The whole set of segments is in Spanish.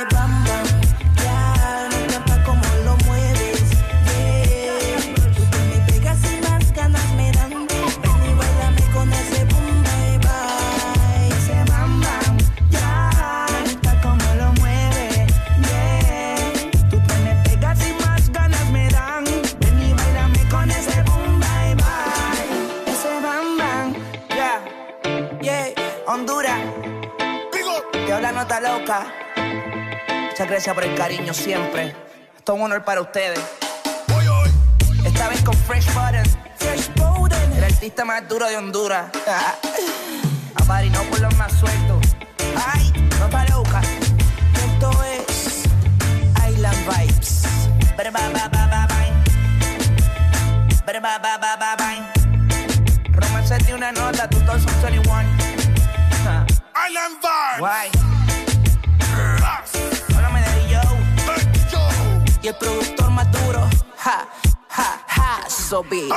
Se manda, ya. Mira cómo lo mueves, yeah. Tú te me pegas sin más ganas me dan. Ven y baila con ese bamba y bai. Se manda, ya. Mira cómo lo mueves, yeah. Tú te me pegas sin más ganas me dan. Ven y baila con ese bamba y bai. Se Bam ya. Yeah, Honduras. Te habla nota loca. Muchas gracias por el cariño siempre. Esto es un honor para ustedes. Hoy, hoy. Esta vez con Fresh Button. Fresh Bowden. El artista más duro de Honduras. A no por los más sueltos. Ay, no está loca. Esto es Island Vibes. Romance de una nota, tu torso 21. Island Vibes. Why? Y el productor más duro. Ja, ja, ja, so big.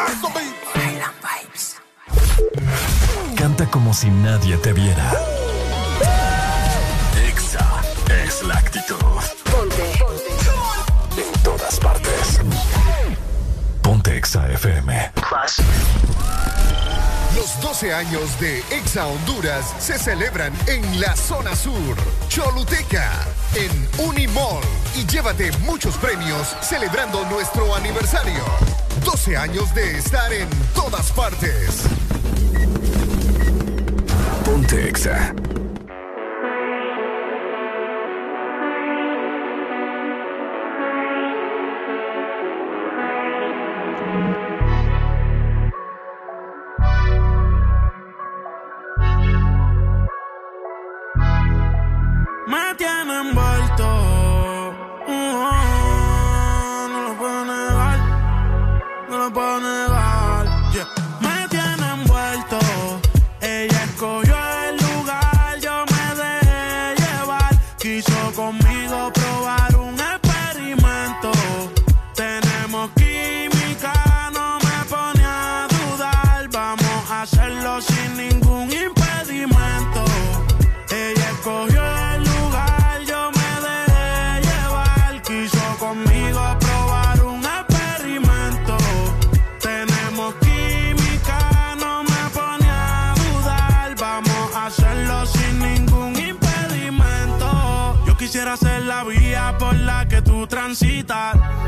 Vibes. Canta como si nadie te viera. Exa es la actitud. Ponte. Ponte. En todas partes. Ponte Exa FM. Los 12 años de Exa Honduras se celebran en la zona sur, Choluteca, en Unimall. Y llévate muchos premios celebrando nuestro aniversario. 12 años de estar en todas partes. Ponte Exa.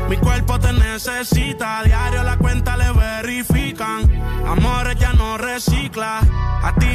Mi cuerpo te necesita, diario la cuenta le verifican. Amores ya no recicla,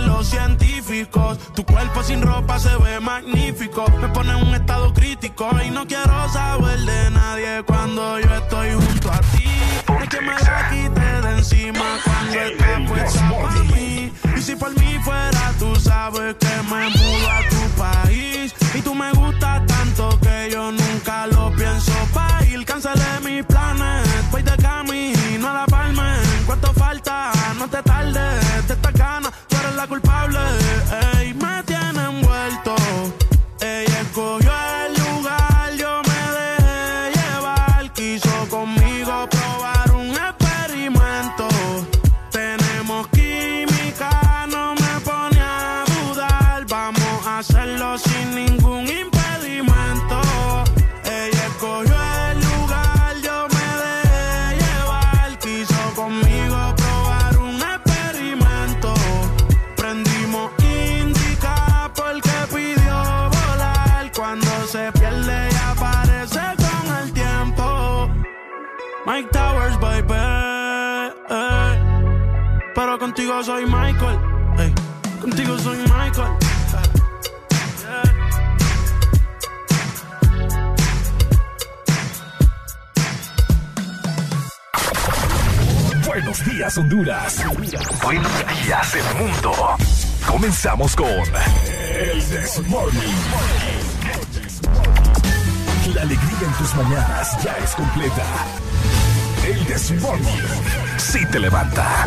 los científicos. Tu cuerpo sin ropa se ve magnífico. Me pone en un estado crítico y no quiero saber de nadie cuando yo estoy junto a ti. Es que me la quite de encima cuando estás puesta para mí. Y si por mí fuera, tú sabes que me mudo a tu contigo soy Michael. contigo soy Michael. Buenos días, Honduras. Buenos días, el mundo. Comenzamos con El Desmorning. La alegría en tus mañanas ya es completa. El Desmorning. Si te levanta.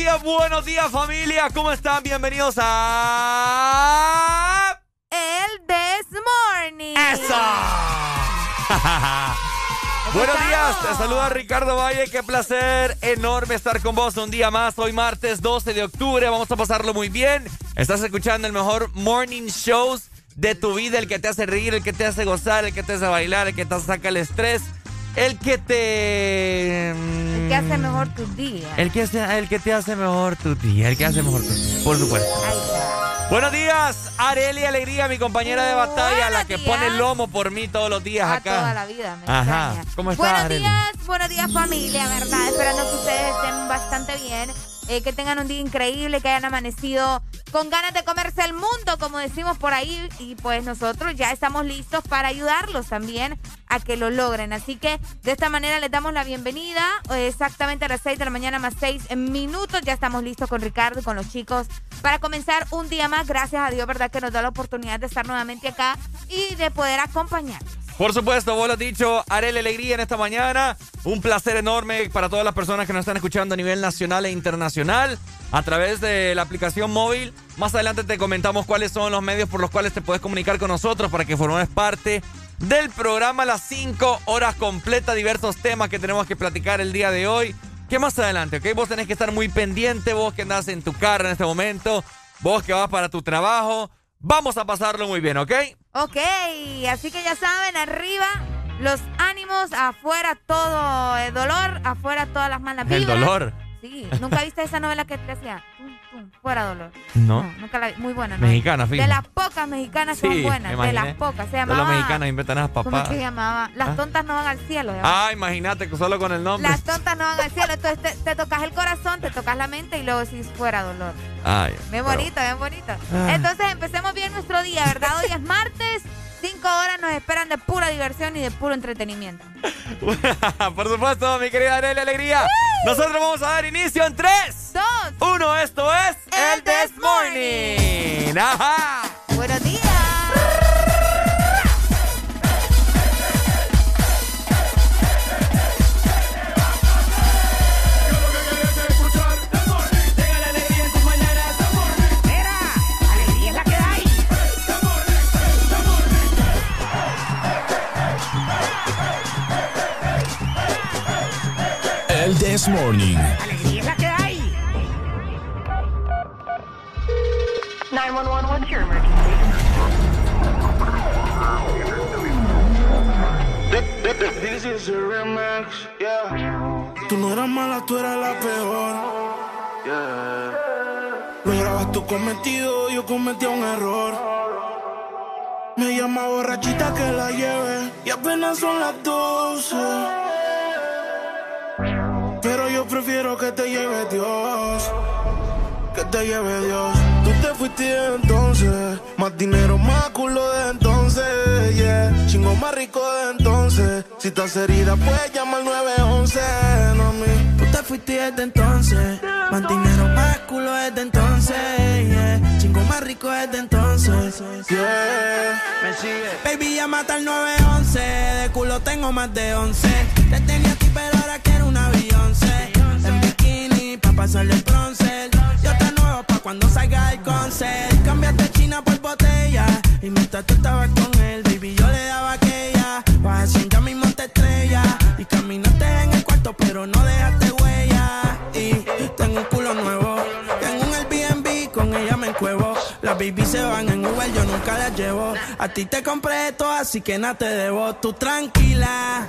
Días, buenos días familia. ¿Cómo están? Bienvenidos a... El This Morning. ¡Eso! Buenos días, te saluda Ricardo Valle, qué placer enorme estar con vos un día más, hoy martes 12 de octubre, vamos a pasarlo muy bien, estás escuchando el mejor morning shows de tu vida, el que te hace reír, el que te hace gozar, el que te hace bailar, el que te saca el estrés, el que te. El que hace mejor tu día. El que, hace, el que te hace mejor tu día. El que hace mejor tu día. Por supuesto. Buenos días, Areli Alegría, mi compañera de batalla, la que pone el lomo por mí todos los días acá. Toda la vida, me Ajá. ¿Cómo estás, Buenos días, buenos días, familia, ¿verdad? Esperando que ustedes estén bastante bien. Eh, que tengan un día increíble, que hayan amanecido con ganas de comerse el mundo, como decimos por ahí. Y pues nosotros ya estamos listos para ayudarlos también a que lo logren. Así que de esta manera les damos la bienvenida. Eh, exactamente a las 6 de la mañana más 6 minutos. Ya estamos listos con Ricardo y con los chicos para comenzar un día más. Gracias a Dios, ¿verdad? Que nos da la oportunidad de estar nuevamente acá y de poder acompañar. Por supuesto, vos lo has dicho, haré la alegría en esta mañana. Un placer enorme para todas las personas que nos están escuchando a nivel nacional e internacional a través de la aplicación móvil. Más adelante te comentamos cuáles son los medios por los cuales te puedes comunicar con nosotros para que formes parte del programa Las 5 horas completas, diversos temas que tenemos que platicar el día de hoy. Que más adelante, ¿ok? Vos tenés que estar muy pendiente, vos que andás en tu carro en este momento, vos que vas para tu trabajo. Vamos a pasarlo muy bien, ¿ok? Ok, así que ya saben, arriba los ánimos, afuera todo el dolor, afuera todas las malas vibras. El dolor. Sí, ¿nunca viste esa novela que te hacía? Fuera dolor. No. nunca la vi. Muy buena. ¿no? Mexicana, fíjate. De las pocas mexicanas que son buenas. De las pocas. Se llamaba. Las mexicanas inventan papás. ¿Cómo se llamaba? Las ¿Ah? tontas no van al cielo. Ah, imagínate, solo con el nombre. Las tontas no van al cielo. Entonces te, tocas el corazón, te tocas la mente y luego si fuera dolor. Ay. Bien bonito, bien bonito. Ah. Entonces empecemos bien nuestro día, ¿verdad? Hoy es martes. Cinco horas nos esperan de pura diversión y de puro entretenimiento. Por supuesto, mi querida Arely Alegría. Nosotros vamos a dar inicio en 3, 2, 1. Esto es El, This Morning. Ajá. Buenos días. This Morning. Alegría es la que hay. 911, what's your emergency? This is a remix, yeah. Tú no eras mala, tú eras la peor. Yeah. Lograbas tu cometido, yo cometí un error. Me llama borrachita que la lleve y apenas son las 12. Pero yo prefiero que te lleve Dios. Que te lleve Dios. Tú te fuiste entonces. Más dinero, más culo de entonces. Yeah. Chingo más rico de entonces. Si estás herida, puedes llamar 911. No mí. Tú te fuiste desde entonces. Más dinero, más culo desde entonces. Yeah. Más rico desde entonces. Yeah. Me sigue. Baby, ya mata el 911. De culo tengo más de 11. Te tenía a ti, pero ahora quiero una Beyoncé. En bikini, pa' pasarle el bronce. Yo te nuevo pa' cuando salga el concert. Cambiaste China por botella. Y mientras tú estabas con él, baby, yo le daba aquella. Vas a ya mismo te estrella. Y caminaste en el cuarto, pero no dejaste huella. Y tengo un culo nuevo. Baby se van en Uber, yo nunca las llevo. A ti te compré esto, así que nada te debo. Tú tranquila,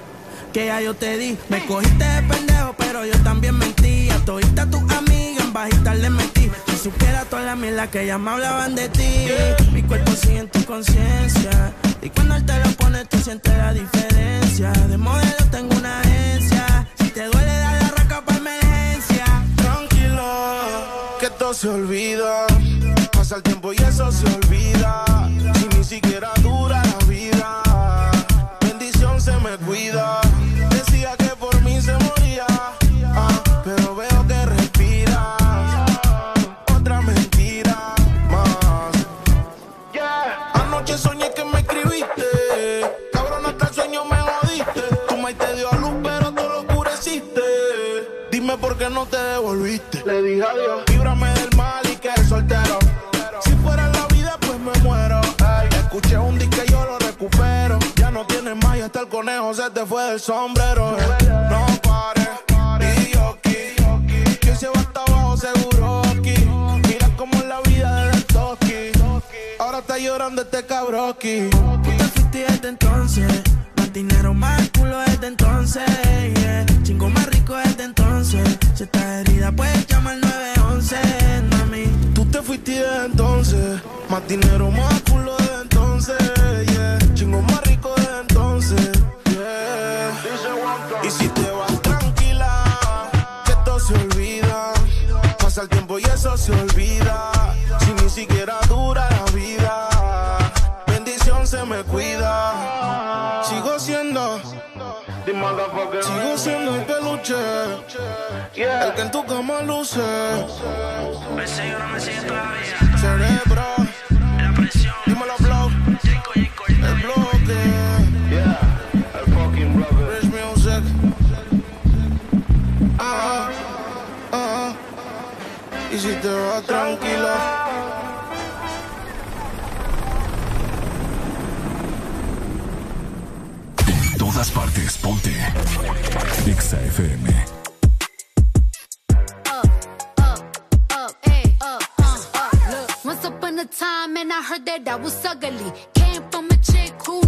que ya yo te di. Me cogiste de pendejo, pero yo también mentí. A todita tus amigas en bajita le metí. Si supiera toda la mierda que ya me hablaban de ti. Mi cuerpo sigue en tu conciencia. Y cuando él te lo pone, tú sientes la diferencia. De modelo tengo una agencia. Si te duele, dale la raca pa' emergencia. Tranquilo, que todo se olvida. Pasa el tiempo y eso se olvida. Si ni siquiera dura la vida. Bendición se me cuida. Decía que por mí se moría. ah, pero veo que respiras. Otra mentira más. Anoche soñé que me escribiste. Cabrón, hasta el sueño me jodiste. Tu maíz te dio a luz, pero tú lo oscureciste. Dime por qué no te devolviste. Le dije adiós. El conejo se te fue del sombrero. No pares. Y yo aquí. Que se va hasta abajo seguro aquí. Mira cómo es la vida de Toki. Ahora está llorando este cabroki. Tú te fuiste desde entonces. Más dinero, más culo desde entonces. yeah. Chingo más rico desde entonces. Si estás herida, puedes llamar al 911, mami. Tú te fuiste de entonces. Más dinero, más culo de entonces. Yeah. Eso se olvida. Si ni siquiera dura la vida. Bendición se me cuida. Sigo siendo. Sigo siendo el peluche. El que en tu cama luce. Cerebro. Dímelo, blow. El bloque. Rich music. Ah. Y si te vas tranquilo. En todas partes, ponte. Exa FM. Once upon a time, and I heard that I was ugly. Came from a chick who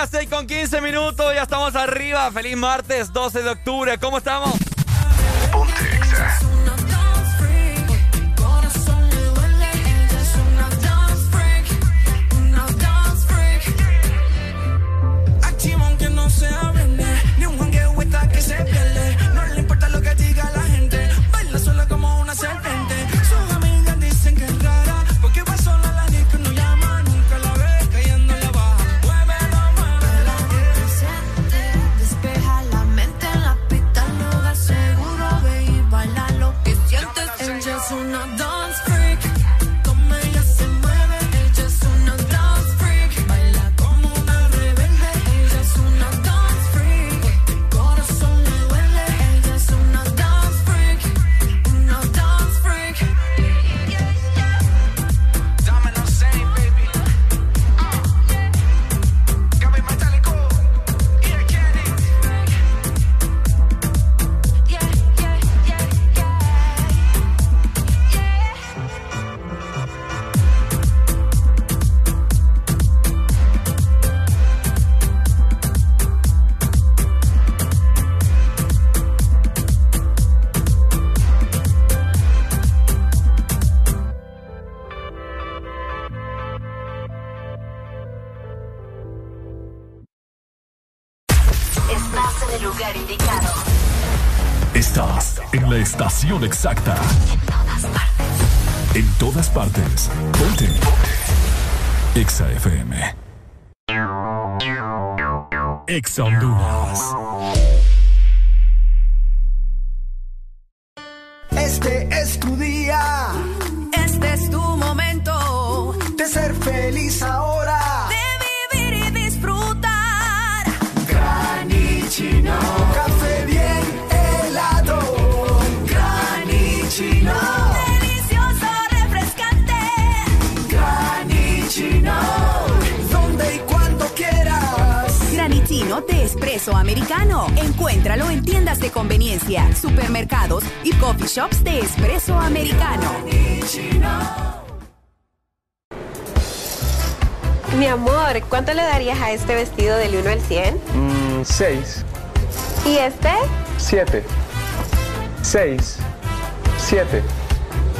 día, 6 con 15 minutos, ya estamos arriba. Feliz martes, 12 de octubre. ¿Cómo estamos? americano. Encuéntralo en tiendas de conveniencia, supermercados y coffee shops de espresso americano. Mi amor, ¿cuánto le darías a este vestido del 1 al 100? 6. Mm, ¿Y este? 7. 6. 7.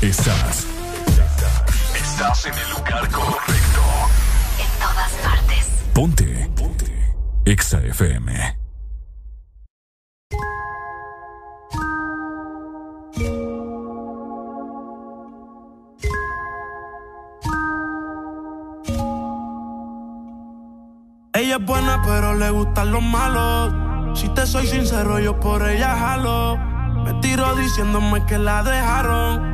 Estás. Estás en el lugar correcto. En todas partes. Ponte. Ponte. Exa FM. Ella es buena, pero le gustan los malos. Si te soy sincero, yo por ella jalo. Me tiro diciéndome que la dejaron.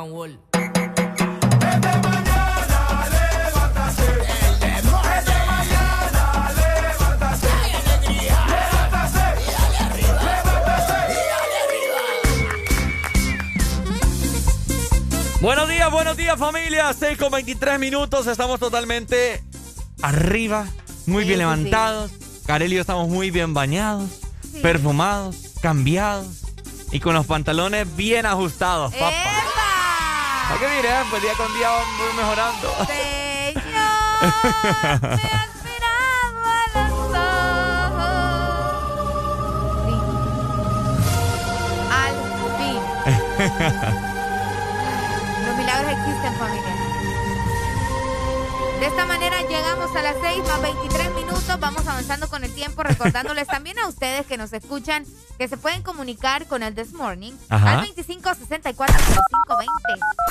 One World. Buenos días, buenos días familia. 6 con 23 minutos. Estamos totalmente arriba, muy bien Sí, sí, levantados. Karel y yo estamos muy bien bañados, perfumados, cambiados y con los pantalones bien ajustados, papá. ¿A qué mire? eh? Pues día con día voy mejorando. Al fin. Los De esta manera llegamos a las 6 más 23 minutos. vamos avanzando con el tiempo, recordándoles también a ustedes que nos escuchan que se pueden comunicar con el This Morning Ajá. al 25640520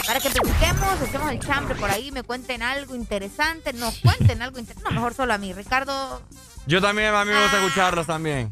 para que platiquemos, echemos el chambre por ahí, me cuenten algo interesante, nos cuenten algo interesante. No, mejor solo a mí, Ricardo, Yo también, a mí me gusta escucharlos también.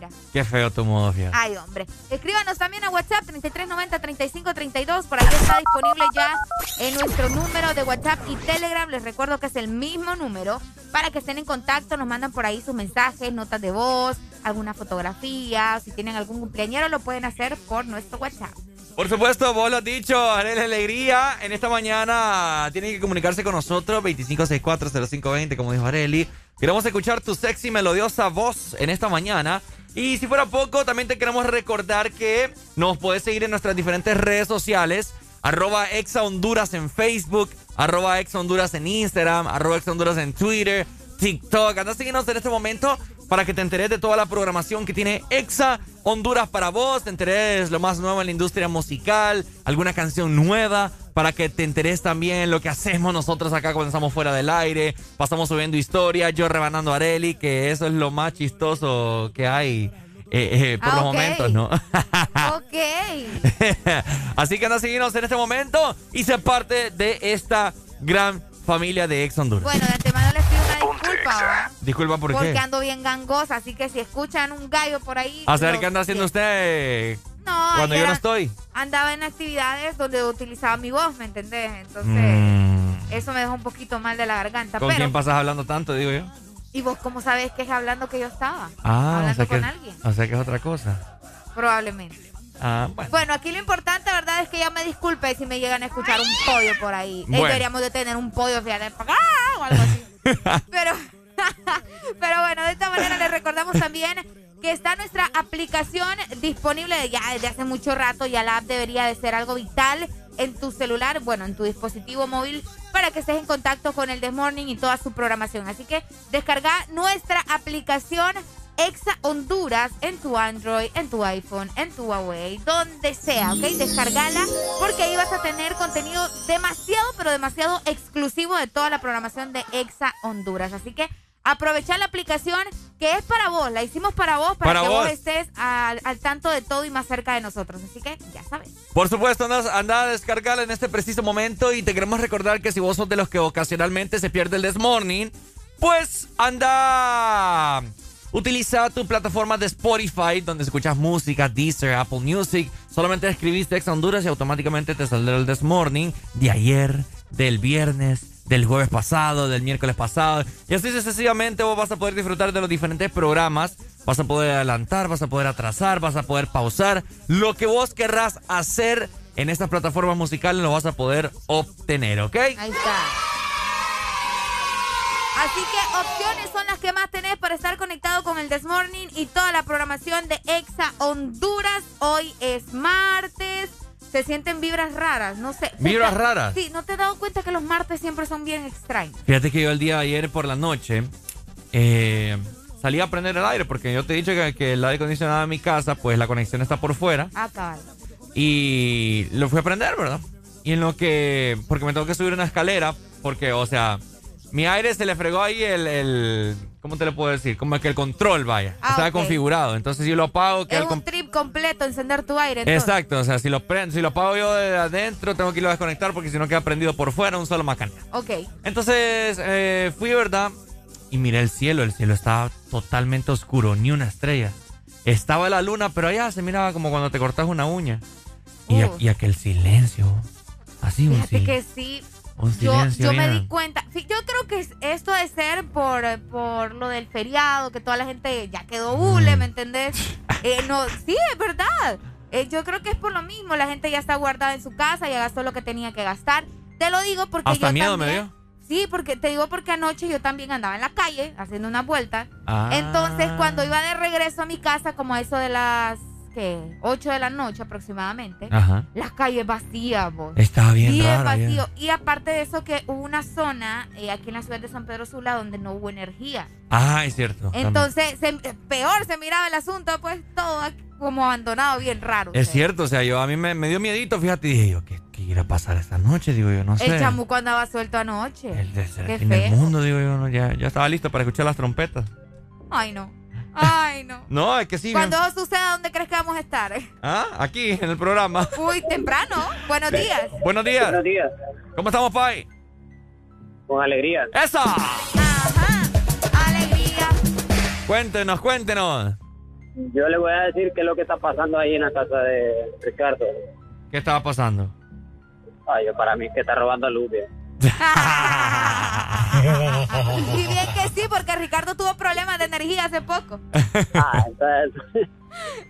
Mentira. Qué feo tu modo, fíjate. Ay, hombre. Escríbanos también a WhatsApp 3390-3532. Por ahí está disponible ya en nuestro número de WhatsApp y Telegram. Les recuerdo que es el mismo número para que estén en contacto. Nos mandan por ahí sus mensajes, notas de voz, alguna fotografía. Si tienen algún cumpleañero, lo pueden hacer por nuestro WhatsApp. Por supuesto, vos lo has dicho, Arely Alegría. En esta mañana tienen que comunicarse con nosotros, 25640520, como dijo Areli. Queremos escuchar tu sexy, melodiosa voz en esta mañana. Y si fuera poco, también te queremos recordar que nos puedes seguir en nuestras diferentes redes sociales. Arroba Exa Honduras en Facebook, arroba Exa Honduras en Instagram, arroba Exa Honduras en Twitter, TikTok. Anda a seguirnos en este momento para que te enteres de toda la programación que tiene Exa Honduras para vos, te enteres lo más nuevo en la industria musical, alguna canción nueva, para que te enteres también lo que hacemos nosotros acá cuando estamos fuera del aire, pasamos subiendo historias, yo rebanando a Areli, que eso es lo más chistoso que hay. eh, eh, por Ah, los momentos, ¿no? ok. Así que anda a seguirnos en este momento y ser parte de esta gran familia de Ex Honduras. Bueno, de antemano les pido una disculpa. Disculpa por Porque qué. ando bien gangosa, así que si escuchan un gallo por ahí. A saber qué anda haciendo usted No, cuando yo no estoy. Andaba en actividades donde utilizaba mi voz, ¿me entendés? Entonces, Mm, eso me dejó un poquito mal de la garganta. ¿Con pero, quién pasas hablando tanto, digo yo? ¿y vos cómo sabés que es hablando que yo estaba? Ah, o Hablando sea, que, con alguien. o sea que es otra cosa. Probablemente. Ah, bueno. Bueno, aquí lo importante, ¿verdad? Es que ya me disculpe si me llegan a escuchar un pollo por ahí. Eh, Bueno. deberíamos de tener un pollo, fíjate, ¡ah! o algo así. pero, pero bueno, de esta manera les recordamos también que está nuestra aplicación disponible ya desde hace mucho rato. Ya la app debería de ser algo vital en tu celular, bueno, en tu dispositivo móvil, para que estés en contacto con el Desmorning y toda su programación. Así que descarga nuestra aplicación Exa Honduras en tu Android, en tu iPhone, en tu Huawei, donde sea, ¿ok? Descargala porque ahí vas a tener contenido demasiado, pero demasiado exclusivo de toda la programación de Exa Honduras. Así que aprovecha la aplicación que es para vos, la hicimos para vos, para, Para que vos, vos. estés al, al tanto de todo y más cerca de nosotros. Así que ya sabes. Por supuesto, anda, anda a descargarla en este preciso momento y te queremos recordar que si vos sos de los que ocasionalmente se pierde el Desmorning, pues anda... Utiliza tu plataforma de Spotify donde escuchas música, Deezer, Apple Music. Solamente escribiste Ex Honduras y automáticamente te saldrá el Desmorning de ayer, del viernes, del jueves pasado, del miércoles pasado. Y así sucesivamente vos vas a poder disfrutar de los diferentes programas. Vas a poder adelantar, vas a poder atrasar, vas a poder pausar. Lo que vos querrás hacer en estas plataformas musicales lo vas a poder obtener, ¿ok? Ahí está. Así que opciones son las que más tenés para estar conectado con el Desmorning y toda la programación de Exa Honduras. Hoy es martes. Se sienten vibras raras, no sé. ¿Vibras ¿Te- raras? Sí, ¿no te has dado cuenta que los martes siempre son bien extraños? Fíjate que yo el día de ayer por la noche eh, salí a prender el aire porque yo te he dicho que, que el aire acondicionado de mi casa, pues la conexión está por fuera. Ah, cabal. Y lo fui a prender, ¿verdad? Y en lo que. Porque me tengo que subir una escalera. Porque, o sea, mi aire se le fregó ahí el. el ¿Cómo te lo puedo decir? Como que el control, vaya. Ah, ok. configurado. Entonces, si lo apago, queda Es el un trip completo encender tu aire. entonces. Exacto, o sea, si lo, prendo, si lo apago yo de adentro, tengo que irlo a desconectar porque si no queda prendido por fuera, un solo macana. Ok. Entonces eh, fui, ¿verdad? Y miré el cielo, el cielo estaba totalmente oscuro, ni una estrella. Estaba la luna, pero allá se miraba como cuando te cortas una uña. Y, y aquel silencio, así un, Fíjate que sí. Un Yo, silencio. yo me di cuenta, sí, yo creo que es- esto de ser por, por lo del feriado, que toda la gente ya quedó hule, ¿me entendés? Eh, no, sí, es verdad. Eh, yo creo que es por lo mismo, la gente ya está guardada en su casa, ya gastó lo que tenía que gastar. Te lo digo porque Hasta yo miedo me también- dio. Sí, porque te digo porque anoche yo también andaba en la calle haciendo una vuelta. Ah. Entonces, cuando iba de regreso a mi casa, como a eso de las que 8 de la noche aproximadamente, Ajá. las calles vacías, vos. Estaba bien raro, vacío. Y aparte de eso que hubo una zona eh, aquí en la ciudad de San Pedro Sula donde no hubo energía. Ah, es cierto. Entonces, se- peor se miraba el asunto, pues todo como abandonado, bien raro. Es cierto, o sea, yo a mí me, me dio miedito, fíjate, y dije yo, ¿qué, qué irá a pasar esta noche? Digo yo, no sé. El chamuco andaba suelto anoche. El fin del feo. mundo, digo yo, no, ya, ya estaba listo para escuchar las trompetas. Ay, no. Ay, no. No, es que sí. Cuando eso suceda, ¿dónde crees que vamos a estar? Ah, aquí, en el programa. Uy, temprano. Buenos días. Buenos días. Buenos días. ¿Cómo estamos, Pai? Con alegría. ¡Eso! Alegría. Cuéntenos, cuéntenos. Yo le voy a decir qué es lo que está pasando ahí en la casa de Ricardo. ¿Qué estaba pasando? Ay, yo para mí es que está robando luz. bien. Y bien que sí, porque Ricardo tuvo problemas de energía hace poco. Ah, entonces...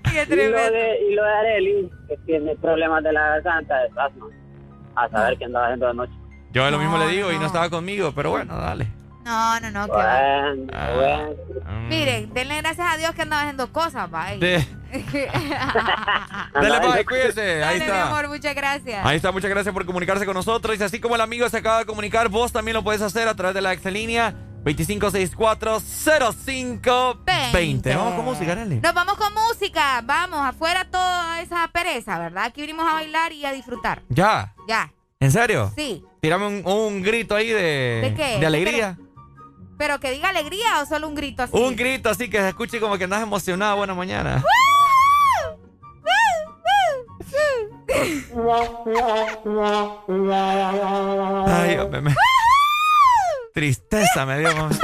Qué y, lo de, y lo de Areli, que tiene problemas de la garganta, de asma. A saber qué andaba haciendo anoche. Yo lo mismo le digo y no estaba conmigo, pero bueno, dale. No, no, no. que va. Bueno, Ah. bueno. Miren, denle gracias a Dios que andaba haciendo cosas, bye. De- Dale, Pai, cuídese. Ahí Dale, mi está. amor, muchas gracias. Ahí está, muchas gracias por comunicarse con nosotros. Y así como el amigo se acaba de comunicar, vos también lo puedes hacer a través de la excelínea 2564-0520. Vamos con música, dale. Nos vamos con música. Vamos, afuera toda esa pereza, ¿verdad? Aquí vinimos a bailar y a disfrutar. Ya. Ya. ¿En serio? Sí. Tirame un, un grito ahí de, ¿De qué? de alegría. Pero que diga alegría o solo un grito así. Un grito así que se escuche como que andas emocionada. Buena mañana. Ay, hombre, me- Tristeza me dio. mami.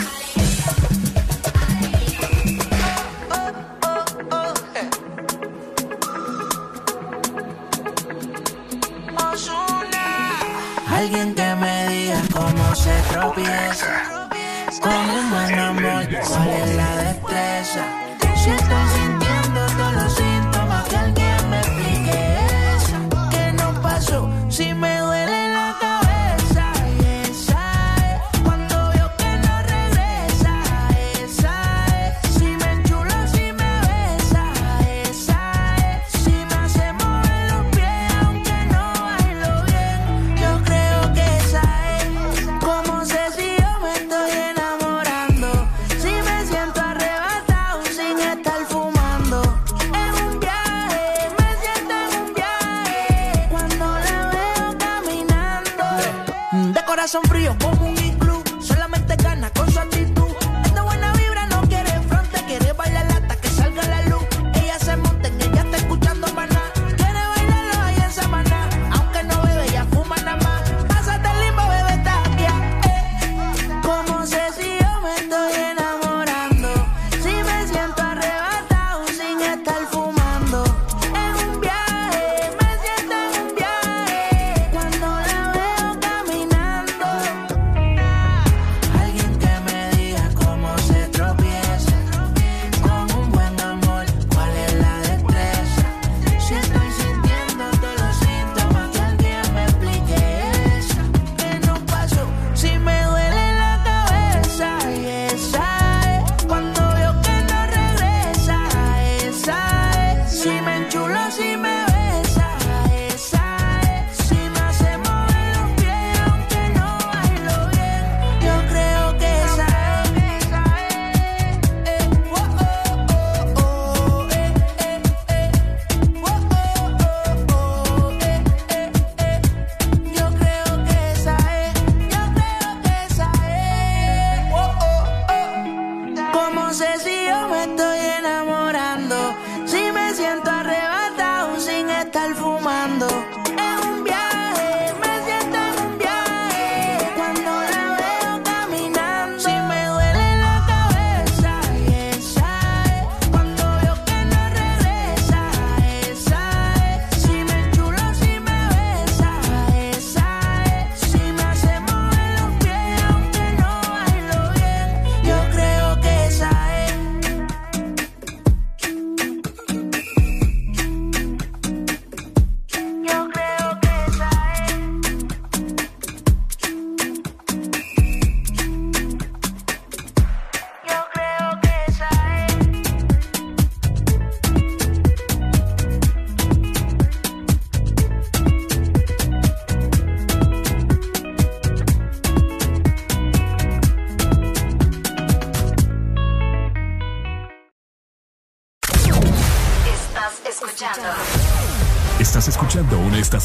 Alguien que me diga cómo se tropieza. Con un buen amor, es la destreza.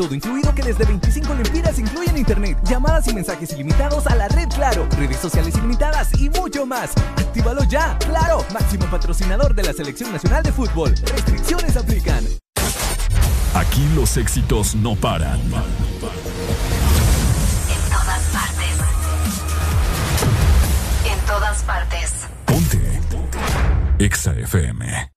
todo incluido que desde 25 lempiras incluyen internet, llamadas y mensajes ilimitados a la red Claro, redes sociales ilimitadas y mucho más. Actívalo ya, claro, máximo patrocinador de la Selección Nacional de Fútbol. Restricciones aplican. Aquí los éxitos no paran. En todas partes. En todas partes. Ponte. Ponte. Exa FM.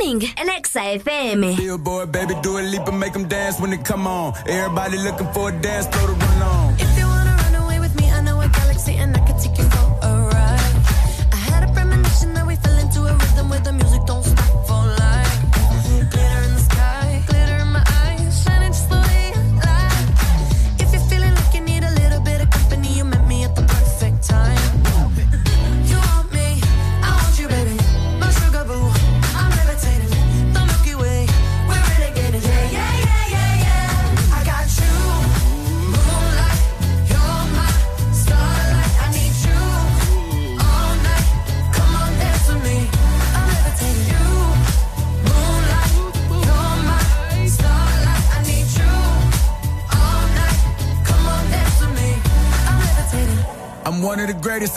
morning, Alexa FM. Billboard, baby, do a leap and make them dance when they come on. Everybody looking for a dance, throw the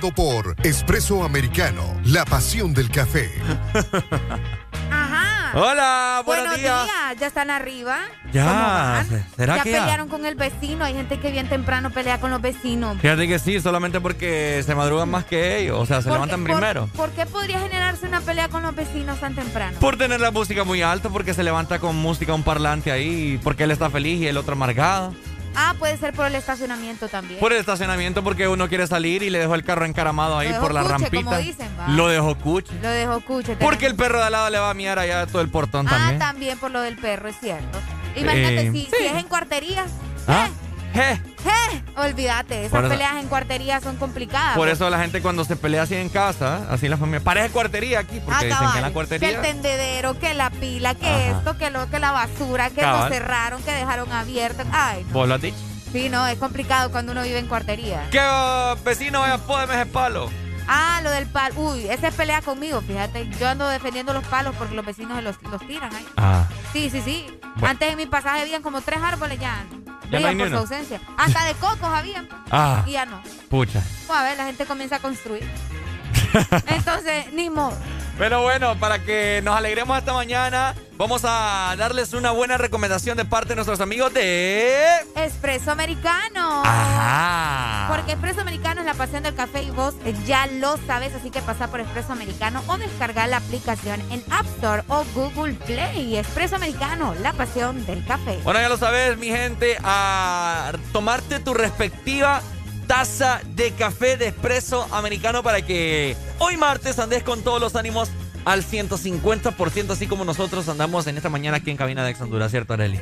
por Espresso Americano, la pasión del café. Ajá. Hola, buenos, buenos días. ¿Ya están arriba? Ya. ¿Será ya que pelearon con el vecino? Hay gente que bien temprano pelea con los vecinos. Fíjate que sí, solamente porque se madrugan más que ellos. O sea, se levantan primero. Por, por, qué podría generarse una pelea con los vecinos tan temprano? Por tener la música muy alta, porque se levanta con música un parlante ahí, porque él está feliz y el otro amargado. Ah, puede ser por el estacionamiento también. Por el estacionamiento, porque uno quiere salir y le dejó el carro encaramado ahí por la cuche, rampita. como dicen, va. Lo dejó cuche. Lo dejó cuche. Porque el perro de al lado le va a miar allá todo el portón Ah, también. también por lo del perro, es cierto. Imagínate, Eh, si, sí. si es en cuartería, Ah, je. ¡Eh! Olvídate, esas eso- peleas en cuartería son complicadas. Por eso la gente cuando se pelea así en casa, así la familia, parece cuartería aquí, porque Ah, dicen que en la cabal, que cuartería... el tendedero, que la pila, que Ajá. esto, que lo, que la basura, que Cabal. lo cerraron, que dejaron abierto. Ay, no. ¿Vos lo has dicho? sí, no, es complicado cuando uno vive en cuartería. ¿Qué uh, vecino vaya, pódeme ese palo? Ah, lo del palo. Uy, esa es pelea conmigo, fíjate. Yo ando defendiendo los palos porque los vecinos se los, los tiran ahí. Ah. Sí, sí, sí. Bueno. Antes en mi pasaje habían como tres árboles ya. Ya no hay ni por su uno. ausencia. Hasta de cocos habían. Ah. Y ya no. Pucha. Pues a ver, la gente comienza a construir. Entonces, ni modo. Pero bueno, para que nos alegremos esta mañana, vamos a darles una buena recomendación de parte de nuestros amigos de... Espresso americano. Ajá. Porque Espresso Americano es la pasión del café y vos ya lo sabes, así que pasa por Espresso Americano o descargar la aplicación en App Store o Google Play. Espresso Americano, la pasión del café. Bueno, ya lo sabes, mi gente, a tomarte tu respectiva taza de café de espresso americano para que hoy martes andes con todos los ánimos al 150%, así como nosotros andamos en esta mañana aquí en cabina de Ex Honduras, ¿cierto, Areli?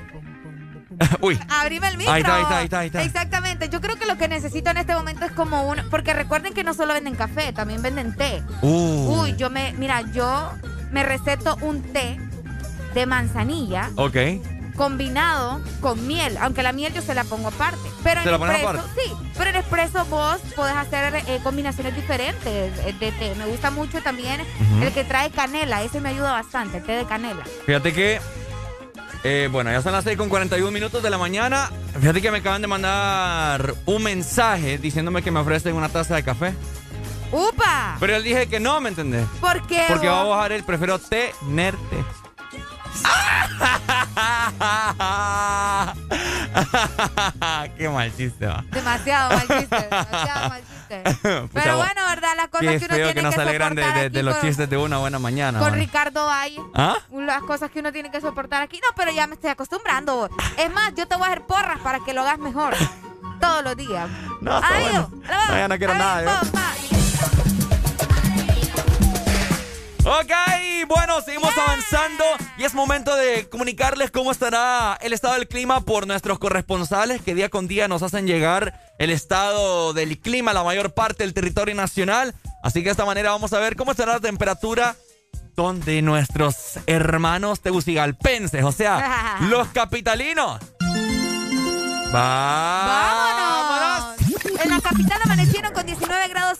Uy. Abrime el micro. Ahí está, ahí está, ahí está, ahí está. Exactamente. Yo creo que lo que necesito en este momento es como un... Porque recuerden que no solo venden café, también venden té. Uh. Uy, yo me... Mira, yo me receto un té de manzanilla Ok. Combinado con miel, aunque la miel yo se la pongo aparte. Pero ¿Se en la pones expreso, aparte? sí, pero en expreso vos podés hacer eh, combinaciones diferentes eh, de té. Me gusta mucho también el que trae canela, ese me ayuda bastante, el té de canela. Fíjate que, eh, bueno, ya son las 6 con 41 minutos de la mañana. Fíjate que me acaban de mandar un mensaje diciéndome que me ofrecen una taza de café. ¡Upa! Pero yo dije que no, ¿me entendés? ¿Por qué? Porque va a vos? bajar el prefiero tenerte. Qué mal chiste va. Demasiado mal chiste, demasiado mal chiste. Pucha, Pero bueno, ¿verdad? Las cosas que uno tiene que de, soportar de- aquí de los con- chistes de una buena mañana. Con man. Ricardo hay ¿Ah? las cosas que uno tiene que soportar aquí. No, pero ya me estoy acostumbrando. Es más, yo te voy a hacer porras para que lo hagas mejor. Todos los días. No, Adiós. bueno. No, ya no quiero nada. yo. Ok, bueno, seguimos avanzando y es momento de comunicarles cómo estará el estado del clima por nuestros corresponsales que día con día nos hacen llegar el estado del clima la mayor parte del territorio nacional. Así que de esta manera vamos a ver cómo estará la temperatura donde nuestros hermanos tegucigalpenses, o sea, los capitalinos. ¡Vámonos! En la capital amanecieron con 19 grados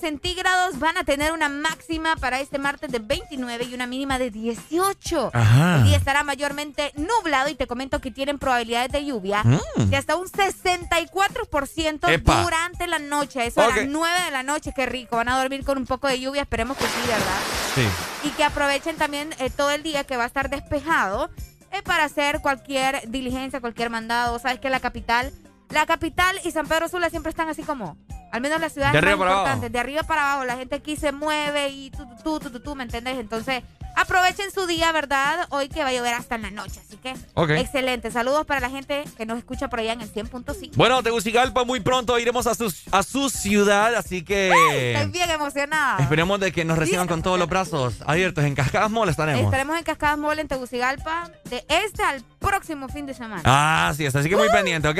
centígrados. Van a tener una máxima para este martes de 29 y una mínima de 18. Ajá. El día estará mayormente nublado y te comento que tienen probabilidades de lluvia Mm. de hasta un 64% Epa. durante la noche. Eso a Ok. las 9 de la noche. Qué rico. Van a dormir con un poco de lluvia. Esperemos que sí, ¿verdad? Sí. y que aprovechen también eh, todo el día que va a estar despejado eh, para hacer cualquier diligencia, cualquier mandado. Sabes que la capital, la capital y San Pedro Sula siempre están así como, al menos las ciudades De arriba más para abajo. importantes, de arriba para abajo. La gente aquí se mueve y tú, tú, tú, tú, tú, ¿me entiendes? Entonces, aprovechen su día, ¿verdad? Hoy que va a llover hasta en la noche. Así que, Ok. excelente. Saludos para la gente que nos escucha por allá en el 100.5. Bueno, Tegucigalpa muy pronto iremos a su, a su ciudad, así que Estoy bien emocionada. esperemos de que nos reciban con todos los brazos abiertos. En Cascadas Mall estaremos. Estaremos en Cascadas Mall en Tegucigalpa de este al próximo fin de semana. Ah, así es, así que muy pendiente, ¿ok?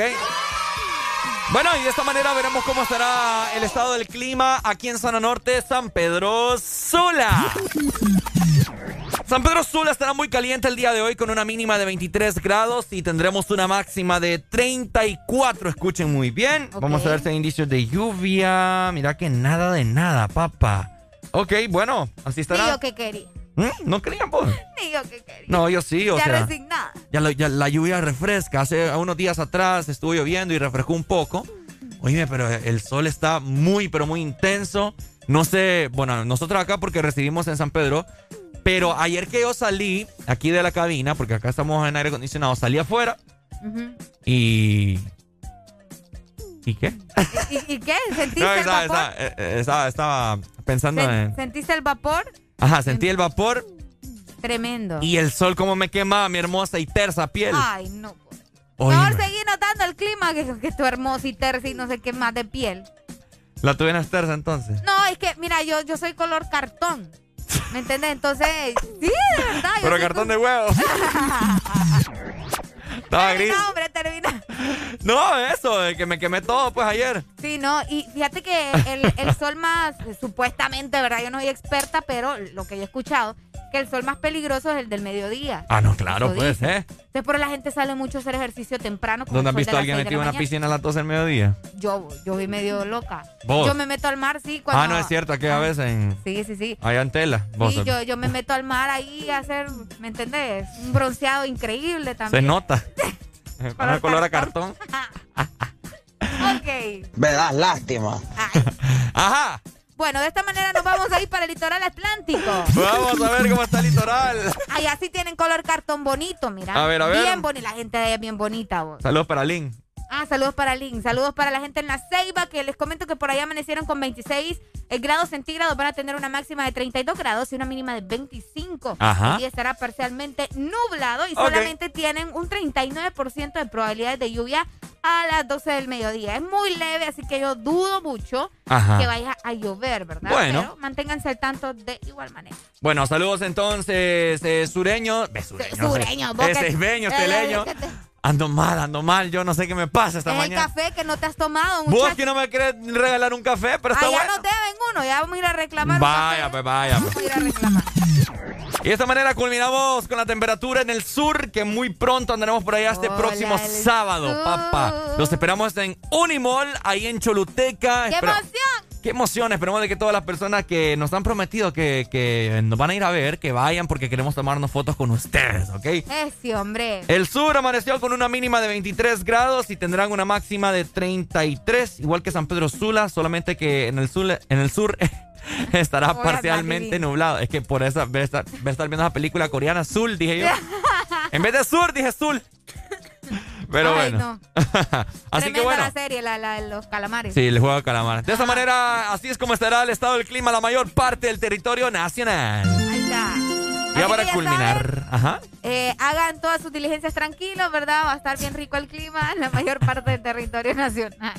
Bueno, y de esta manera veremos cómo estará el estado del clima aquí en Zona Norte, San Pedro Sula. San Pedro Sula estará muy caliente el día de hoy con una mínima de 23 grados y tendremos una máxima de 34. Escuchen muy bien. Vamos a ver si hay indicios de lluvia. Mira que nada de nada, papá. Ok, bueno, así estará. ¿Mm? ¿No querían, pues? Ni yo que quería. No, yo sí, o ya sea. resignada. Ya, lo- ya la lluvia refresca. Hace unos días atrás estuvo lloviendo y refrescó un poco. Oye, pero el sol está muy, pero muy intenso. No sé, bueno, nosotros acá porque residimos en San Pedro, Pero ayer que yo salí aquí de la cabina, porque acá estamos en aire acondicionado, salí afuera y. ¿Y qué? ¿Y, y qué? ¿Sentiste No, el estaba, vapor? estaba, eh, eh, estaba- estaba pensando en. ¿Sentiste el vapor? Ajá, sentí el vapor Tremendo. y el sol como me quemaba mi hermosa y tersa piel. Ay, no. Oíme, Mejor seguir notando el clima que, que tu hermosa y tersa y no sé qué más de piel. La tuve en tersa entonces. No, es que, mira, yo, yo soy color cartón. ¿Me entiendes? Entonces, sí, de verdad. Pero cartón de huevo. Estaba gris. No, hombre, termina. No, eso, que me quemé todo pues ayer. Sí, no, y fíjate que el, el sol más, supuestamente, ¿verdad? Yo no soy experta, pero lo que yo he escuchado, que el sol más peligroso es el del mediodía. Ah, no, claro, pues. ¿eh? Entonces, por eso la gente sale mucho a hacer ejercicio temprano. con ¿Dónde has visto a alguien metido en una piscina a las 12 del mediodía? Yo, yo vi medio loca. ¿Vos? Yo me meto al mar, sí. Cuando, Ah, no es cierto, aquella vez en. Sí, sí, sí. Allá en tela. Vos Sí, yo, yo me meto al mar ahí a hacer, ¿me entendés? Un bronceado increíble Se también. nota. Con el color a cartón. Ok. Me das lástima. Ajá. Bueno, de esta manera nos vamos a ir para el litoral atlántico. Vamos a ver cómo está el litoral. Allá sí tienen color cartón bonito, mira. A ver, a ver. Bien bonita. La gente de allá es bien bonita, vos. Saludos para Lynn. Ah, saludos para Lynn. Saludos para la gente en la Ceiba, que les comento que por allá amanecieron con 26 eh, grados centígrados. Van a tener una máxima de 32 grados y una mínima de 25. Ajá. Día estará parcialmente nublado y solamente tienen un 39% de probabilidades de lluvia a las 12 del mediodía. Es muy leve, así que yo dudo mucho Ajá. que vaya a llover, ¿verdad? Bueno. Pero manténganse al tanto de igual manera. Bueno, saludos entonces, eh, sureño. Ve, sureño. Sureño, Eh, eh, teleño. Te- Ando mal, ando mal. Yo no sé qué me pasa esta Es el mañana. café que no te has tomado, Vos muchacho. que no me querés regalar un café, pero está Allá bueno. nos deben uno, ya vamos a ir a reclamar. Vaya, pues vaya. pues. Vamos a ir a reclamar. Y de esta manera culminamos con la temperatura en el sur, que muy pronto andaremos por allá este Hola, próximo el sábado, papá. Los esperamos en Unimall, ahí en Choluteca. ¡Qué Espera- emoción! Qué emoción, esperemos de que todas las personas que nos han prometido que, que nos van a ir a ver, que vayan porque queremos tomarnos fotos con ustedes, ¿ok? Ese hombre. El sur amaneció con una mínima de 23 grados y tendrán una máxima de 33, igual que San Pedro Sula, solamente que en el sur, en el sur estará Hola, parcialmente nublado. Es que por eso voy a estar, voy a estar viendo esa película coreana, Sul, dije yo. En vez de sur, dije Sul. Pero Ay, bueno. no. Así que bueno. la serie, la, la de los calamares. Sí, el juego de calamar. De esa manera, así es como estará el estado del clima la mayor parte del territorio nacional. Ahí está. Ya Así para ya culminar. Ajá. Eh, hagan todas sus diligencias tranquilos, ¿verdad? Va a estar bien rico el clima en la mayor parte del territorio nacional.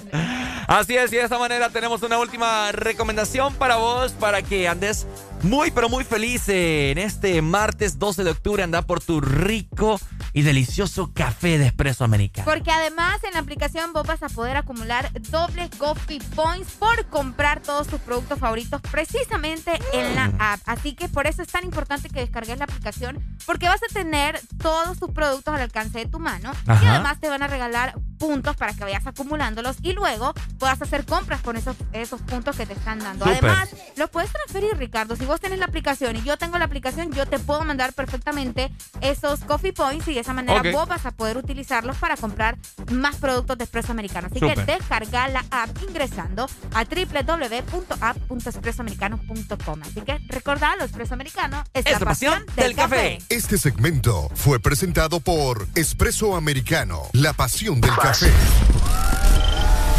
Así es, y de esta manera tenemos una última recomendación para vos, para que andes muy, pero muy feliz en este martes 12 de octubre. Anda por tu rico y delicioso café de espresso americano. Porque además en la aplicación vos vas a poder acumular doble coffee points por comprar todos tus productos favoritos precisamente en la app. Así que por eso es tan importante que descargues la aplicación porque vas a tener todos tus productos al alcance de tu mano y Ajá. además te van a regalar puntos para que vayas acumulándolos y luego puedas hacer compras con esos, esos puntos que te están dando. Súper. Además, los puedes transferir, Ricardo. Si vos tenés la aplicación y yo tengo la aplicación, yo te puedo mandar perfectamente esos coffee points y de esa manera vos vas a poder utilizarlos para comprar más productos de Espresso Americano. Así que descarga la app ingresando a www.app.expresoamericano.com. Así que recordalo, Espresso Americano es, la pasión del café. Este segmento fue presentado por Espresso Americano, la pasión del café.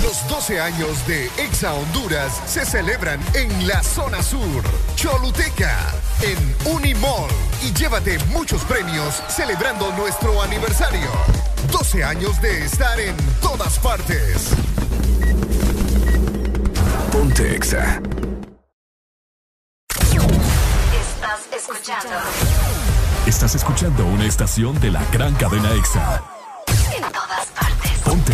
Los 12 años de Exa Honduras se celebran en la zona sur, Choluteca, en Unimall. Y llévate muchos premios celebrando nuestro aniversario. 12 años de estar en todas partes. Ponte Exa. Estás escuchando Estás escuchando una estación de la gran cadena Exa. en todas partes. Ponte.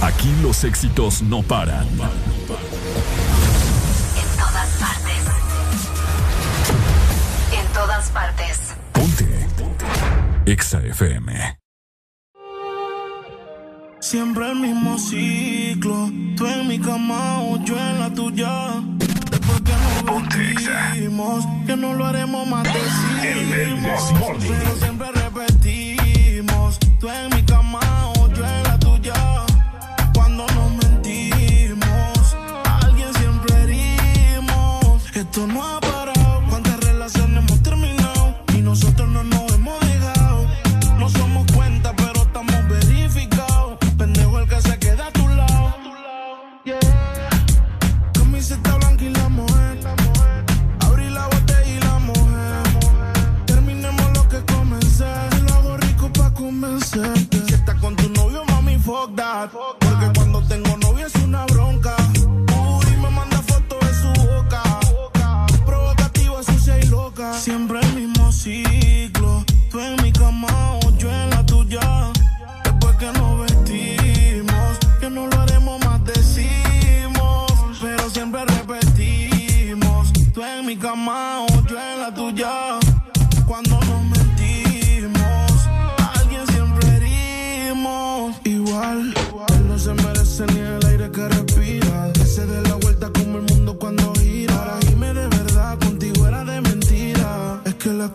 Aquí los éxitos no paran. En todas partes. todas partes. Exa FM. Siempre el mismo ciclo. Tú en mi cama o yo en la tuya. Después que nos vestimos, que no lo haremos más decimos. Pero siempre repetimos. Tú en mi cama Esto no ha parado. ¿Cuántas relaciones hemos terminado? Y nosotros no nos hemos dejado. No somos cuenta, pero estamos verificados. Pendejo el que se queda a tu lado. Yeah. Camiseta blanca y la mujer. Abrí la botella y la mujer. Terminemos lo que comencé. Te lo hago rico pa' convencerte. Si estás con tu novio, mami, fuck that.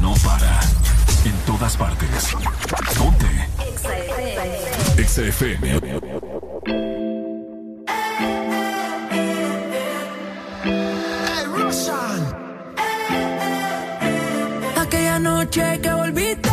No para. En todas partes. Ponte. Exa FM. Hey. Aquella noche que volviste,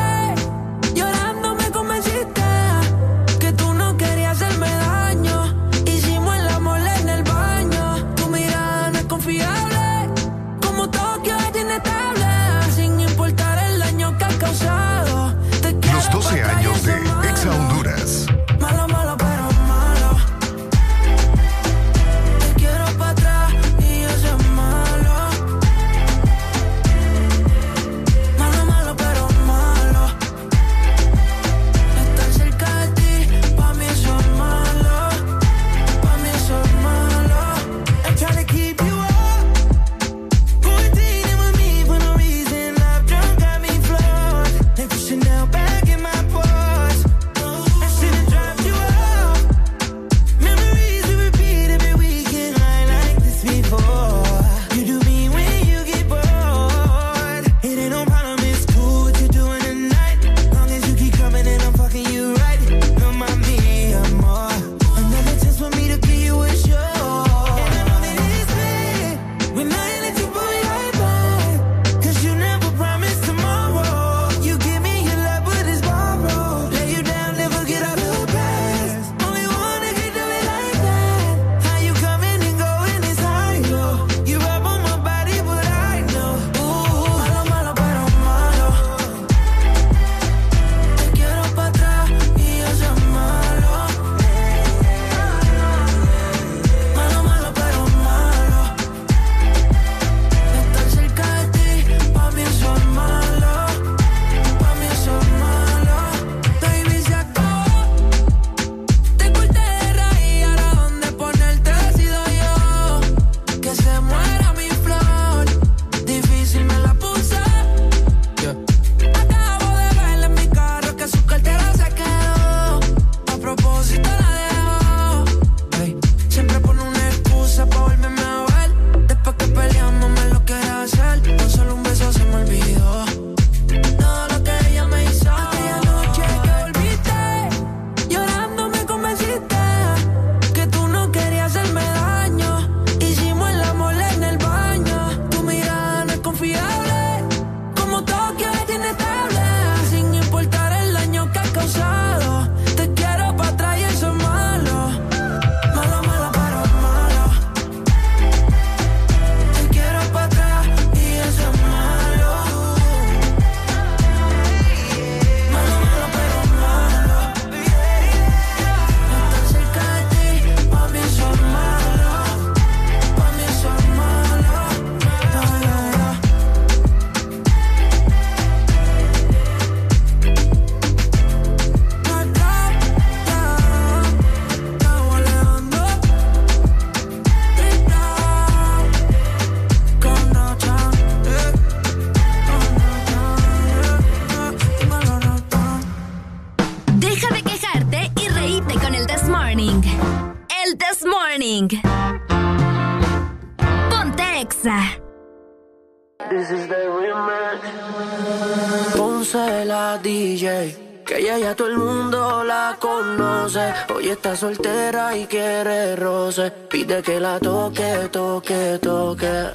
soltera y quiere roce. Pide que la toque, toque, toque.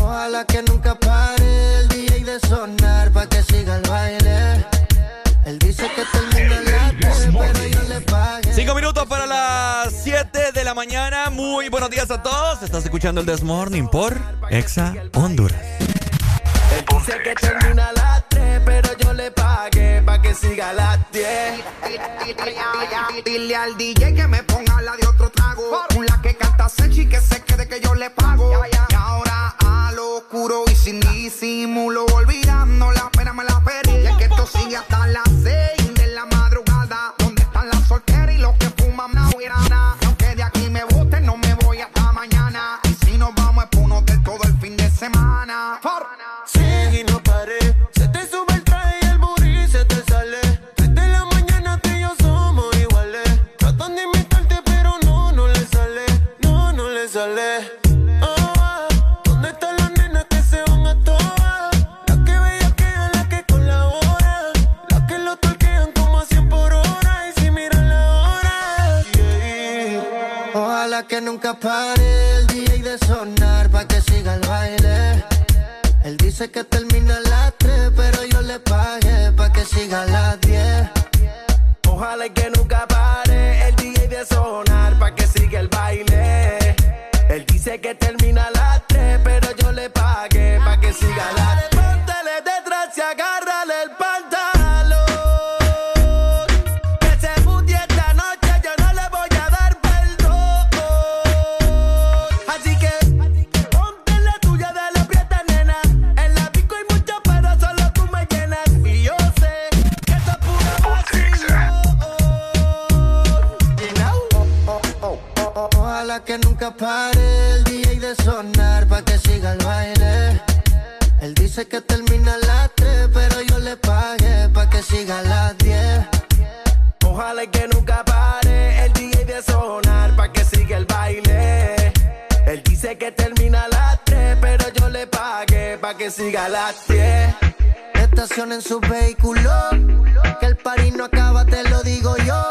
Ojalá que nunca pare el DJ de sonar pa' que siga el baile. Él dice que termina la pero yo le pague. Cinco minutos para las 7 de la mañana. Muy buenos días a todos. Estás escuchando el This Morning por Exa Honduras. Él dice que termina a las 3, pero yo le pagué pa' que siga a las 10. Dile al DJ que me ponga la de otro trago. Una que canta Sechi que se quede que yo le pago. Y ahora a lo oscuro y sin disimulo. Olvidando la pena me la perdí. Y es que esto sigue hasta las 6 pare el DJ de sonar pa' que siga el baile. Él dice que termina a las 3, pero yo le pagué pa' que siga a las 10. Ojalá y que nunca dice que termina a las 3, pero yo le pagué pa' que siga a las 10. Ojalá y que nunca pare el DJ de sonar pa' que siga el baile. Él dice que termina a las 3, pero yo le pagué pa' que siga a las 10. Estación en su vehículo, que el party no acaba, te lo digo yo.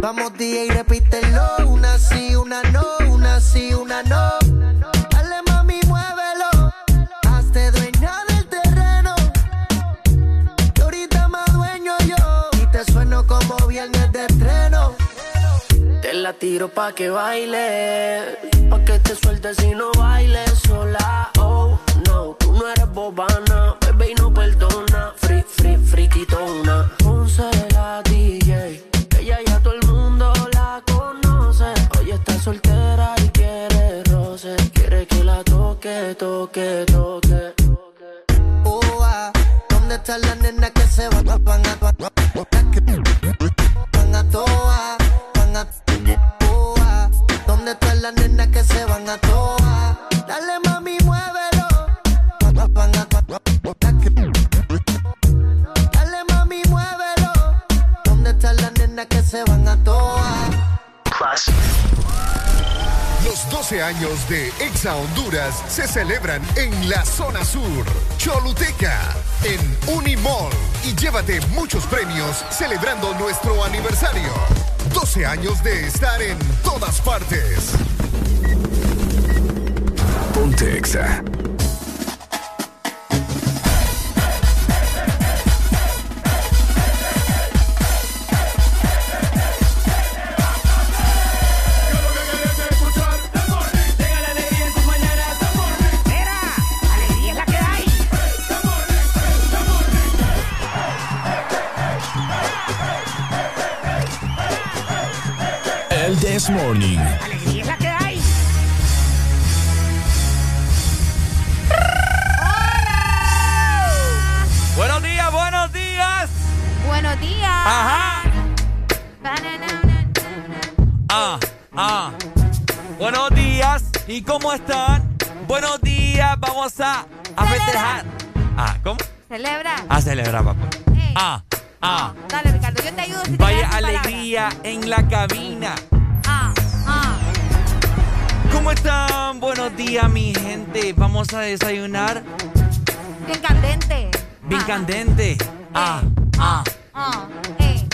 Vamos DJ, repítelo, una sí, una no, una sí, una no. La tiro pa' que baile, pa' que te sueltes y no bailes sola. Oh, no, tú no eres bobana, bebé y no perdona. Free, free, friquitona. Ponce la DJ, que ella ya todo el mundo la conoce. Hoy está soltera y quiere roce, quiere que la toque, toque, toque. Los 12 años de Exa Honduras se celebran en la zona sur, Choluteca, en Unimall. Y llévate muchos premios celebrando nuestro aniversario. 12 años de estar en todas partes. Ponte Exa. This Morning. Alegría es la que hay. Buenos días, buenos días. Buenos días. Ajá. Ah, ah. Buenos días. ¿Y cómo están? Buenos días. Vamos a, a festejar. Ah, ¿cómo? Celebra. A celebrar, papá. Ah, ah. Dale, Ricardo, yo te ayudo si te Vaya quedas sin palabras. alegría en la cabina. Ah, ah. ¿Cómo están? Buenos días, mi gente. Vamos a desayunar. En candela. bien candente. Ah, ah. Ah, eh,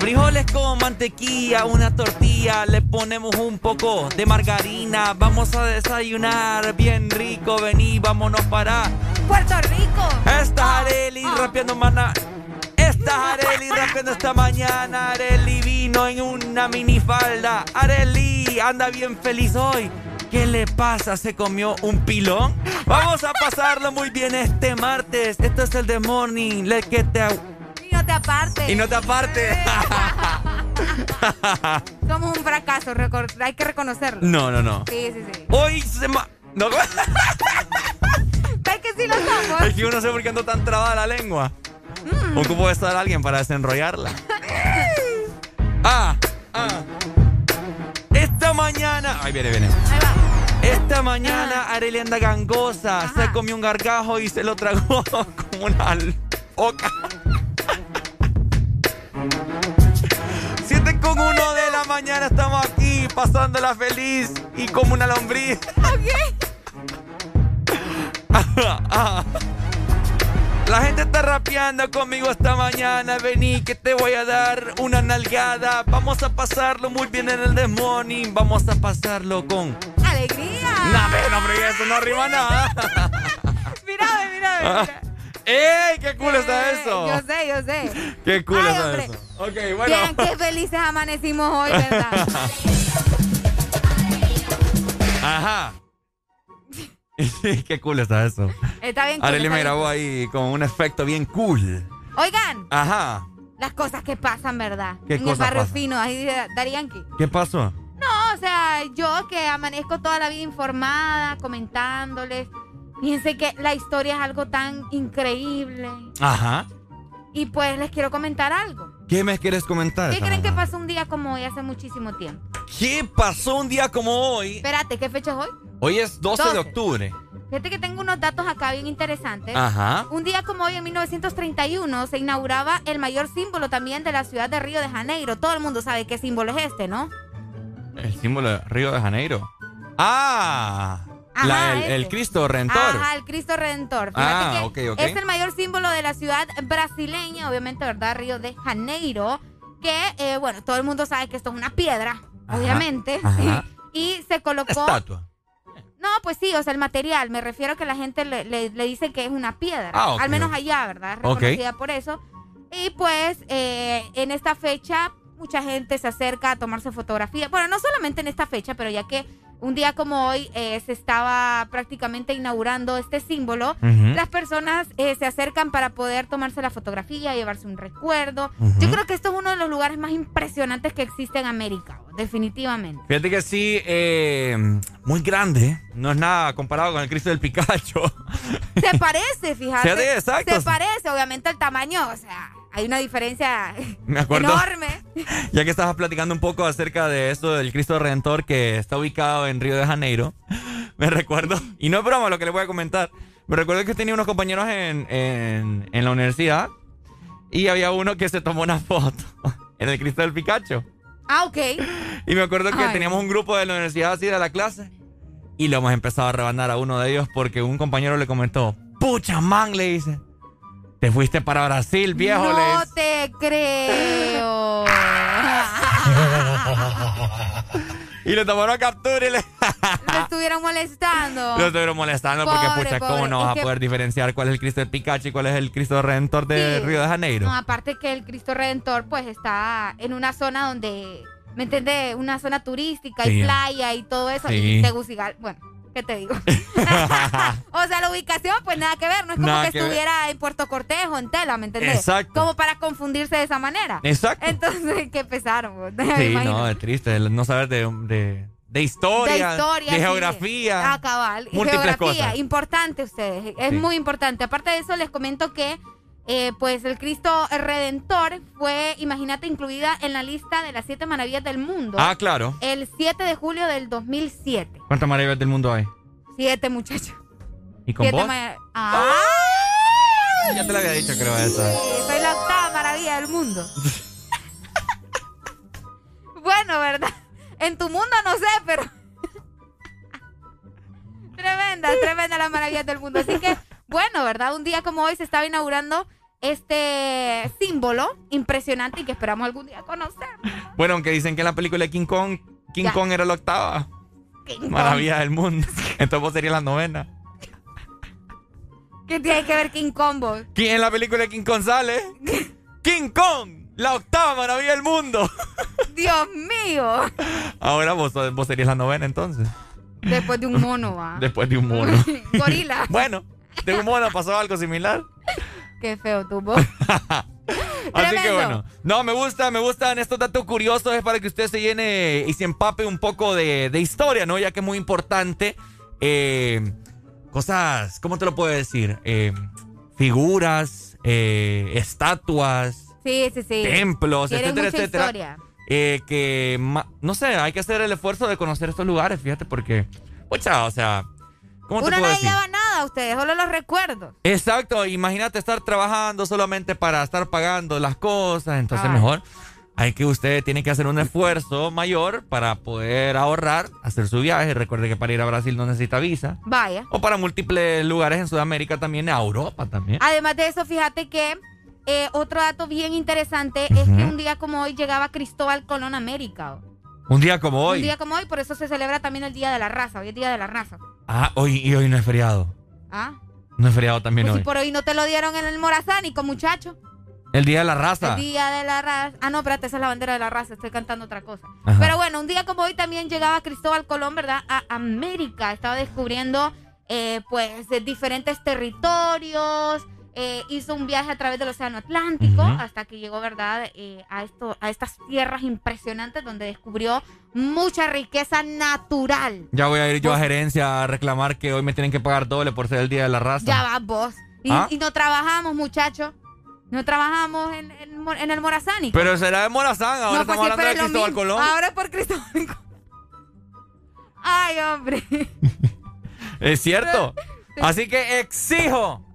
Frijoles con mantequilla, una tortilla, le ponemos un poco de margarina. Vamos a desayunar bien rico, vení, vámonos para Puerto Rico. Esta Areli rapeando mana. Esta Areli rapeando esta mañana. Areli vino en una minifalda. Areli anda bien feliz hoy. ¿Qué le pasa? ¿Se comió un pilón? Vamos a pasarlo muy bien este martes. Esto es el The Morning. Le que te Y no te aparte. y no te aparte. Somos un fracaso, hay que reconocerlo. No, no, no. Sí, sí, sí. Hoy se ma... No, ¿Ves que sí lo somos? es que yo no sé por qué ando tan trabada la lengua. Mm. Ocupo de estar alguien para desenrollarla. ah, ah. Esta mañana. Ahí viene, viene. Esta mañana Arely anda gangosa. Se comió un gargajo y se lo tragó como una oca. Siete con uno de la mañana estamos aquí pasándola feliz y como una lombriz. Ah. La gente está rapeando conmigo esta mañana. Vení que te voy a dar una nalgada. Vamos a pasarlo muy bien en el The Morning. Vamos a pasarlo con. ¡Alegría! No, ve, no, pero eso no rima nada. Mírame, mírame. Ah. ¡Ey! ¡Qué cool está eso! Yo sé, yo sé. ¡Qué cool Ay, está hombre. eso! Ok, bueno. Vean qué felices amanecimos hoy, ¿verdad? Ajá. ¡Qué cool está eso! Está bien cool, Arely me grabó ahí con un efecto bien cool. Oigan, Ajá. las cosas que pasan, ¿verdad? ¿Qué en el barrio fino, ahí de Darianki. ¿Qué pasó? No, o sea, yo que amanezco toda la vida informada, comentándoles. Fíjense que la historia es algo tan increíble. Ajá. Y pues les quiero comentar algo. ¿Qué me quieres comentar? ¿Qué creen que pasó un día como hoy hace muchísimo tiempo? ¿Qué pasó un día como hoy? Espérate, ¿qué fecha es hoy? Hoy es 12, de 12. octubre. Fíjate que tengo unos datos acá bien interesantes. Ajá. Un día como hoy, en 1931, se inauguraba el mayor símbolo también de la ciudad de Río de Janeiro. Todo el mundo sabe qué símbolo es este, ¿no? El símbolo de Río de Janeiro. ¡Ah! Ajá, La- el, Cristo Redentor. Ajá, el Cristo Redentor. Fíjate Ah, que ok, ok. es el mayor símbolo de la ciudad brasileña, obviamente, ¿verdad? Río de Janeiro. Que, eh, bueno, todo el mundo sabe que esto es una piedra, Ajá, obviamente. ajá. Y se colocó. Estatua. No, pues sí, o sea, el material. Me refiero a que la gente le, le- le dice que es una piedra. Ah, Al menos allá, ¿verdad? Reconocida por eso. Y pues eh, en esta fecha mucha gente se acerca a tomarse fotografías. Bueno, no solamente en esta fecha, pero ya que un día como hoy eh, se estaba prácticamente inaugurando este símbolo, las personas eh, se acercan para poder tomarse la fotografía, llevarse un recuerdo. Yo creo que esto es uno de los lugares más impresionantes que existe en América, definitivamente. Fíjate que sí, eh, muy grande. No es nada comparado con el Cristo del Picacho. Se parece, fíjate. Sí, exacto. Se parece, obviamente el tamaño, o sea, hay una diferencia Me acuerdo. enorme. Ya que estabas platicando un poco acerca de esto del Cristo Redentor que está ubicado en Río de Janeiro, me recuerdo, y no es broma lo que les voy a comentar, me recuerdo que tenía unos compañeros en, en, en la universidad y había uno que se tomó una foto en el Cristo del Picacho. Ah, ok. Y me acuerdo que Ay. teníamos un grupo de la universidad así de la clase y lo hemos empezado a rebanar a uno de ellos porque un compañero le comentó, pucha man, le dice, te fuiste para Brasil, viejo, No te creo. Y le tomaron captura y le... Lo estuvieron molestando. Lo estuvieron molestando porque, Pobre, pucha, ¿cómo no vas a poder diferenciar cuál es el Cristo de Picacho y cuál es el Cristo Redentor de Sí. Río de Janeiro? No, aparte que el Cristo Redentor pues está en una zona donde, ¿me entiendes? Una zona turística y Sí. playa y todo eso. Sí. Y Tegucigalpa, bueno, ¿qué te digo? o sea, la ubicación pues nada que ver. No es como Nada que, estuviera en Puerto Cortejo, en Tela, ¿me entendés? Exacto. Como para confundirse de esa manera. Exacto. Entonces, ¿qué pesaron? Sí, no, es triste el no saber de, de, de historia, de historia, de sí. geografía. Ah, cabal. Múltiples geografía, cosas. importante ustedes. Es Sí. muy importante. Aparte de eso, les comento que eh, pues el Cristo Redentor fue, imagínate, incluida en la lista de las siete maravillas del mundo. Ah, claro. El 7 de julio del 2007. ¿Cuántas maravillas del mundo hay? Siete, muchachos. ¿Y con Siete vos? Ah, Ya te lo había dicho, creo, eso. soy la octava maravilla del mundo. bueno, ¿verdad? En tu mundo no sé, pero... tremenda, tremenda la maravilla del mundo. Así que, bueno, ¿verdad? Un día como hoy se estaba inaugurando este símbolo impresionante y que esperamos algún día conocer. Bueno, aunque dicen que en la película de King Kong, King Ya. Kong era la octava. King Kong. Maravilla del mundo. Entonces vos serías la novena. ¿Qué tiene que ver King Combo? ¿Quién en la película de King Kong sale? King Kong, la octava maravilla del mundo. Dios mío. Ahora vos, vos serías la novena entonces. Después de un mono, va. Después de un mono. Gorila. bueno, de un mono pasó algo similar. Qué feo tuvo. Así que bueno. No, me gusta, me gustan estos datos curiosos. Es para que usted se llene y se empape un poco de, de historia, ¿no? Ya que es muy importante. eh, cosas, ¿cómo te lo puedo decir? Eh, figuras, eh, estatuas, Sí, sí, sí. templos, etcétera, mucha etcétera. historia. Que, no sé, hay que hacer el esfuerzo de conocer estos lugares, fíjate, porque, pucha, o sea, ¿cómo te Uno no puedo decir? lleva nada a ustedes, solo los recuerdos. Exacto, imagínate estar trabajando solamente para estar pagando las cosas, entonces Ay. mejor hay que usted tiene que hacer un esfuerzo mayor para poder ahorrar, hacer su viaje. Recuerde que para ir a Brasil no necesita visa. Vaya. O para múltiples lugares en Sudamérica también, a Europa también. Además de eso, fíjate que eh, otro dato bien interesante es que un día como hoy llegaba Cristóbal Colón a América. Un día como Un hoy. día como hoy, por eso se celebra también el Día de la Raza. Hoy es Día de la Raza. Ah, hoy y hoy no es feriado. ¿Ah? No es feriado también Pues hoy. si por hoy no te lo dieron en el Morazánico, muchacho. El día de la raza. El Día de la Raza. Ah, no, espérate, esa es la bandera de la raza. Estoy cantando otra cosa. Ajá. Pero bueno, un día como hoy también llegaba Cristóbal Colón, ¿verdad? A América. Estaba descubriendo, eh, pues, diferentes territorios. Eh, hizo un viaje a través del Océano Atlántico hasta que llegó, ¿verdad? eh, a, esto, a estas tierras impresionantes donde descubrió mucha riqueza natural. Ya voy a ir yo a gerencia a reclamar que hoy me tienen que pagar doble por ser el día de la raza. Ya vas vos. Y, ¿Ah? y no trabajamos, muchachos. No trabajamos en, en Mo- en el Morazánico. Pero será de Morazán, ahora No, pues estamos sí, hablando de Cristóbal. Colón. Ahora es por Cristóbal Colón. Ay, hombre. Es cierto. Así que exijo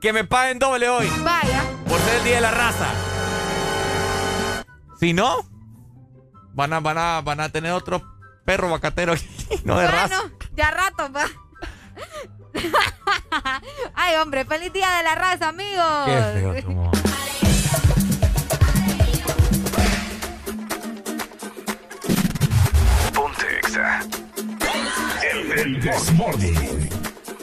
que me paguen doble hoy Vaya. por ser el día de la raza. Si no, van a, van a, van a tener otro perro vacatero aquí, no de raza. Bueno, ya rato, pa. Ay, hombre, feliz día de la raza, amigos. Qué feo tu modo. Ponte Exa. El This Morning.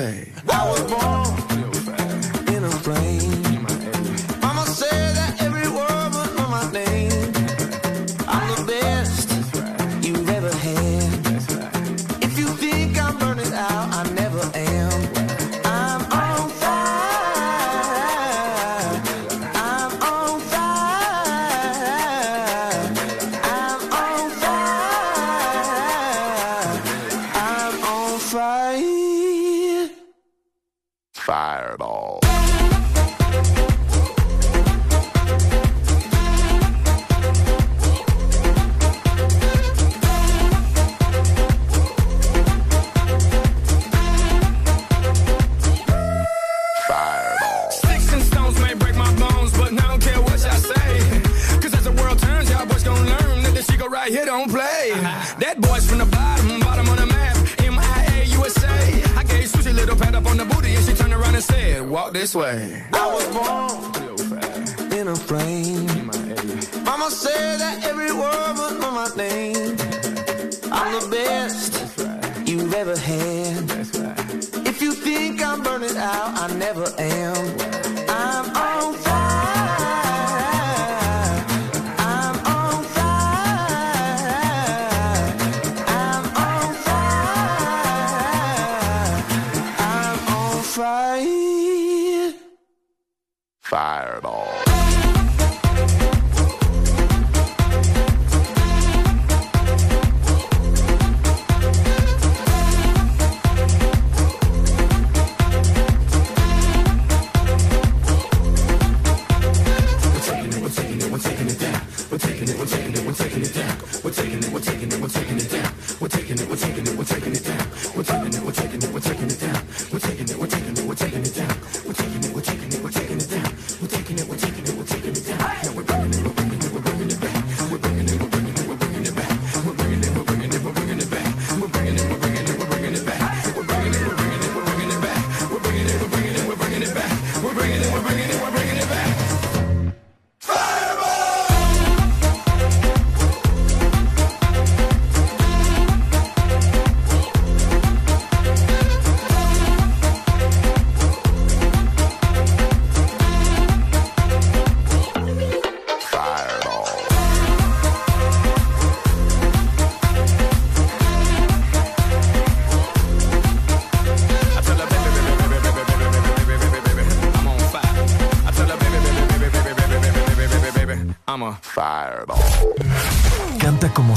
Way." I was born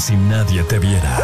sin nadie te viera.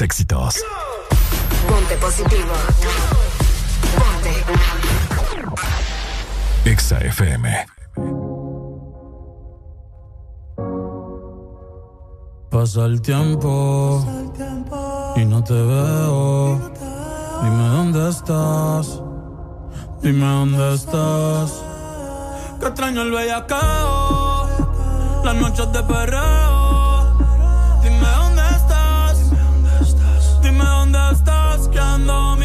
éxitos. Ponte positivo. Ponte. Exa FM. Pasa el tiempo y no te veo. Dime dónde estás. Dime dónde estás. Que extraño el bellacao. Las noches de perreo ando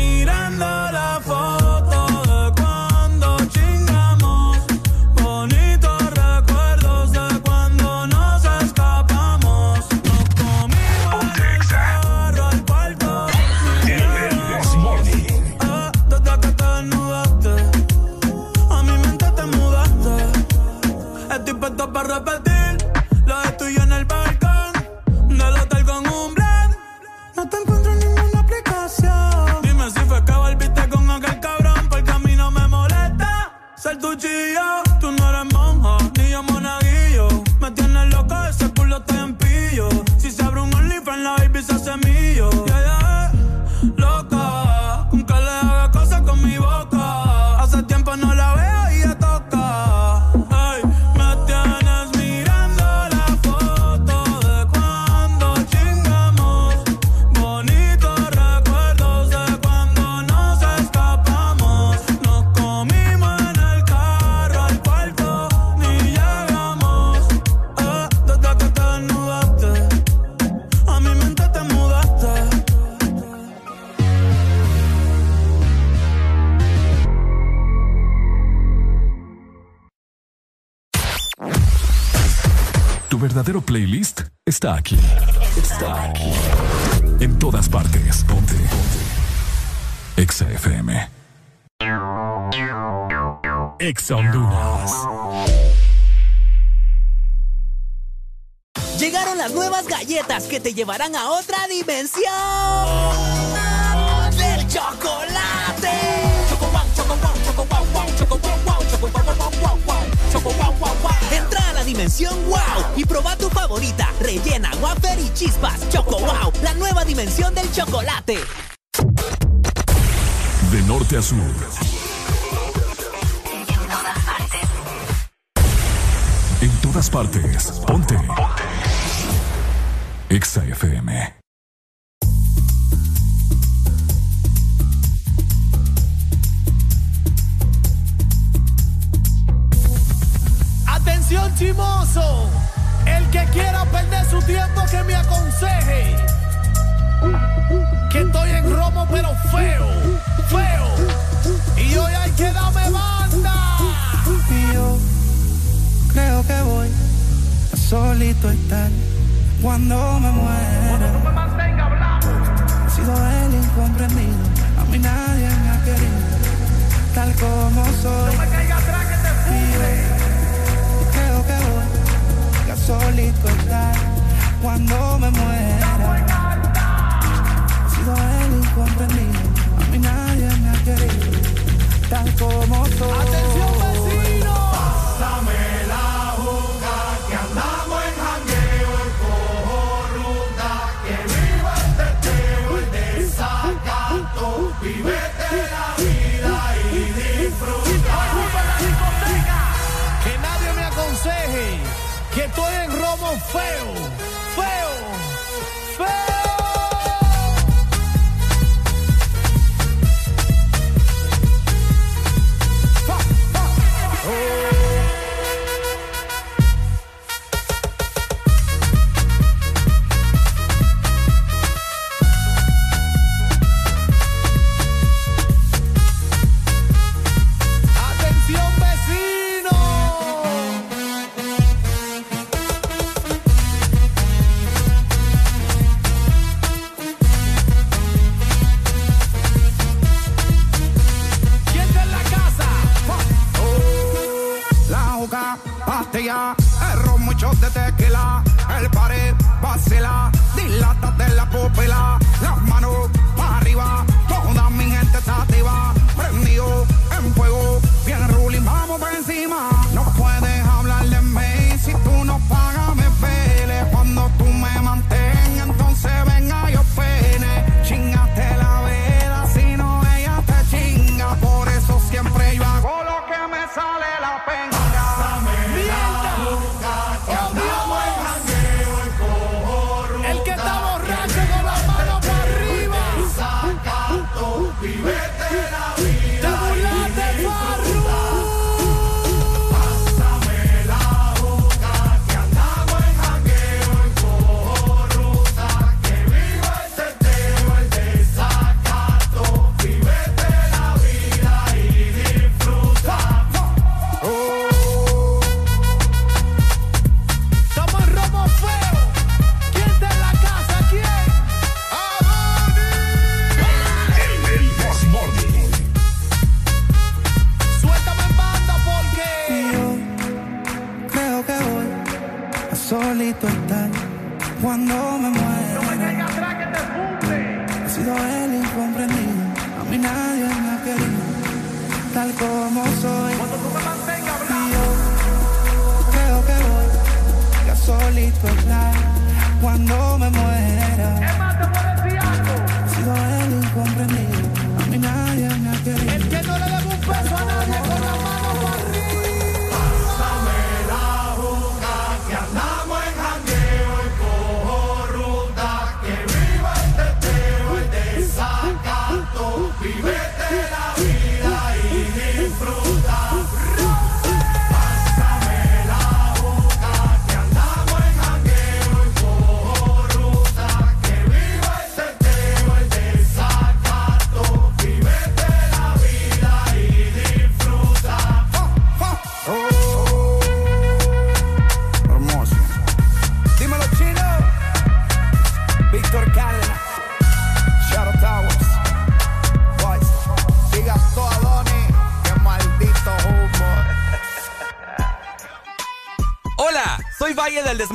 está aquí. Está aquí. En todas partes. Ponte. Ponte. Exa FM. Exa Honduras. Llegaron las nuevas galletas que te llevarán a otra dimensión del chocolate. Choco wow, choco wow, choco wow, wow, choco wow, wow, choco wow, wow, dimensión wow y proba tu favorita, rellena, wafer y chispas. Choco wow, la nueva dimensión del chocolate. De norte a sur. En todas partes. Ponte. Exa FM. Chimoso, el que quiera perder su tiempo que me aconseje. Que estoy en romo pero feo, feo. Y hoy hay que darme banda. Y yo creo que voy a solito estar cuando me muera. He sido el incomprendido, a mí nadie me ha querido, tal como soy. Y yo solito estar cuando me muera. He sido el incomprendido, a mí nadie me ha querido, tal como soy. Atención en de tequila, el pared, vacila,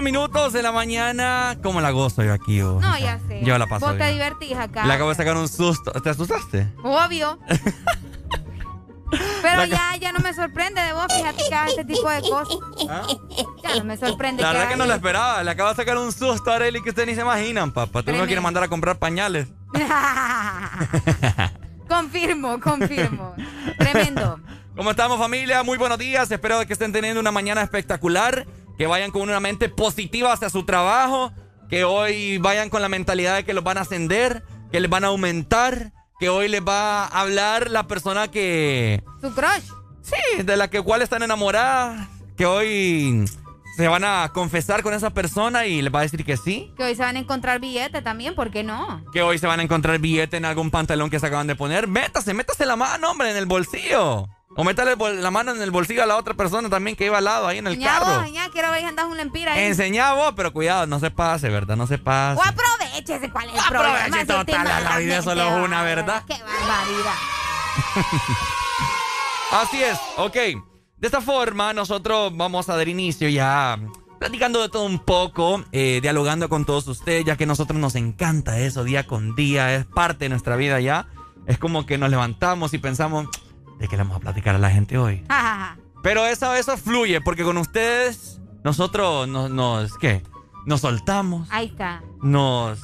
22 minutos de la mañana. ¿Cómo la gozo yo aquí? oh? No, ya sé. Yo la paso Vos te divertís acá. Le acabo de sacar un susto. ¿Te asustaste? Obvio. Pero ya, ya no me sorprende de vos, fíjate que hagas este tipo de cosas. Ya no me sorprende La verdad que que no lo esperaba. Le acabo de sacar un susto a Areli que ustedes ni se imaginan, papá. Tú no quieres mandar a comprar pañales. confirmo, confirmo. Tremendo. ¿Cómo estamos familia? Muy buenos días. Espero que estén teniendo una mañana espectacular. Que vayan con una mente positiva hacia su trabajo. Que hoy vayan con la mentalidad de que los van a ascender. Que les van a aumentar. Que hoy les va a hablar la persona que... Su crush. Sí, de la que cual están enamoradas. Que hoy se van a confesar con esa persona y les va a decir que sí. Que hoy se van a encontrar billetes también, ¿por qué no? Que hoy se van a encontrar billete en algún pantalón que se acaban de poner. Métase, métase la mano, hombre, en el bolsillo. O métale la mano en el bolsillo a la otra persona también que iba al lado, ahí en el Enseñá carro. vos, ya quiero ver si andas un lempira ahí. Enseñá vos, pero cuidado, no se pase, ¿verdad? No se pase. O aprovechese, ¿cuál es el problema? Aproveche total, la- la vida es solo qué una, ¿verdad? Qué barbaridad. Así es, ok. De esta forma, nosotros vamos a dar inicio ya platicando de todo un poco, eh, dialogando con todos ustedes, ya que a nosotros nos encanta eso día con día, es parte de nuestra vida ya. Es como que nos levantamos y pensamos, ¿de qué le vamos a platicar a la gente hoy? Pero eso, eso fluye, porque con ustedes nosotros nos, nos ¿qué? Nos soltamos, Ahí está. nos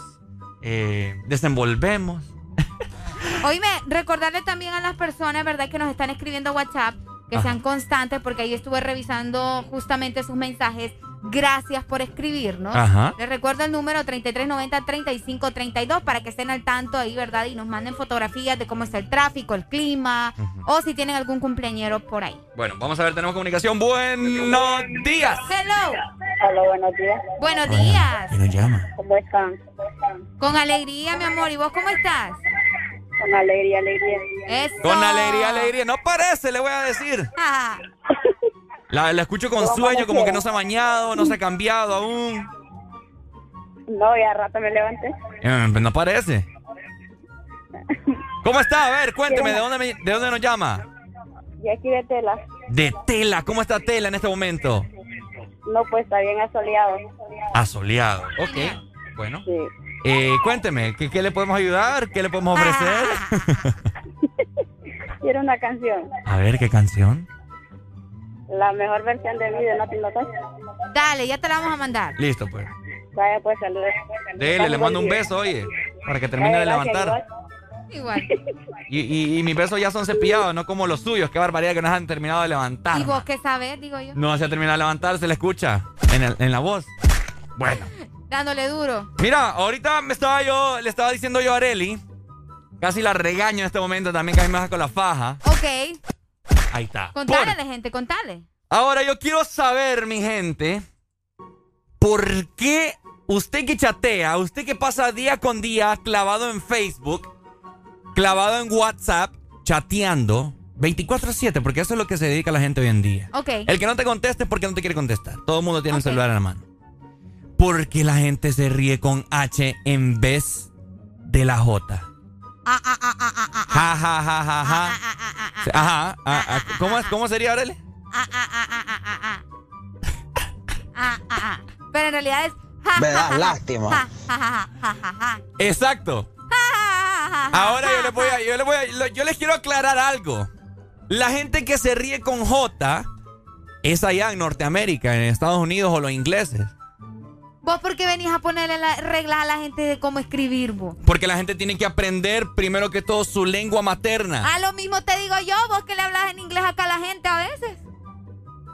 eh, desenvolvemos. Oíme, recordarle también a las personas, ¿verdad? Que nos están escribiendo WhatsApp, que Ajá. sean constantes, porque ahí estuve revisando justamente sus mensajes. Gracias por escribirnos. Ajá. Les recuerdo el número 3390-3532 para que estén al tanto ahí, ¿verdad? Y nos manden fotografías de cómo está el tráfico, el clima, o si tienen algún cumpleañero por ahí. Bueno, vamos a ver, tenemos comunicación. Buenos días. Hello. Hola, buenos días. Buenos días. ¿Quién nos llama? ¿Cómo están? Con alegría, mi amor. ¿Y vos cómo estás? Con alegría, alegría. Eso. Con alegría, alegría. No parece, le voy a decir. Ah, La, la escucho con sueño, como que no se ha bañado, no se ha cambiado aún. No, ya rato me levanté. Eh, no parece. ¿Cómo está? A ver, cuénteme, ¿de dónde, me- ¿de dónde nos llama? Y aquí de tela. De Tela. ¿Cómo está Tela en este momento? No, pues está bien asoleado. Asoleado. Ok. Bueno. Sí. Eh, cuénteme, ¿qué, qué le podemos ayudar? ¿Qué le podemos ofrecer? Quiero una canción. A ver, ¿qué canción? La mejor versión de mí de Us. dale, ya te la vamos a mandar. Listo, pues. Vaya, pues saludos. Dele, le mando un beso, oye. Para que termine Eh, de levantar. Igual. Y, y- y mis besos ya son cepillados, no como los suyos. Qué barbaridad que no se han terminado de levantar. ¿Y vos qué sabes? Digo yo. No se ha terminado de levantar, se le escucha en, el- en la voz. Bueno. Dándole duro. Mira, ahorita me estaba yo, le estaba diciendo yo a Areli. Casi la regaño en este momento también, casi me baja con la faja. Ok. Ahí está. Contale a la gente, contale. Ahora yo quiero saber, mi gente, ¿por qué usted que chatea, usted que pasa día con día clavado en Facebook, clavado en WhatsApp, chateando, 24-7, porque eso es lo que se dedica la gente hoy en día. Ok. El que no te conteste es porque no te quiere contestar. Todo el mundo tiene un celular en la mano. Porque la gente se ríe con H en vez de la J. Ajá. ah, ah, ¿Cómo, es- ¿Cómo sería, ah, ah, ah, ah, ah, ah, ah. Ah, ah, ah. Pero en realidad es. Me da lástima. Exacto. Ahora yo les voy a, yo les voy a, yo les quiero aclarar algo. La gente que se ríe con J es allá en Norteamérica, en Estados Unidos o los ingleses. ¿Vos por qué venís a ponerle las reglas a la gente de cómo escribir, vos? Porque la gente tiene que aprender primero que todo su lengua materna. Ah, lo mismo te digo yo, vos que le hablas en inglés acá a la gente a veces.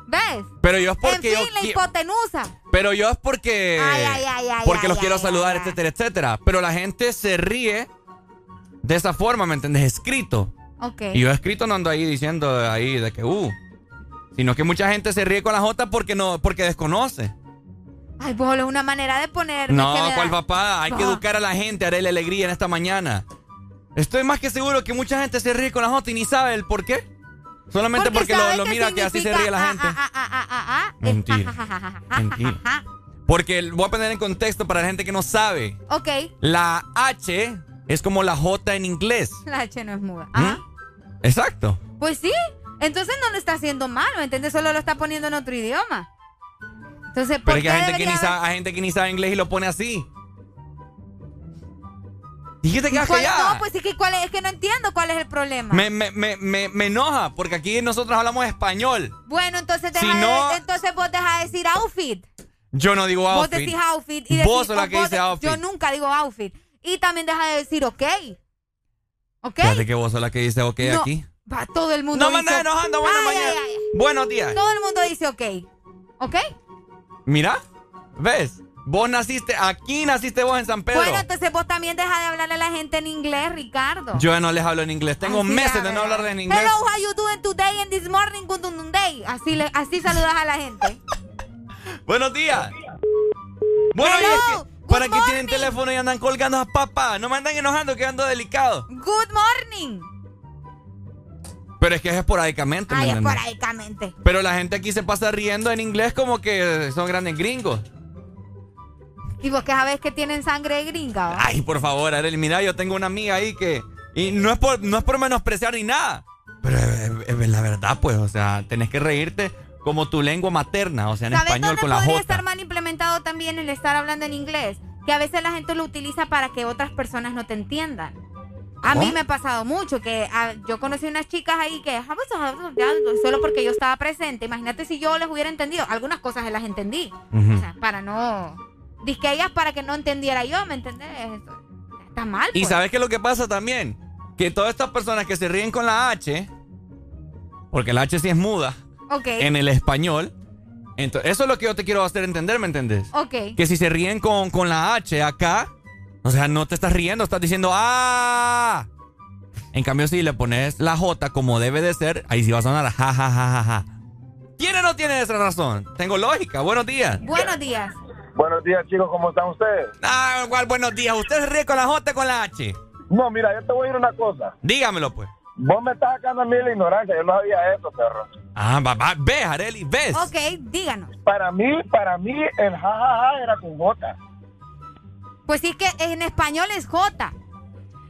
¿Ves? Pero yo es En porque fin, yo la hipotenusa. Pero yo es porque. Ay, ay, ay, ay, porque ay, los quiero saludar, etcétera, etcétera. Pero la gente se ríe de esa forma, ¿me entiendes? Escrito. Ok. Y yo escrito no ando ahí diciendo ahí de que, uh. Sino que mucha gente se ríe con la J porque no, porque desconoce. Ay, vos es una manera de poner. No, ¿cuál papá? Hay que Ah. educar a la gente, haré la alegría en esta mañana. Estoy más que seguro que mucha gente se ríe con la J y ni sabe el por qué. Solamente porque, lo, lo mira que así se ríe la ah, gente. ah. Mentira. Mentira. Porque voy a poner en contexto para la gente que no sabe. Ok, La H es como la J en inglés. la H no es muda. ¿Mm? Exacto. Pues sí, entonces no lo está haciendo mal, ¿me entiendes? Solo lo está poniendo en otro idioma. Entonces, ¿por Pero es que hay gente que, ni sabe, hay gente que ni sabe inglés y lo pone así. ¿Y qué te quedas ¿Cuál- callada? No, pues sí que cuál es, es que no entiendo cuál es el problema. Me, me, me, me, me enoja porque aquí nosotros hablamos español. Bueno, entonces Si deja de- no- entonces vos deja de decir outfit. Yo no digo Vos outfit. decís outfit y Vos decís- sos la que vos dice de- outfit. Yo nunca digo outfit. Y también deja de decir ok. ¿Ok? Fíjate que vos sos la que dice ok No, aquí. Va, todo el mundo No me andes enojando, buena Ay, mañana. ay, ay. Buenos días. Todo el mundo dice ok. ¿Ok? Mira, ¿ves? Vos naciste, aquí naciste vos en San Pedro. Bueno, entonces vos también deja de hablarle a la gente en inglés, Ricardo. Yo no les hablo en inglés. Tengo Así meses de no hablar en inglés. Hello, how you doing today and this morning, good day. Así, le, así saludas a la gente. Buenos días. Bueno, y Hello, es que, ¿para qué tienen teléfono y andan colgando a papá? No me andan enojando que ando delicado. Good morning. Pero es que es esporádicamente, ¿me Ay, esporádicamente. Pero la gente aquí se pasa riendo en inglés como que son grandes gringos. Y vos que sabés que tienen sangre gringa. Ay, por favor, Arely, mira, yo tengo una amiga ahí que... Y no es por, no es por menospreciar ni nada. Pero es, es- es la verdad, pues, o sea, tenés que reírte como tu lengua materna, o sea, en ¿Sabes español dónde con la podría J. estar mal implementado también el estar hablando en inglés? Que a veces la gente lo utiliza para que otras personas no te entiendan. A mí me ha pasado mucho que ah, yo conocí unas chicas ahí que solo porque yo estaba presente. Imagínate si yo les hubiera entendido. Algunas cosas se las entendí. O sea, para no. Dice que ellas para que no entendiera yo, ¿me entendés? Está mal. Y pues. sabes qué es lo que pasa también? Que todas estas personas que se ríen con la H, porque la H sí es muda en el español, entonces, eso es lo que yo te quiero hacer entender, ¿me entendés? Ok. Que si se ríen con, con la H acá, o sea, no te estás riendo, estás diciendo ¡Ah! En cambio, si le pones la J como debe de ser, ahí sí va a sonar ja, ja, ja, ja, ja. ¿Tiene o no tiene esa razón? Tengo lógica. Buenos días. Buenos días. Buenos días, chicos, ¿cómo están ustedes? Ah, igual, buenos días. ¿Usted se ríe con la J o con la H? No, mira, yo te voy a ir una cosa. Dígamelo, pues. Vos me estás sacando a mí la ignorancia, yo no sabía eso, perro. Ah, va, va, ves, Areli, ves. Ok, díganos. Para mí, para mí, el jajaja era con J. Pues sí que en español es J.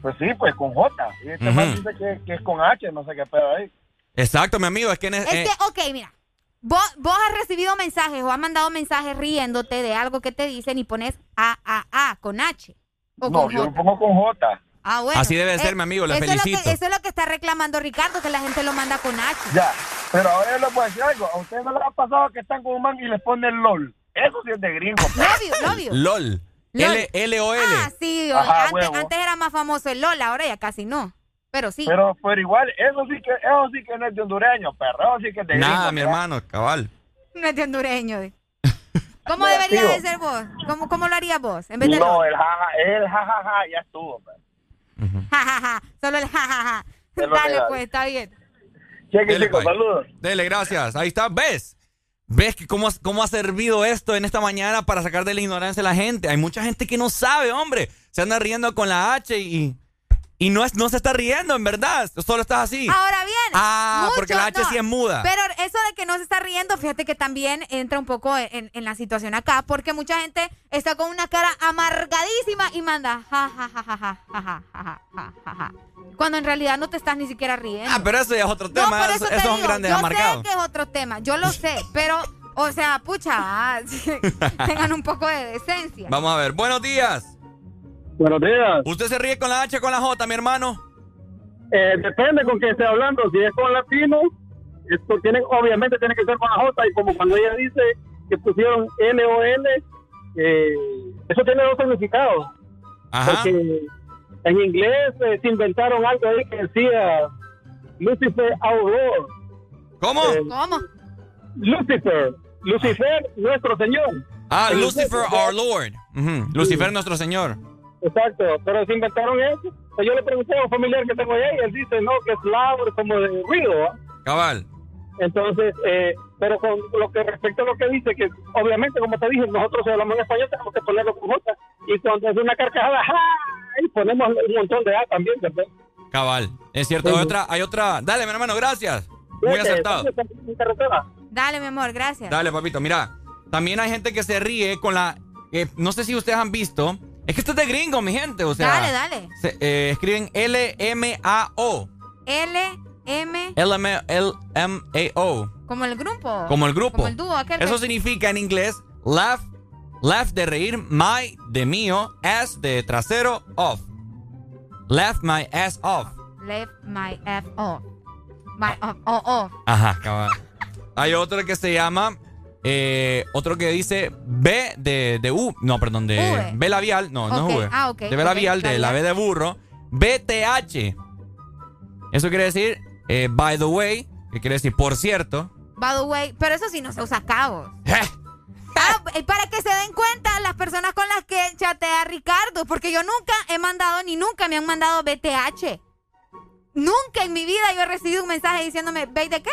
Pues sí, pues con J. Y este dice que, que es con H, no sé qué pedo ahí. Exacto, mi amigo. Es que... en- Es eh, que, ok, mira. Vos, vos has recibido mensajes o has mandado mensajes riéndote de algo que te dicen y pones A, A, A con H. O No, con yo lo pongo con J. Ah, bueno. Así debe ser, mi amigo, le eso Es lo, felicito. que, eso es lo que está reclamando Ricardo, que la gente lo manda con H. Ya, pero ahora yo les voy a decir algo. A ustedes no les ha pasado que están con un man y les ponen LOL. Eso sí es de gringo. pues. You, love you. LOL. LOL. L, L o L. Ah, sí. Ajá, antes, huevo. antes era más famoso el LOL, ahora ya casi no. Pero sí. Pero, pero igual, eso sí que eso sí que no es de hondureño, perro. Eso sí que es de Nada, gringo, mi ¿verdad? hermano, cabal. No es de hondureño. de- ¿Cómo Negativo. debería de ser vos? ¿Cómo, cómo lo harías vos? En vez de No, LOL. el jaja, el jajaja ya estuvo. perro. Ja, ja, ja. Solo el ja, ja, ja. Es lo Dale, legal. pues, está bien. Cheque, Dele, chicos, pues. saludos. Dele, gracias. Ahí está, ¿ves? ¿Ves que cómo, cómo ha servido esto en esta mañana para sacar de la ignorancia a la gente? Hay mucha gente que no sabe, hombre. Se anda riendo con la H y... Y no, es, no se está riendo, en verdad. Solo estás así. Ahora bien. Ah, porque la H no, sí es muda. Pero eso de que no se está riendo, fíjate que también entra un poco en, en la situación acá, porque mucha gente está con una cara amargadísima y manda ja ja ja ja ja ja ja ja ja ja. Cuando en realidad no te estás ni siquiera riendo. Ah, pero eso ya es otro No, tema. por eso, eso son digo, grandes yo amargados. sé que es otro tema, yo lo sé, pero, o sea, pucha, ah, tengan un poco de decencia. Vamos a ver. Buenos días. Buenos días. ¿Usted se ríe con la H o con la J, mi hermano? Eh, depende con quién esté hablando. Si es con latino, esto tiene, obviamente tiene que ser con la J. Y como cuando ella dice que pusieron L o N, eh, eso tiene dos significados. Ajá. Porque en inglés eh, se inventaron algo ahí que decía Lucifer our Lord. ¿Cómo? ¿Cómo? Lucifer. Lucifer, nuestro Señor. Ah, Lucifer our Lord. Lucifer nuestro Señor. Exacto, pero se inventaron eso. Pues yo le pregunté a un familiar que tengo allá y él dice, no, que es loud, como de ruido. ¿va? Cabal. Entonces, eh, pero con lo que respecta a lo que dice, que obviamente, como te dije, nosotros si hablamos en español tenemos que ponerlo con J. Y cuando es una carcajada, ¡ja! Y ponemos un montón de A también, ¿verdad? Cabal. Es cierto. Hay otra, hay otra. Dale, mi hermano, gracias. Muy acertado. Dale, mi amor, gracias. Dale, papito. Mira, también hay gente que se ríe con la. eh, no sé si ustedes han visto. Es que esto es de gringo, mi gente. O sea, dale, dale. se- eh, escriben L-M-A-O. L, M, L-M-A-O. como el grupo. Como el grupo. Como el dúo, aquel Eso que- significa en inglés laugh, laugh de reír, my de mío, ass de trasero, off. Laugh my ass off. Left my F off. My off, oh, off. Ajá, cabal. Hay otro que se llama, eh, otro que dice B de, de U, no, perdón, de V. B labial, no, no es V. ah, ok, De B labial, de la B de burro, BTH. Eso quiere decir, eh, by the way, que quiere decir por cierto. By the way, pero eso sí no se usa cabos. Eh. Ah, y para que se den cuenta las personas con las que chatea Ricardo, porque yo nunca he mandado ni nunca me han mandado BTH. Nunca en mi vida yo he recibido un mensaje diciéndome, ¿ve de qué?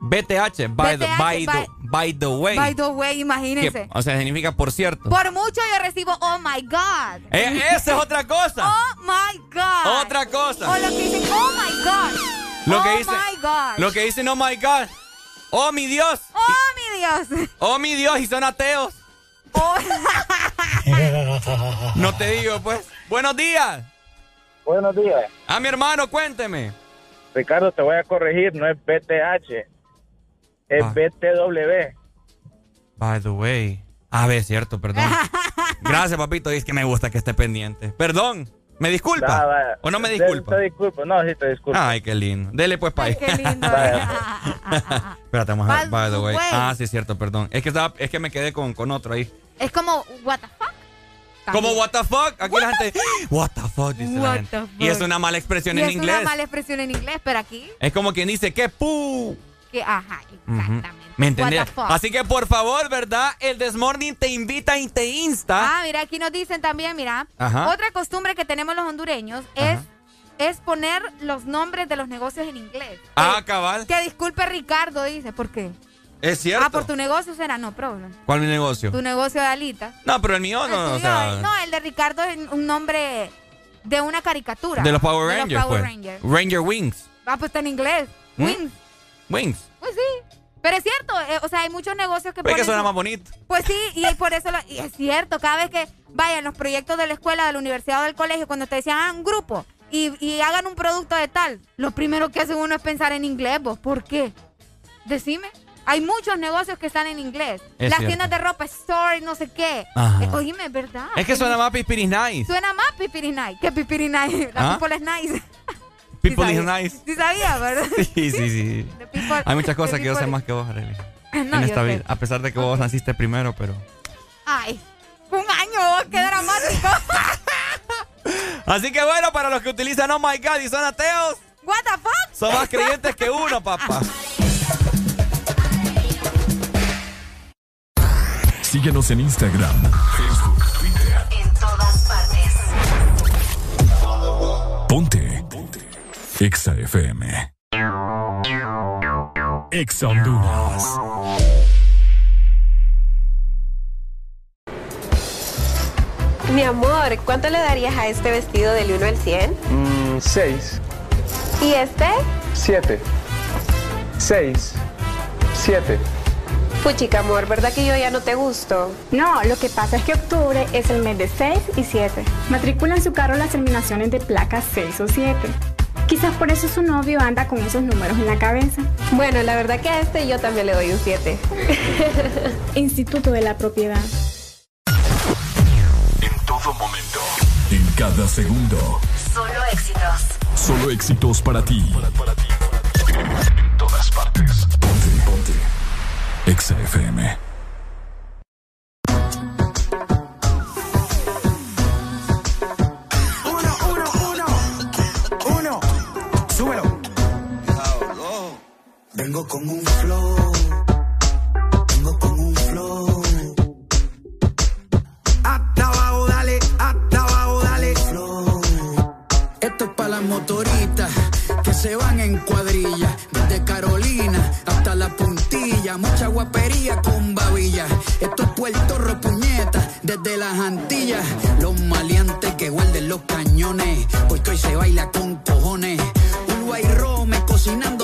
BTH, by, the, BTH, by, the, by- by the way. By the way, imagínense. Que, o sea, significa por cierto. Por mucho yo recibo, oh my God. Eh, esa es otra cosa. Oh my God. Otra cosa. O lo que dicen, oh my God. Lo oh que dice, my God. Lo que dicen, oh my God. Oh mi Dios. Oh mi Dios. Oh mi Dios. Y son ateos. Oh. No te digo, pues. Buenos días. Buenos días. A mi hermano, cuénteme. Ricardo, te voy a corregir, no es BTH, es Ah. BTW. By the way. Ah, ve, es cierto, perdón. Gracias, papito. Es que me gusta que esté pendiente. Perdón. ¿Me disculpa? Va, va. ¿O no me Te- disculpa? Te disculpo, no, sí te disculpo. Ay, qué lindo. Dele pues, pay. Qué lindo. Espérate, vamos a ver. By the way. Ah, sí, es cierto, perdón. Es que, estaba, es que me quedé con, con otro ahí. es como, what the fuck. Como what the fuck. Aquí la gente. What the fuck, dice la What gente. the Y es una mala expresión Y en es inglés. una mala expresión en inglés, pero aquí, Es como quien dice que pu. Que, ajá, exactamente. ¿Me entendés? Así que por favor, ¿verdad? El Desmorning te invita y te insta. Ah, mira, aquí nos dicen también, mira, Ajá. otra costumbre que tenemos los hondureños es, es poner los nombres de los negocios en inglés. Ah, cabal. Que disculpe Ricardo, dice, ¿por qué? Es cierto. Ah, por tu negocio será, no problem. ¿Cuál es mi negocio? Tu negocio de alitas. No, pero el mío no, El o tuyo, sea. no, el de Ricardo es un nombre de una caricatura. De los Power De Rangers, Power pues. Rangers. Ranger Wings. Ah, pues está en inglés. ¿Mm? Wings. Wings. Pues sí. Pero es cierto, eh, o sea, hay muchos negocios que Ve que suena su- más bonito. Pues sí, y por eso lo- y es cierto, cada vez que vayan los proyectos de la escuela, de la universidad o del colegio, cuando te decían, ah, un grupo y, y hagan un producto de tal, lo primero que hace uno es pensar en inglés, vos. ¿Por qué? Decime. Hay muchos negocios que están en inglés. Es Las cierto. tiendas de ropa, store, no sé qué. Eh, oíme, es verdad. Es que suena más Pispiris Nice. Suena más pipirinay que pipirinay. La ¿Ah? people is nice. People Sí is nice. Sí sabía, ¿verdad? Sí, sí, sí. People- Hay muchas cosas que yo sé más que vos, Arely. No, en yo esta sé. vida. A pesar de que vos naciste primero, pero. Ay, un año, qué dramático. Así que bueno, para los que utilizan Oh My God y son ateos, What the fuck? son más creyentes que uno, papá. Síguenos en Instagram, Facebook, Twitter. En todas partes. Ponte. Exa FM. Exa Honduras. Mi amor, ¿cuánto le darías a este vestido del 1 al 100? Mm, 6, ¿Y este? 7, 6, 7. Puchica, amor, ¿verdad que yo ya no te gusto? No, lo que pasa es que octubre es el mes de 6 y 7. Matricula en su carro las terminaciones de placas 6 o 7. Quizás por eso su novio anda con esos números en la cabeza. Bueno, la verdad que a este yo también le doy un 7. Instituto de la Propiedad. En todo momento. En cada segundo. Solo éxitos. Solo éxitos para ti. En todas partes. Ponte, ponte. Exa Vengo con un flow. Vengo con un flow. Hasta abajo, dale. Hasta abajo, dale. Flow. Esto es para las motoritas que se van en cuadrilla. Desde Carolina hasta la puntilla. Mucha guapería con babilla. Esto es Puerto Repuñeta. Desde las Antillas. Los maleantes que guarden los cañones. Porque hoy se baila con cojones. Uruguay Rome cocinando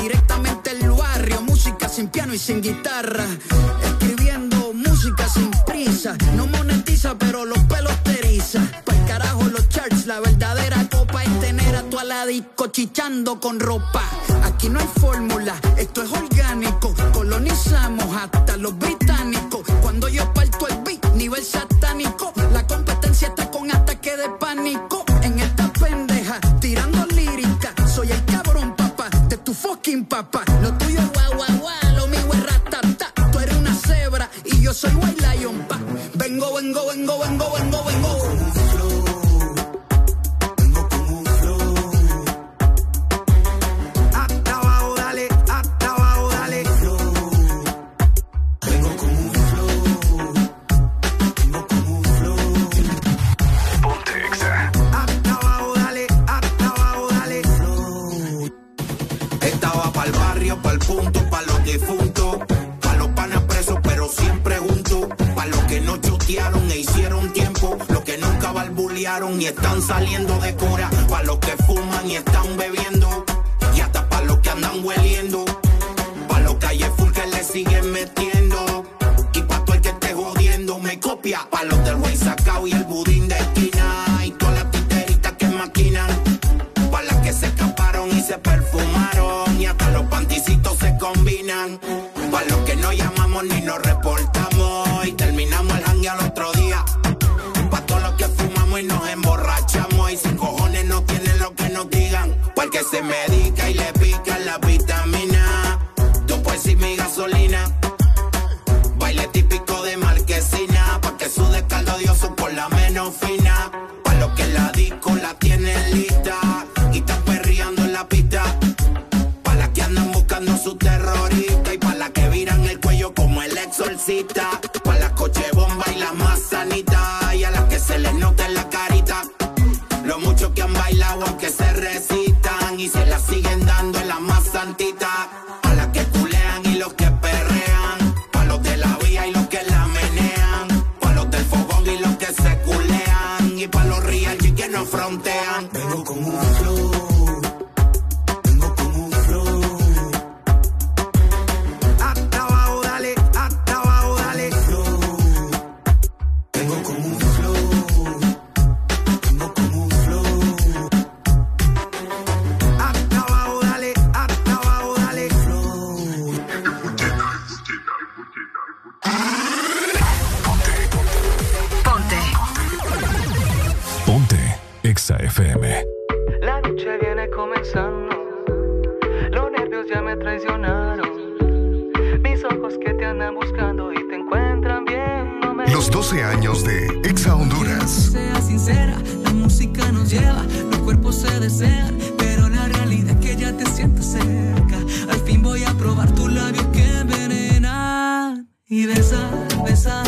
directamente el barrio, música sin piano y sin guitarra. Escribiendo música sin prisa, no monetiza, pero los pelos te eriza. Pa'l carajo los charts, la verdadera copa es tener a tu aladico chichando con ropa. Aquí no hay fórmula, esto es orgánico. Colonizamos hasta los británicos. Cuando yo parto el beat, nivel satánico. La competencia está con ataque de pánico. Lo tuyo es guau, guau, lo mío es ratata. Tú eres una cebra y yo soy white lion, pa. Vengo, vengo, vengo, vengo, vengo, vengo. E hicieron tiempo, los que nunca barbulearon y están saliendo de cura, pa' los que fuman y están bebiendo, y hasta pa' los que andan hueliendo, pa' los calles full que le siguen metiendo, y pa' todo el que esté jodiendo me copia, pa' los del güey sacao y el budín que se medica y le pica la vitamina. Tú pues y mi gasolina. Baile típico de marquesina. Pa' que sude caldo dioso por la menos fina. Pa' los que la disco la tienen lista. Y están perreando en la pista. Pa' las que andan buscando su terrorista. Y pa' las que viran el cuello como el exorcista. Pa' las coche bomba y las más sanitas. 12 años de Exa Honduras. Sea sincera, la música nos lleva, los cuerpos se desean, pero la realidad es que ya te sientes cerca. Al fin voy a probar tus labios que envenenan y besar, besar.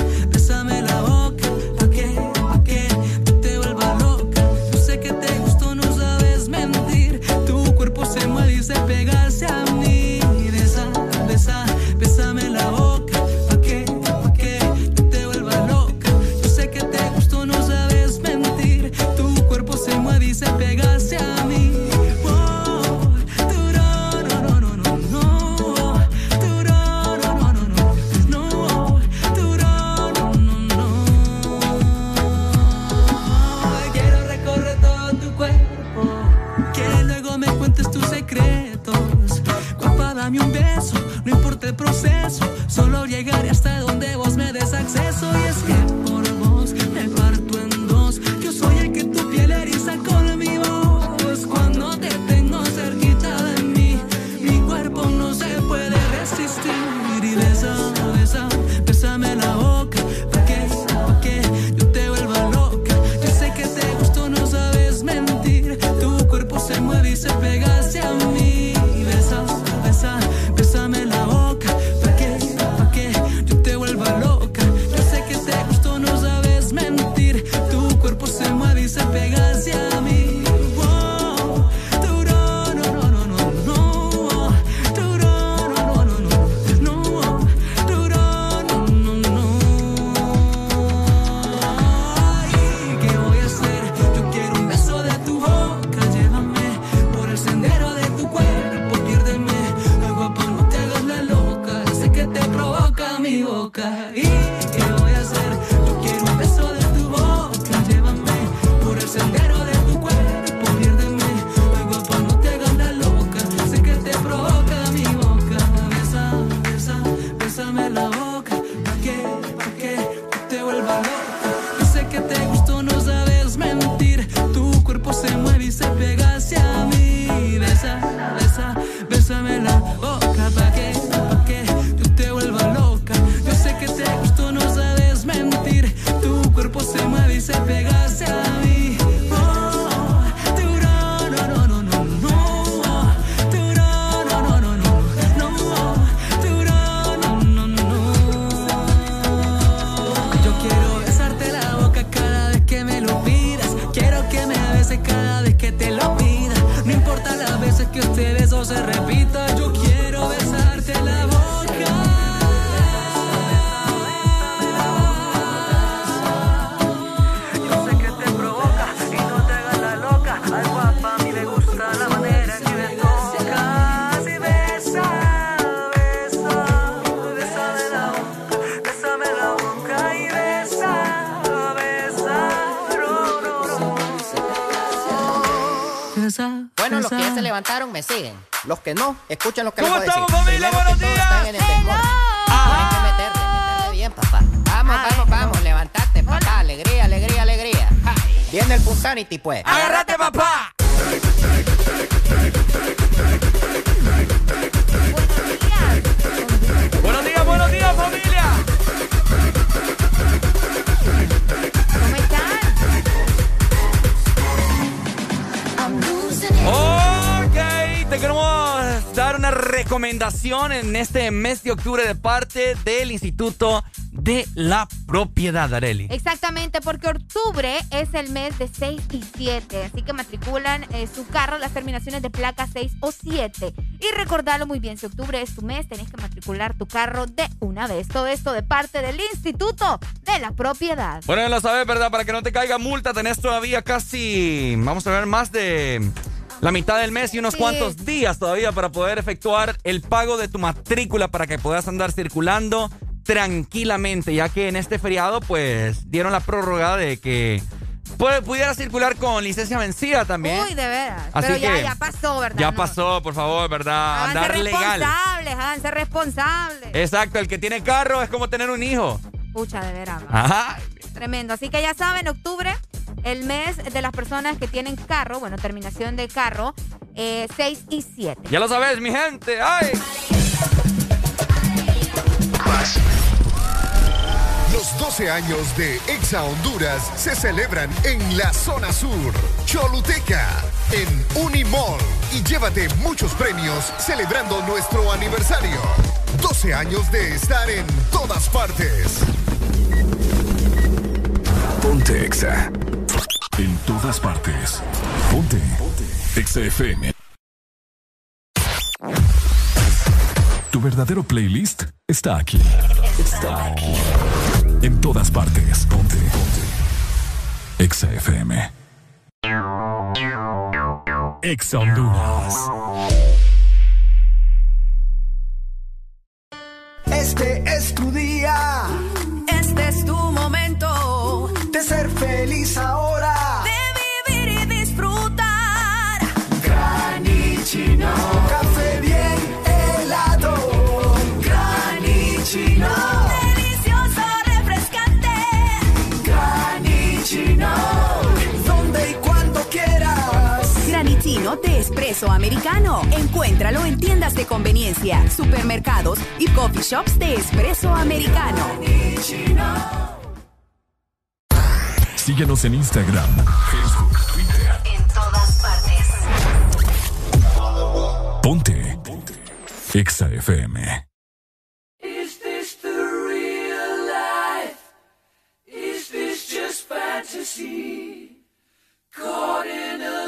que no, escuchen lo que les voy a decir. ¿Cómo estamos, familia? Buenos días. Hay que meterle, meterle bien, papá. Vamos, Ay, vamos, no. vamos, levantate, papá. Alegría, alegría, alegría. Ja. Viene el Punsanity, pues. Ay. en este mes de octubre de parte del Instituto de la Propiedad, Areli. Exactamente, porque octubre es el mes de 6 y 7, así que matriculan eh, su carro las terminaciones de placa 6 o 7. Y recordalo muy bien, si octubre es tu mes, tenés que matricular tu carro de una vez. Todo esto de parte del Instituto de la Propiedad. Bueno, ya lo sabes, ¿verdad? Para que no te caiga multa, tenés todavía casi, vamos a ver, más de la mitad del mes y unos cuantos días todavía para poder efectuar el pago de tu matrícula para que puedas andar circulando tranquilamente, ya que en este feriado pues dieron la prórroga de que pudiera circular con licencia vencida también. Uy, de veras. Así Pero ya, que, ya pasó, ¿verdad? Ya pasó, por favor, ¿verdad? Háganse Andar legal. responsables, háganse responsables. Exacto, el que tiene carro es como tener un hijo. Pucha, de veras. Ajá. Tremendo. Así que ya saben, octubre el mes de las personas que tienen carro, bueno, terminación de carro, eh, 6 y 7. Ya lo sabes, mi gente. ¡Ay! Los 12 años de Exa Honduras se celebran en la zona sur, Choluteca, en Unimall. Y llévate muchos premios celebrando nuestro aniversario. 12 años de estar en todas partes. Ponte Exa. En todas partes. Ponte. Ponte. Exa FM. Tu verdadero playlist está aquí. Está aquí. En todas partes. Ponte. Ponte. Exa FM. Exa Honduras. Este es tu día. Americano. Encuéntralo en tiendas de conveniencia, supermercados y coffee shops de espresso americano. Síguenos en Instagram, Facebook, Twitter. En todas partes. Ponte. Ponte. Exa FM. Is this the real life? Is this just fantasy? Caught in a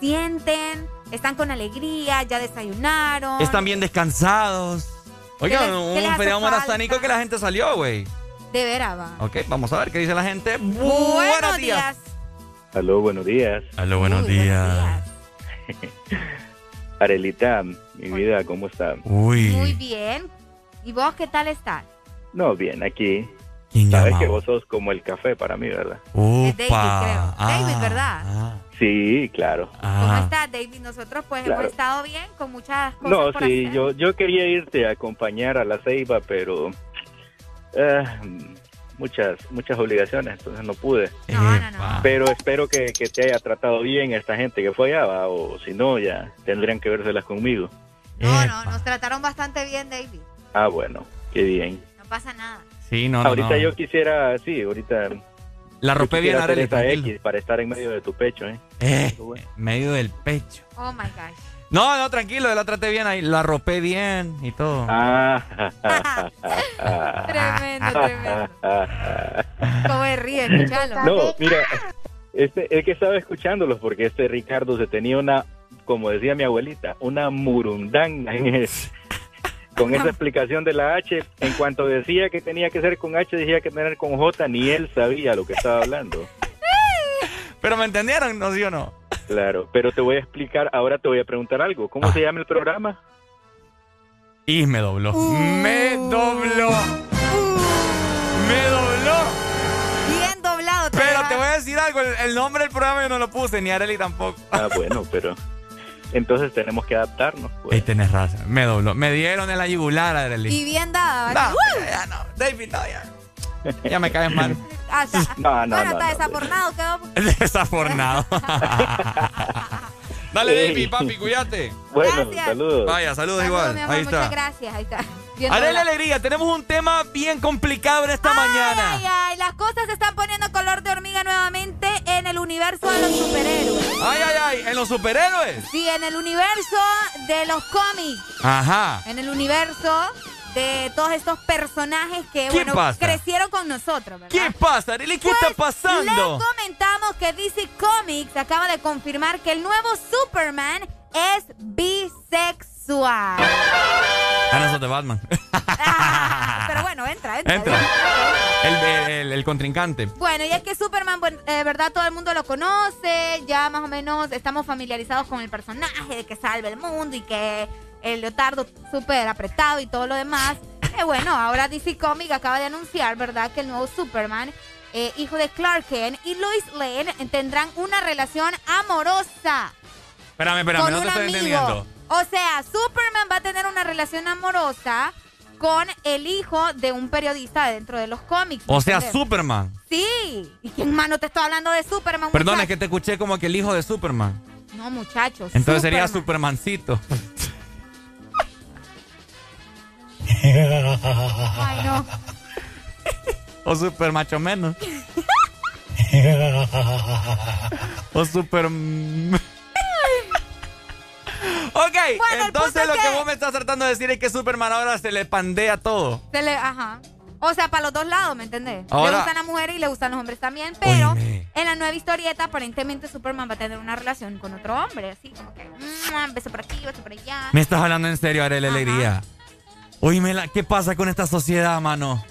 Sienten? ¿Están con alegría? ¿Ya desayunaron? Están bien descansados. Oigan, un hace feriado que la gente salió, güey. De veras, va. Ok, vamos a ver qué dice la gente. Buenos días. Aló, buenos días. Aló, buenos días. Arelita, mi vida, ¿cómo está? Uy. Muy bien. ¿Y vos qué tal estás? No, bien, aquí. ¿Quién Sabes llama? que vos sos como el café para mí, ¿verdad? Es David, creo. David, ¿verdad? ah, Sí, claro. ¿Cómo ah. estás, David? Nosotros pues Claro. hemos estado bien con muchas cosas No, por sí, hacer. yo, yo quería irte a acompañar a la ceiba, pero eh, muchas muchas obligaciones, entonces no pude. Epa. Pero espero que, que te haya tratado bien esta gente que fue allá, ¿va? o si no, ya tendrían que vérselas conmigo. No, no, nos trataron bastante bien, David. Ah, bueno, qué bien. No pasa nada. Sí, no, no, ahorita no. yo quisiera, sí, ahorita... La ropé bien, tranquilo. X para estar en medio de tu pecho, ¿eh? Eh, medio del pecho. Oh my gosh. No, no, tranquilo, yo la traté bien ahí. La ropé bien y todo. Ah. Tremendo, tremendo. ¿Cómo se ríe? Escuchalo. No, mira, este, el que estaba escuchándolos, porque este Ricardo se tenía una, como decía mi abuelita, una murundanga en el- con esa explicación de la H. En cuanto decía que tenía que ser con H, decía que tener con J, ni él sabía lo que estaba hablando. Pero me entendieron, ¿no sí o no? Claro, pero te voy a explicar, ahora te voy a preguntar algo. ¿Cómo se llama el programa? Y me dobló. Me dobló. Me dobló. Bien doblado. Pero te voy a decir algo, el, el nombre del programa yo no lo puse, ni Arely tampoco. Ah, bueno, pero entonces tenemos que adaptarnos. pues. Ahí tenés razón, me dobló. Me dieron en la yugular. Y bien dada. No, ¿vale? ¡Uh! ya, ya no. David, no, ya. Ya me caes mal. Hasta, No, no, bueno, no, no, desafornado quedó. Desafornado. Dale, David, papi, cuídate. Bueno, Gracias. saludos. Vaya, saludos Saludos, igual. mi amor, Ahí muchas está. gracias. Ahí está. Arele la- Alegría, tenemos un tema bien complicado en esta mañana. Ay, ay, las cosas se están poniendo color de hormiga nuevamente en el universo de los superhéroes. Ay, ay, ay, en los superhéroes. Sí, en el universo de los cómics. Ajá. En el universo de todos estos personajes que, ¿Qué bueno, pasa? crecieron con nosotros, ¿verdad? ¿Qué pasa, Arely? ¿Qué Pues, está pasando? Les comentamos que DC Comics acaba de confirmar que el nuevo Superman es bisexual. Ah, no, de Batman. Pero bueno, entra, entra. Entra. El, el- el contrincante. Bueno, y es que Superman, bueno, eh, verdad, todo el mundo lo conoce, ya más o menos estamos familiarizados con el personaje de que salve el mundo y que el leotardo súper apretado y todo lo demás. Eh, bueno, ahora DC Comics acaba de anunciar, ¿verdad?, que el nuevo Superman, eh, hijo de Clark Kent y Lois Lane, tendrán una relación amorosa Espérame, espérame, con no un te estoy amigo. entendiendo. O sea, Superman va a tener una relación amorosa con el hijo de un periodista dentro de los cómics. ¿me O sea? Superman. Sí. ¿Y quién más no te está hablando de Superman? Perdón, es que te escuché como que el hijo de Superman. No, muchachos. Entonces sería Superman. Supermancito. Ay, no. O Super macho menos. o Super... ok, Bueno, entonces lo que que- vos me estás tratando de decir es que Superman ahora se le pandea todo. Se le, ajá. O sea, para los dos lados, ¿me entendés? Ahora- Le gustan las mujeres y le gustan los hombres también, pero en la nueva historieta aparentemente Superman va a tener una relación con otro hombre, así como que mm, beso por aquí, beso por allá. Me estás hablando en serio, Arely Alegría. Oíme, la- ¿qué pasa con esta sociedad, mano?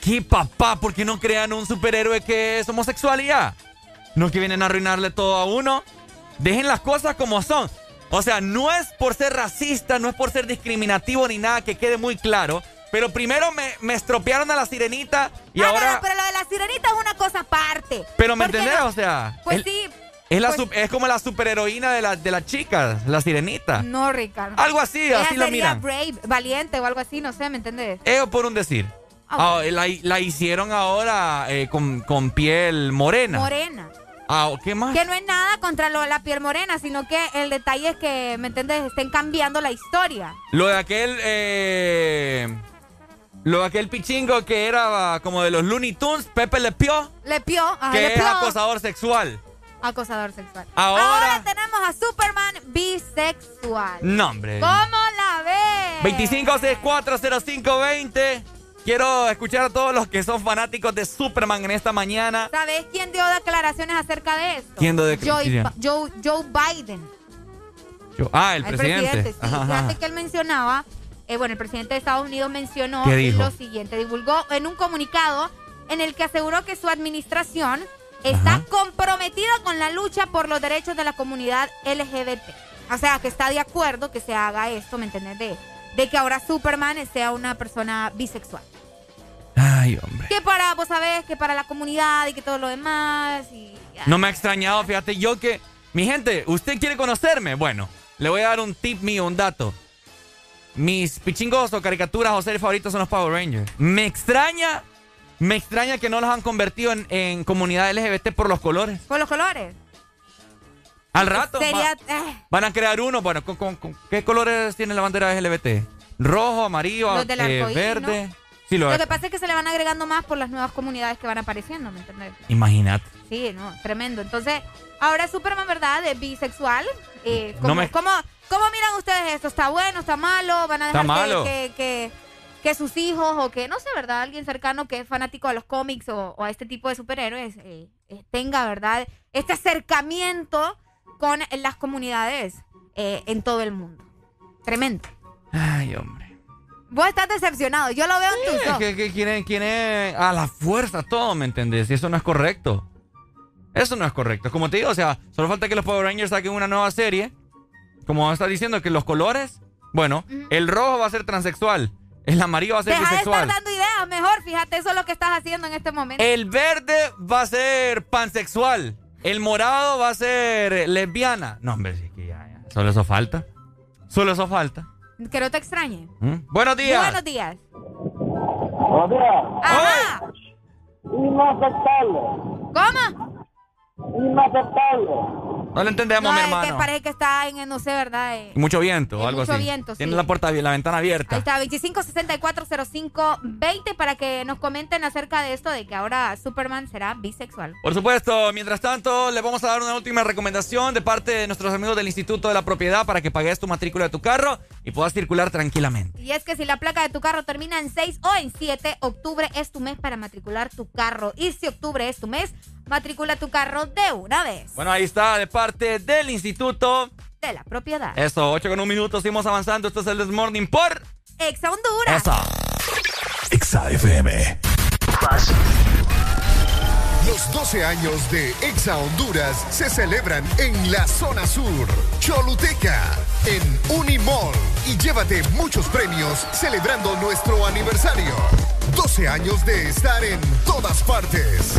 ¿Qué papá? ¿Por qué no crean un superhéroe que es homosexualidad? ¿No que vienen a arruinarle todo a uno? Dejen las cosas como son. O sea, no es por ser racista, no es por ser discriminativo ni nada, que quede muy claro. Pero primero me, me estropearon a la sirenita y Ah, no, ahora... no, pero lo de la sirenita es una cosa aparte. Pero me ¿Por qué entendés, no? o sea... Pues el- sí. Es, la pues- es como la superheroína de la, de las chicas, la sirenita. No, Ricardo. Algo así, Ella así lo miran. brave, valiente o algo así, no sé, ¿me entendés? Eso por un decir. Ah, la, la hicieron ahora eh, con, con piel morena. Morena. Ah, ¿qué más? Que no es nada contra lo la piel morena, sino que el detalle es que, ¿me entiendes? Estén cambiando la historia. Lo de aquel. eh, lo de aquel pichingo que era como de los Looney Tunes, Pepe Le Pio, Le pio, ajá, que le es acosador sexual. Acosador sexual. Ahora- tenemos a Superman bisexual. No, hombre. ¿Cómo la ves? 25640520. Quiero escuchar a todos los que son fanáticos de Superman en esta mañana. ¿Sabes quién dio declaraciones acerca de esto? ¿Quién dio declaraciones? Joe, Joe Biden. Yo- ah, el El presidente. sí. Ajá, ajá. Fíjate que él mencionaba, eh, bueno, el presidente de Estados Unidos mencionó lo siguiente, divulgó en un comunicado en el que aseguró que su administración está Ajá. comprometida con la lucha por los derechos de la comunidad LGBT. O sea, que está de acuerdo que se haga esto, ¿me entiendes? De, de que ahora Superman sea una persona bisexual. Ay, hombre. Que para, vos sabés, que para la comunidad y que todo lo demás. Y, No me ha extrañado, fíjate, yo que... Mi gente, ¿usted quiere conocerme? Bueno, le voy a dar un tip mío, un dato. Mis pichingos o caricaturas o series favoritos son los Power Rangers. Me extraña, me extraña que no los han convertido en, en comunidad LGBT por los colores. Por los colores. Al rato Sería... va- eh, van a crear uno. Bueno, ¿con, con- con- qué colores tiene la bandera LGBT? Rojo, amarillo, Los del eh, verde. ¿no? Sí, lo, Lo que pasa es que se le van agregando más por las nuevas comunidades que van apareciendo, ¿me entiendes? Imagínate. Sí, no, tremendo. Entonces, ahora Superman, ¿verdad? Es bisexual. Eh, ¿cómo, No me- cómo- cómo miran ustedes esto? ¿Está bueno? ¿Está malo? ¿Van a Está dejar que- malo. Que, que, que sus hijos o que, no sé, ¿verdad? Alguien cercano que es fanático de los cómics o, o a este tipo de superhéroes eh, eh, tenga, ¿verdad? Este acercamiento con las comunidades eh, en todo el mundo. Tremendo. Ay, hombre. Vos estás decepcionado. Yo lo veo en tus ojos. que, que quieren, quieren a la fuerza todo, ¿me entendés? Y eso no es correcto. Eso no es correcto. Como te digo, o sea, solo falta que los Power Rangers saquen una nueva serie. Como está diciendo que los colores, bueno, el rojo va a ser transexual, el amarillo va a ser Deja de estar bisexual, dando ideas, mejor, fíjate, eso es lo que estás haciendo en este momento. el verde va a ser pansexual, el morado va a ser lesbiana. No, hombre, sí que ya, ya. Solo eso falta. Solo eso falta. Que no te extrañe. ¿Mm? Buenos días. Buenos días. Buenos días. Ajá. Inaceptable. ¿Cómo? Inaceptable. No lo entendemos, mi es hermano. que parece que está en, no sé, ¿verdad? Eh, Mucho viento o algo mucho así. viento, Tiene sí. la puerta, la ventana Ahí abierta. está, 25640520 para que nos comenten acerca de esto de que ahora Superman será bisexual. Por supuesto, mientras tanto, le vamos a dar una última recomendación de parte de nuestros amigos del Instituto de la Propiedad para que pagues tu matrícula de tu carro y puedas circular tranquilamente. Y es que si la placa de tu carro termina en 6 o en 7, octubre es tu mes para matricular tu carro. Y si octubre es tu mes, matricula tu carro de una vez. Bueno, ahí está, de parte del Instituto. De la propiedad. Eso, 8 con un minuto, seguimos avanzando. Esto es el Desmorning por... Exa Honduras. Eso. Exa FM. Los 12 años de Exa Honduras se celebran en la zona sur, Choluteca, en Unimall. Y llévate muchos premios celebrando nuestro aniversario. 12 años de estar en todas partes.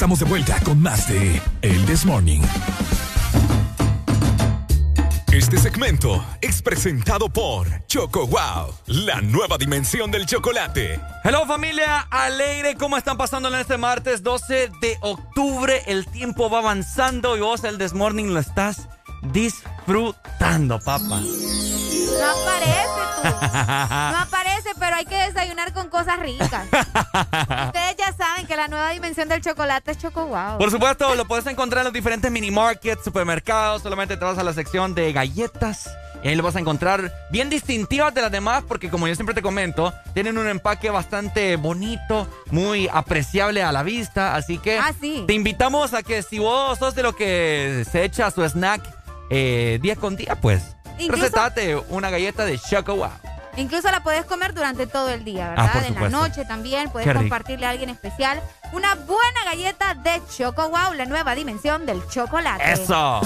estamos de vuelta con más de El This Morning. Este segmento es presentado por Choco Wow, la nueva dimensión del chocolate. Hello familia alegre, ¿cómo están pasando en este martes 12 de octubre? El tiempo va avanzando y vos el This Morning lo estás disfrutando, papá. No aparece tú. No aparece, pero hay que desayunar con cosas ricas. Ustedes ya saben que la nueva dimensión del chocolate es Choco Wow. Por supuesto, lo puedes encontrar en los diferentes mini markets, supermercados. Solamente te vas a la sección de galletas. Y ahí lo vas a encontrar bien distintivas de las demás, porque como yo siempre te comento, tienen un empaque bastante bonito, muy apreciable a la vista. Así que Ah, sí. te invitamos a que si vos sos de lo que se echa su snack eh, día con día, pues Incluso- recetate una galleta de Choco Wow. Incluso la puedes comer durante todo el día, Ah, ¿verdad? en la noche también rico. compartirle a alguien especial una buena galleta de Choco Wow, la nueva dimensión del chocolate. ¡Eso!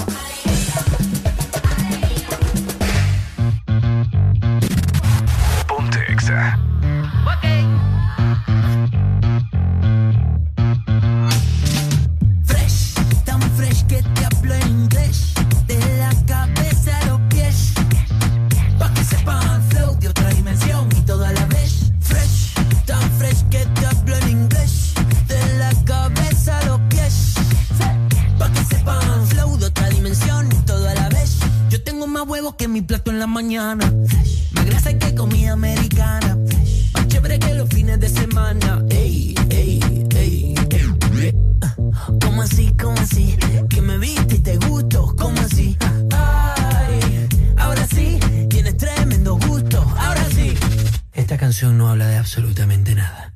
Mi plato en la mañana. Más grasa que comida americana. Más chévere que los fines de semana. Ey, ey, ey, ey. ¿Cómo así? ¿Cómo así? Que me viste y te gusto. ¿Cómo así? Ahora sí, tienes tremendo gusto. Ahora sí. Esta canción no habla de absolutamente nada.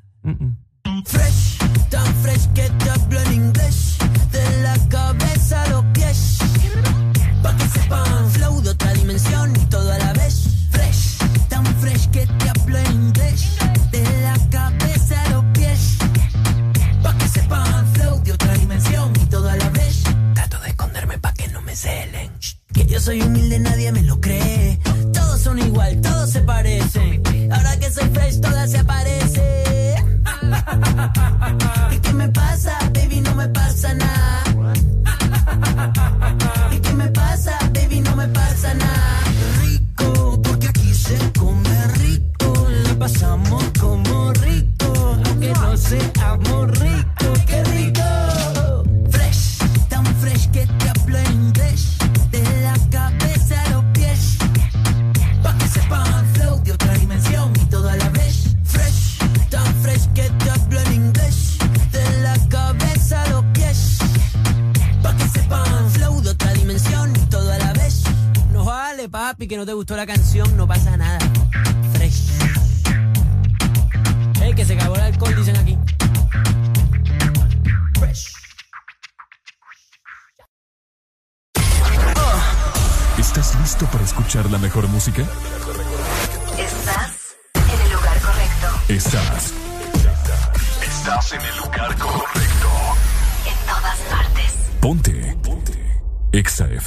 Soy humilde, nadie me lo cree. Todos son igual, todos se parecen. Ahora que soy fresh, todas se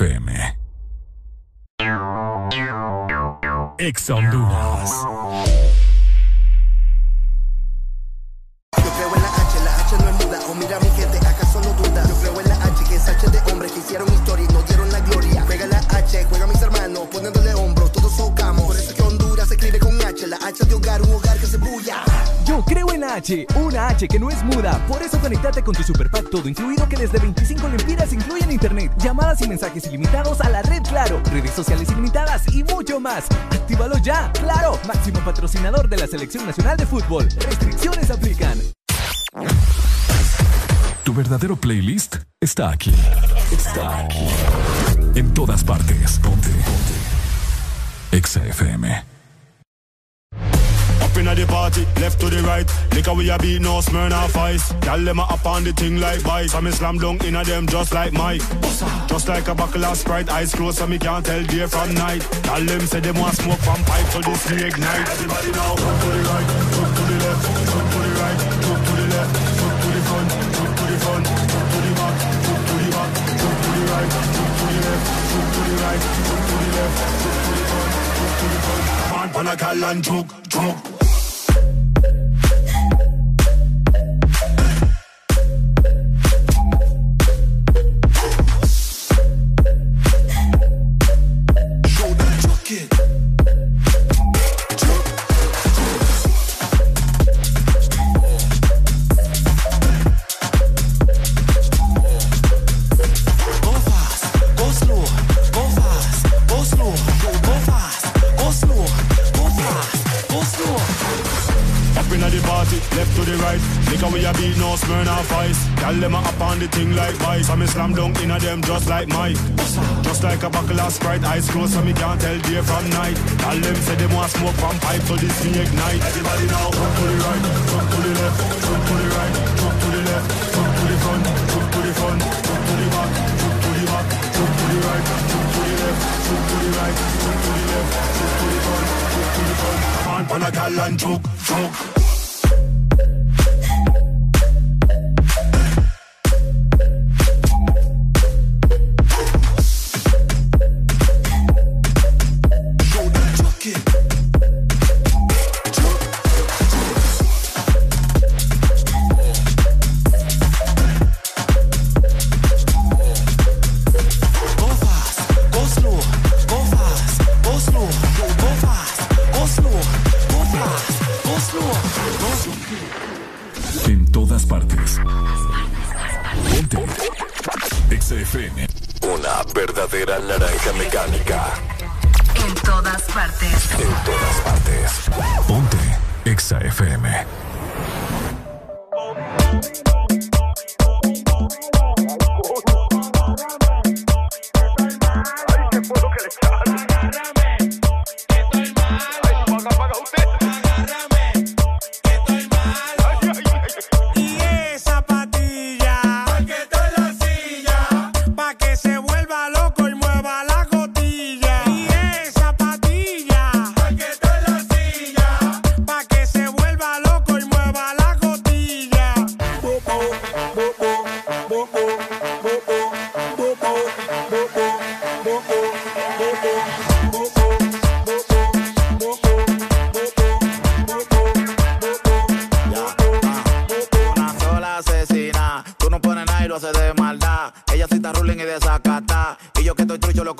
FM. Exa Honduras. Una H, que no es muda. Por eso conectate con tu Super Pack todo incluido que desde 25 lempiras incluyen internet, llamadas y mensajes ilimitados a la red Claro, redes sociales ilimitadas y mucho más. ¡Actívalo ya! ¡Claro! Máximo patrocinador de la Selección Nacional de Fútbol. Restricciones aplican. Tu verdadero playlist está aquí. Está aquí. En todas partes. Ponte. Ponte. Up inna the party, left to the right. Liquor we a beat, no Smirnoff Ice. Gyal them a up on the thing like vice. So me slam dunk inna them just like Mike. Just like a buckle of Sprite, eyes closed so me can't tell day from night. Gyal them say them want smoke from pipe, so this ignite. Everybody now, jump to the right, jump to the left, jump to the right, jump to the left, jump to the front, jump to the front, jump to the back, jump to the back, jump to the right, jump to the left, jump to the right, jump to the left, jump to the front, jump to the front. On, pan a gal and choke, choke. We a beat, no Smirnoff Ice. Gyal them a up on the thing like vice. So me slam dunk inna them just like Mike. Just like a buckle of Sprite, eyes closed so me can't tell day from night. Gyal them say them want smoke from pipe, so this me ignite. Everybody now, jump to the right, jump to the left, jump to the right, jump to the left, jump to the front, jump to the front, jump to the back, jump to the back, jump to the right, jump to the left, jump to the right, jump to the left, jump to the front, jump to the front. On, pan a gal and choke, choke.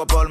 poco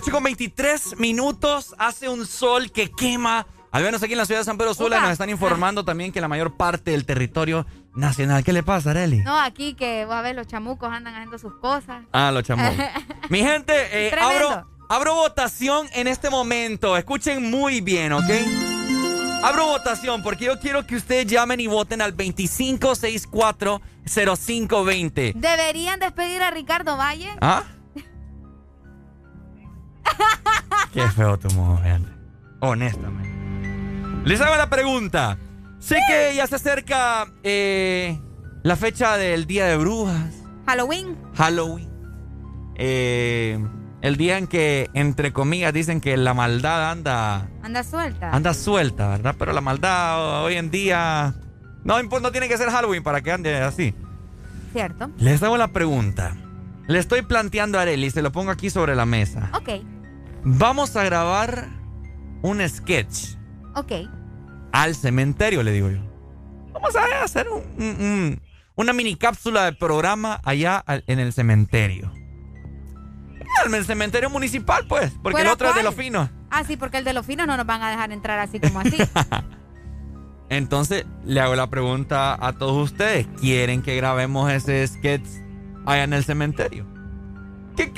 8 con 23 minutos. Hace un sol que quema. Al menos aquí en la ciudad de San Pedro Sula nos están informando también que la mayor parte del territorio nacional. ¿Qué le pasa, Areli? No, aquí que va a ver los chamucos andan haciendo sus cosas. Ah, lo chamó. Mi gente, eh, abro, abro votación en este momento. Escuchen muy bien, ¿ok? Abro votación porque yo quiero que ustedes llamen y voten al 25640520. ¿Deberían despedir a Ricardo Valle? ¿Ah? Qué feo tu mujer. Honestamente. Les hago la pregunta. Sé que ya se acerca eh, la fecha del Día de Brujas, Halloween. Halloween. Eh, el día en que, entre comillas, dicen que la maldad anda, Anda suelta. anda suelta, ¿verdad? Pero la maldad hoy en día no, no tiene que ser Halloween para que ande así. ¿Cierto? Les hago la pregunta. Le estoy planteando a Arely, se lo pongo aquí sobre la mesa. Ok, Vamos a grabar un sketch ok. al cementerio, le digo yo. Vamos a hacer un- un- un- una mini cápsula de programa allá al- en el cementerio. En el cementerio municipal, pues, porque el ¿Fuera otro es de los finos. Ah, sí, porque el de los finos no nos van a dejar entrar así como así. Entonces, le hago la pregunta a todos ustedes. ¿Quieren que grabemos ese sketch allá en el cementerio?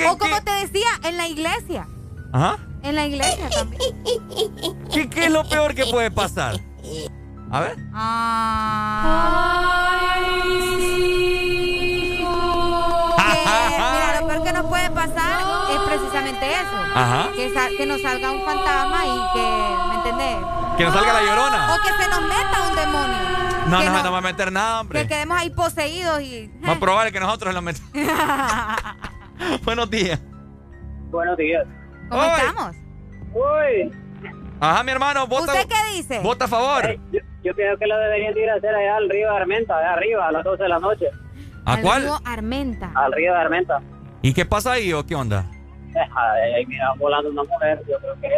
o como te decía, en la iglesia. Ajá. En la iglesia también. ¿Qué, qué es lo peor que puede pasar? A ver. Que, mira, lo peor que nos puede pasar es precisamente eso. Ajá. Que, que nos salga un fantasma y que, ¿me entendés? Que nos salga la llorona. O que se nos meta un demonio. No, que no, no- no va a meter nada, Que hombre. quedemos ahí poseídos y... Más probable que nosotros lo metamos. Buenos días. Buenos días. ¿Cómo Oy. estamos? Uy. Ajá, mi hermano, vota. ¿Usted qué dice? Vota a favor. Yo, yo creo que lo deberían de ir a hacer allá al río de Armenta, allá arriba, a las 12 de la noche. ¿A Al cuál? río Armenta. Al río de Armenta. ¿Y qué pasa ahí o qué onda? Deja, ahí mira volando una mujer, yo creo que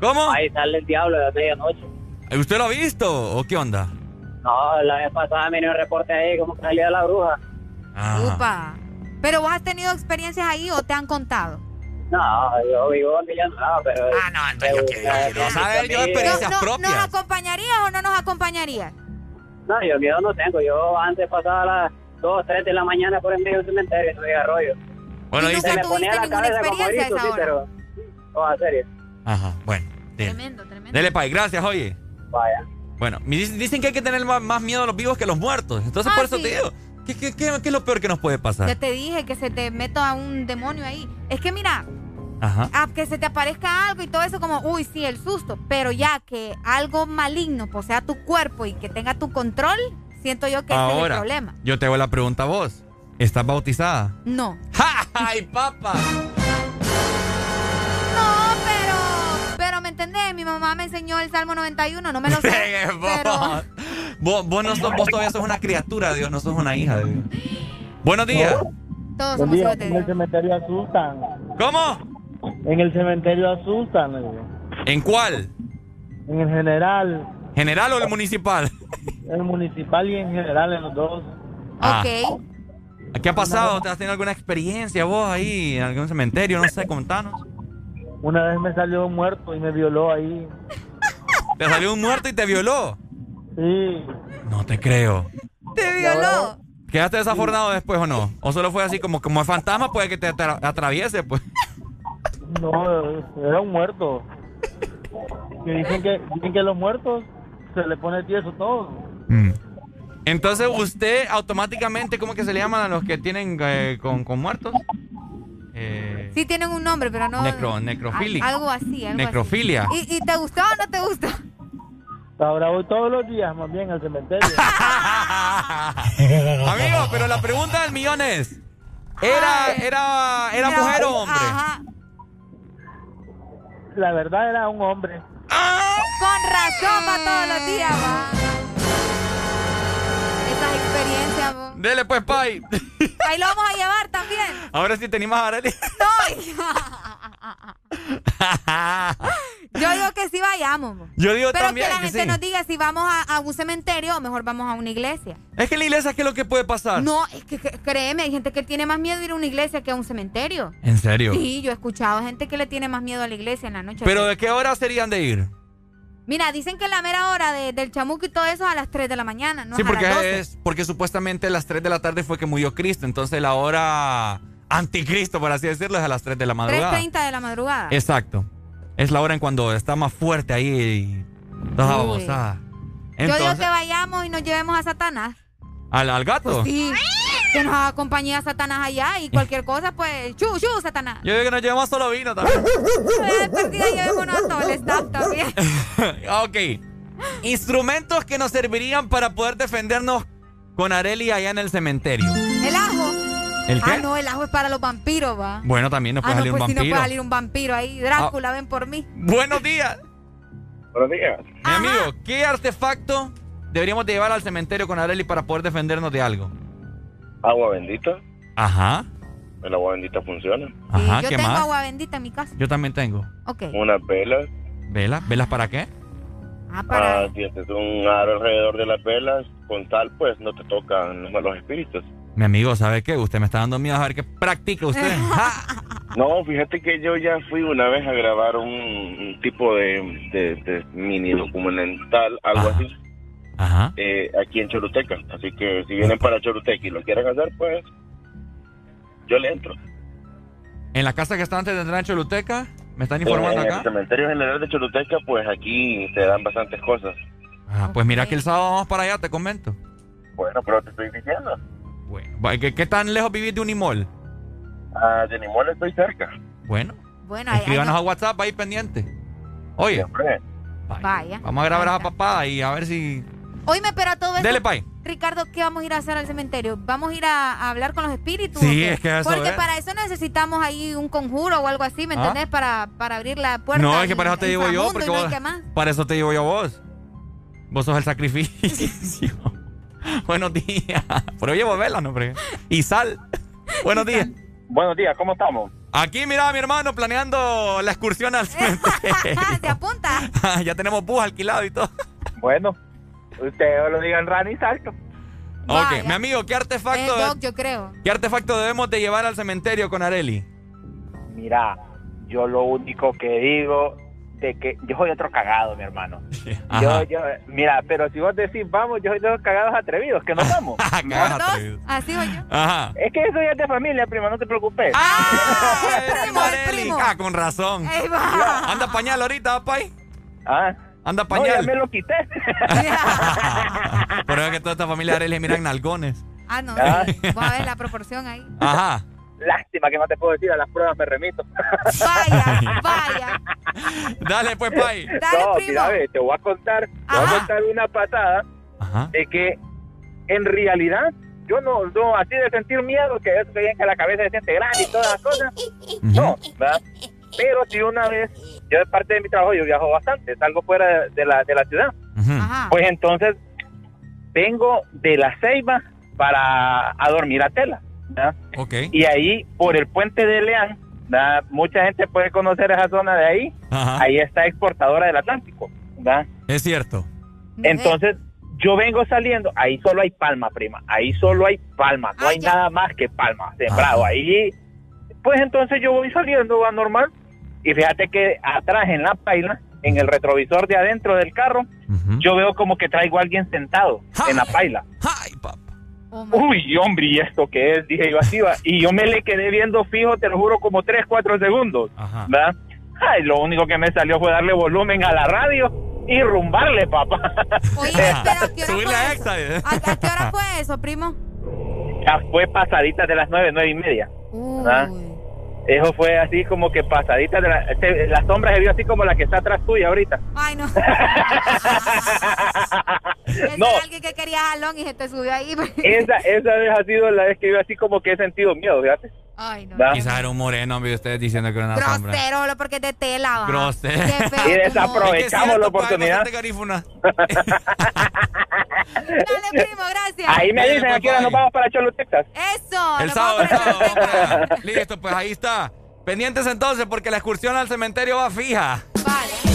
¿Cómo? ahí sale el diablo de la medianoche. ¿Usted lo ha visto o qué onda? No, la vez pasada me dio un reporte ahí como que salía la bruja. Ah. Upa. ¿Pero vos has tenido experiencias ahí o te han contado? No, yo vivo en Villanueva, pero... Ah, no, entonces yo qué no saber yo experiencias no, propias. ¿Nos acompañarías o no nos acompañarías? No, yo miedo no tengo. Yo antes pasaba a las 2, 3 de la mañana por el medio del cementerio, no había rollo. Bueno, ¿Y Se me ponía tuviste la ninguna cabeza como esa sí, hora? pero... Toda serio. Ajá, bueno. dele. Tremendo, tremendo. Dele, Pai, gracias, oye. Vaya. Bueno, dicen que hay que tener más, más miedo a los vivos que a los muertos. Entonces, Ah, por eso sí. te digo, ¿qué, qué, qué- qué es lo peor que nos puede pasar? Ya te dije que se te meta un demonio ahí. Es que mira, Ajá. a que se te aparezca algo y todo eso como, uy, sí, el susto. Pero ya que algo maligno posea tu cuerpo y que tenga tu control, siento yo que ese es el Ahora, problema. yo te hago la pregunta a vos. ¿Estás bautizada? No. ¡Ay, papá! No, pero, pero ¿me entendés? Mi mamá me enseñó el Salmo 91, no me lo sé. pero, vos, vos, no sos- vos todavía sos una criatura de Dios, no sos una hija de Dios. Buenos días. todos somos día, hijos de en el Dios. cementerio asustan. ¿Cómo? En el cementerio asustan. ¿En cuál? En el general, ¿General o el municipal? el municipal y en general en los dos. Ah. Ok. ¿Qué ha pasado? ¿Te has tenido alguna experiencia vos ahí en algún cementerio? No sé, contanos. Una vez me salió un muerto y me violó ahí. ¿Te salió un muerto y te violó? Sí. No te creo. ¿Te violó? ¿Quedaste desafornado después o no? ¿O solo fue así como, como el fantasma puede que te atra- atraviese? Pues. No, era un muerto. Que dicen que, dicen que los muertos se le pone tieso todo. Entonces usted automáticamente, ¿cómo que se le llaman a los que tienen eh, con, con muertos? Eh, Sí tienen un nombre, pero no... Necro- necrofílico. a- Algo así, algo Necrofilia. así. ¿Y, ¿Y te gustó o no te gustó? Ahora voy todos los días más bien al cementerio. Amigo, pero la pregunta del millón es, ¿era, era, era mujer o hombre? Ajá. La verdad era un hombre. Con razón va todos los días, va. Esas experiencias, va. Dele pues, Pai. Ahí lo vamos a llevar también. Ahora sí te animas a Arely. No. Yo digo que sí vayamos. mo. Yo digo Pero también que la que gente sí. nos diga si vamos a, a un cementerio o mejor vamos a una iglesia. Es que en la iglesia, ¿qué es lo que puede pasar? No, es que, créeme, hay gente que tiene más miedo de ir a una iglesia que a un cementerio. ¿En serio? Sí, yo he escuchado gente que le tiene más miedo a la iglesia en la noche. ¿Pero de qué hora serían de ir? Mira, dicen que la mera hora de- del chamuco y todo eso es a las 3 de la mañana, no sí, es a las 12. porque es porque supuestamente a las 3 de la tarde fue que murió Cristo, entonces la hora anticristo, por así decirlo, es a las 3 de la madrugada. 3.30 de la madrugada. Exacto. Es la hora en cuando está más fuerte ahí y toda babosada. Yo digo que vayamos y nos llevemos a Satanás. ¿al, al gato? Sí, que nos acompañe a Satanás allá y cualquier cosa, pues, chu, chu, Satanás. Yo digo que nos llevamos solo vino también. Llevémonos a todo el staff también. ok. Instrumentos que nos servirían para poder defendernos con Areli allá en el cementerio. El ajo. ¿El qué? Ah, no, el ajo es para los vampiros, va. Bueno, también nos puede ah, no, salir pues un si no vampiro. Ah. puede salir un vampiro ahí. Drácula, ven por mí. Buenos días. Buenos días. Mi amigo, ¿qué artefacto deberíamos de llevar al cementerio con Areli para poder defendernos de algo? Agua bendita. Ajá. El agua bendita funciona. Ajá, Yo ¿qué tengo más? agua bendita en mi casa. Yo también tengo. Ok. Unas velas. ¿Velas? ¿Velas para qué? Ah, para. Ah, si haces un aro alrededor de las velas, con tal, pues no te tocan los malos espíritus. Mi amigo, ¿sabe qué? Usted me está dando miedo a ver qué practica usted. No, fíjate que yo ya fui una vez a grabar un, un tipo de, de- de mini documental, algo así, Ajá. eh, aquí en Choluteca. Así que si vienen para Choluteca y lo quieren hacer, pues yo le entro. En la casa que está antes de entrar en Choluteca, me están En, informando en el acá. cementerio general de Choluteca, pues aquí se dan bastantes cosas. Ah, pues mira que el sábado vamos para allá, te comento. Bueno, pero te estoy diciendo. ¿Qué, qué tan lejos vivís de Unimol? Ah, de Nimol estoy cerca. Bueno, Bueno, escríbanos no- a WhatsApp ahí pendiente. Oye, Vaya. vamos a grabar a papá y a ver si... Oíme, pero a todo esto. Dele, pay. Ricardo, ¿qué vamos a ir a hacer al cementerio? ¿Vamos a ir a, a hablar con los espíritus? Sí, o qué? es que eso Porque es. para eso necesitamos ahí un conjuro o algo así, ¿me ¿Ah? entendés? Para, para abrir la puerta. No, es que para eso te digo yo, porque no vos- para eso te digo yo a vos. Vos sos el sacrificio. Buenos días. Pero llevo vela, ¿no? Porque- Y sal. Buenos días. Buenos días, ¿cómo estamos? Aquí, mira, mi hermano, planeando la excursión al cementerio. ¿Se apunta? ya tenemos bus alquilado y todo. Bueno, usted lo diga en rana y salto. Ok, mi amigo, ¿qué artefacto, doc, yo creo. ¿qué artefacto debemos de llevar al cementerio con Areli? Mira, yo lo único que digo de que yo soy otro cagado, mi hermano. Yo, yo, mira, pero si vos decís vamos, yo soy de los cagados atrevidos, que nos vamos. Cagados atrevidos. Así voy yo. Ajá. Es que eso ya es de familia, prima, no te preocupes. Primo Areli. Ah, con razón. Va. Anda pañal ahorita, pay. Ah. Anda No, pañal. ya me lo quité. Por eso es que toda esta familia de Areli miran nalgones. Ah, no. Ah. Vamos a ver la proporción ahí. Ajá. Lástima que no te puedo decir, a las pruebas me remito. Vaya, vaya. Dale, pues, pay. no, mira, ve, te voy a contar, te voy a contar una patada de que en realidad yo no, no, así de sentir miedo, que dicen que la cabeza se siente grande y todas las cosas, no, ¿verdad? Pero si una vez, yo de parte de mi trabajo, yo viajo bastante, salgo fuera de la, de la ciudad, pues entonces vengo de la ceiba para a dormir a tela, ¿verdad? Ok. Y ahí, por el puente de Leán, ¿verdad? mucha gente puede conocer esa zona de ahí. Ajá. Ahí está exportadora del Atlántico. ¿verdad? Es cierto. Entonces, yo vengo saliendo, ahí solo hay palma, prima. Ahí solo hay palma. No hay nada más que palma sembrado. Ahí, pues entonces yo voy saliendo, va normal. Y fíjate que atrás en la paila, en el retrovisor de adentro del carro, yo veo como que traigo a alguien sentado en la paila. Uy, hombre, ¿y esto qué es? Dije yo así, va. Y yo me le quedé viendo fijo, te lo juro, como 3, 4 segundos. ¿Verdad? Ay, lo único que me salió fue darle volumen a la radio y rumbarle, papá. Oye, espera, ¿a qué hora fue la eso? ¿A, a qué hora fue eso, primo? Ya fue pasadita de las 9, 9 y media. ¿verdad? Eso fue así como que pasadita de la, se- la sombra se vio así como la que está atrás tuya ahorita. Ay, no. Ese No. era alguien que quería jalón y se te subió ahí. Esa, esa vez ha sido la vez que yo así como que he sentido miedo, fíjate. Ay, no. Quizás era un moreno, hombre, ustedes diciendo que era una sombra. Grosero, porque es de tela, va. Grosero. Y desaprovechamos la oportunidad. Dale, primo, gracias. Ahí me dicen a qué hora nos vamos para Cholo, Texas. Eso. El nos sábado, vamos el para sábado. hombre. Listo, pues ahí está. Pendientes entonces porque la excursión al cementerio va fija. Vale.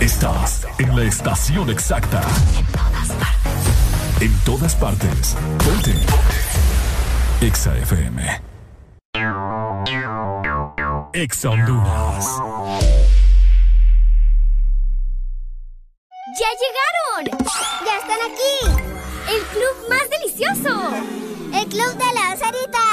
Estás en la estación exacta. En todas partes. En todas partes. Ponte. Exa FM. Exa Honduras. ¡Ya llegaron! ¡Ya están aquí! ¡El club más delicioso! ¡El club de la Sarita!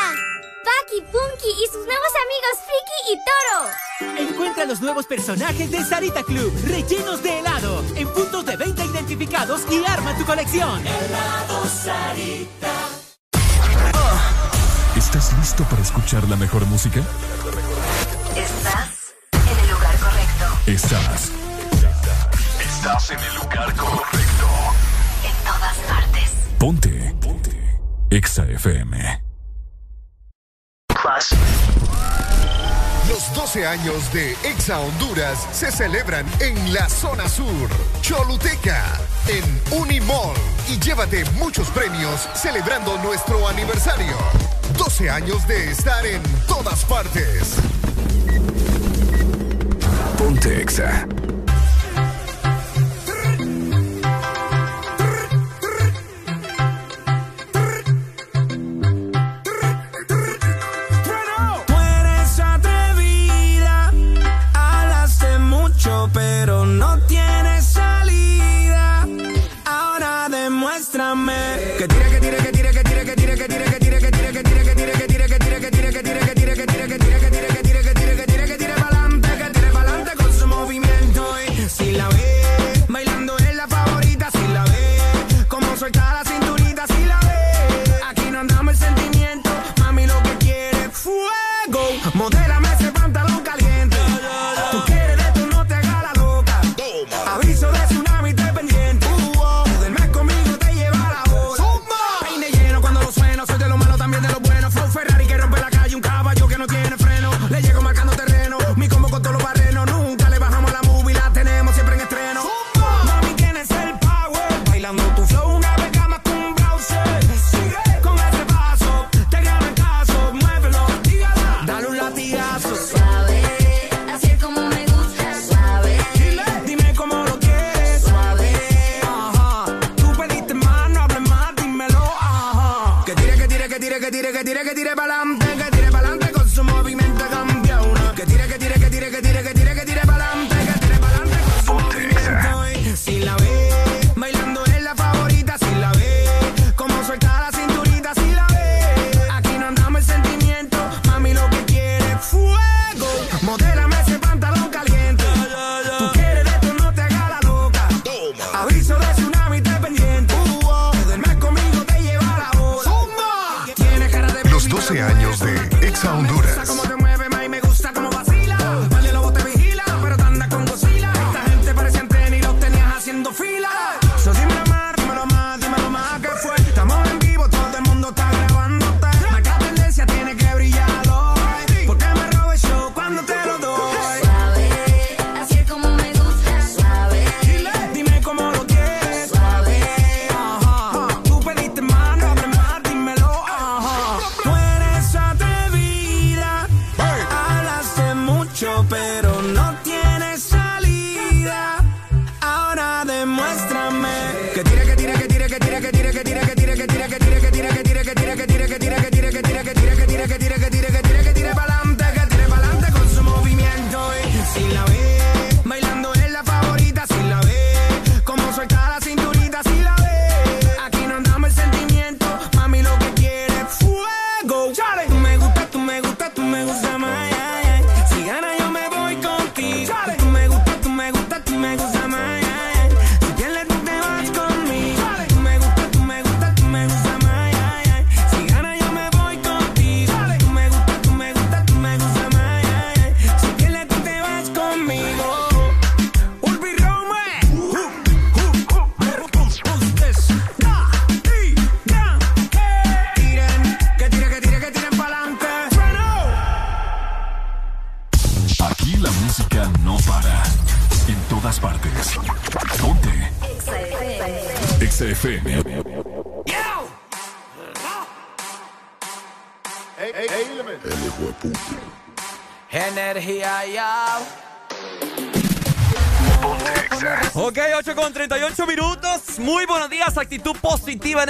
Bucky, Punky y sus nuevos amigos Friki y Toro. Encuentra los nuevos personajes de Sarita Club, rellenos de helado, en puntos de venta identificados y arma tu colección. Helado Sarita. Oh. ¿Estás listo para escuchar la mejor música? Estás en el lugar correcto. Estás. Estás, estás en el lugar correcto. En todas partes. Ponte. Ponte. Exa FM. Los 12 años de Exa Honduras se celebran en la zona sur, Choluteca, en Unimall. Y llévate muchos premios celebrando nuestro aniversario. 12 años de estar en todas partes. Ponte Exa.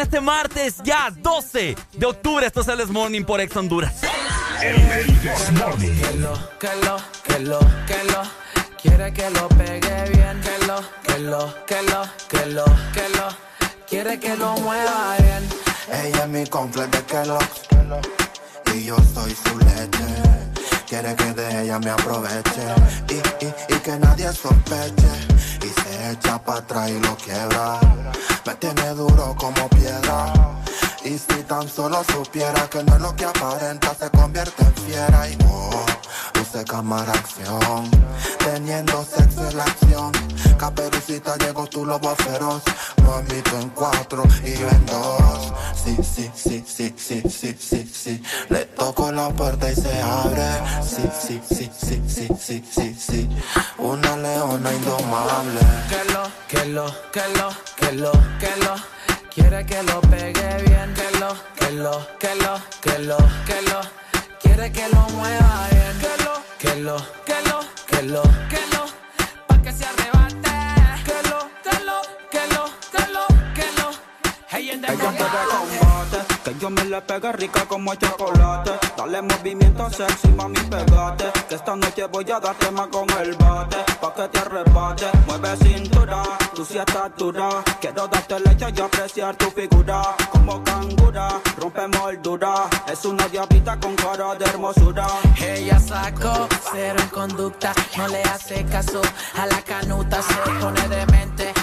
Este martes, ya 12 de octubre. Esto es el This Morning por Ex Honduras. Que lo, que lo, que lo, que lo. Quiere que lo pegue bien. Que lo, que lo, que lo, que lo, que lo. Quiere que lo mueva bien. Ella es mi completo de Kellogg's Y yo soy su leche Quiere que de ella me aproveche Y, y, y que nadie sospeche echa para atrás y lo quiebra. Me tiene duro como piedra. Y si tan solo supiera que no es lo que aparenta Se convierte en fiera. Y oh, luce cámara acción. Teniendo sexo en la acción Caperucita llegó tu lobo feroz Mamito en cuatro y yo en dos Sí, sí, sí, sí, sí, sí, sí, sí Le toco la puerta y se abre Sí, sí, sí, sí, sí, sí, sí, sí Una leona indomable Que lo, que lo, que lo, que lo, que lo. Quiere que lo pegue bien. Que lo, que lo, que lo, que lo. Quiere que lo mueva bien. Que lo, que lo, que lo, que lo, que lo. Pa' que se arrebate. Hey, Ella quiere combate, que yo me le pegue rica como el chocolate. Dale movimiento sexy, mami, pegate. Que esta noche voy a darte más con el bate. Pa' que te arrebate, mueve cintura, tú sí estás dura. Quiero darte leche y apreciar tu figura. Como cangura, rompe moldura. Es una diabita con cara de hermosura. Ella sacó cero en conducta, no le hace caso a la canuta, se pone demente,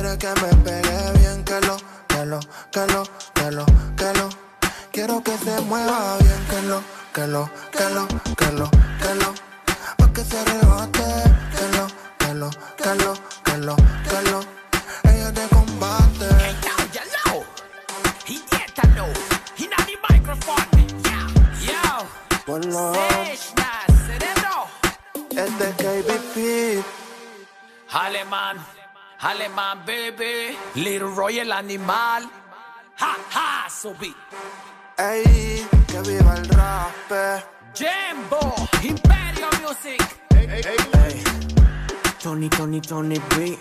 Quiere que me pegue bien, que lo, que lo, que lo, que lo, que lo Quiero que se mueva bien, que lo, que lo, que lo, que lo, que lo Pa' que se arrebate, que lo, que lo, que lo, que lo, que lo Ella te combate Ponlo Este es KBP Alemán, alemán, baby. Little Roy el animal. Ha, ha, subí. Ey, que viva el rap Jimbo, Imperio Music. Ey, Tony, Tony, Tony B.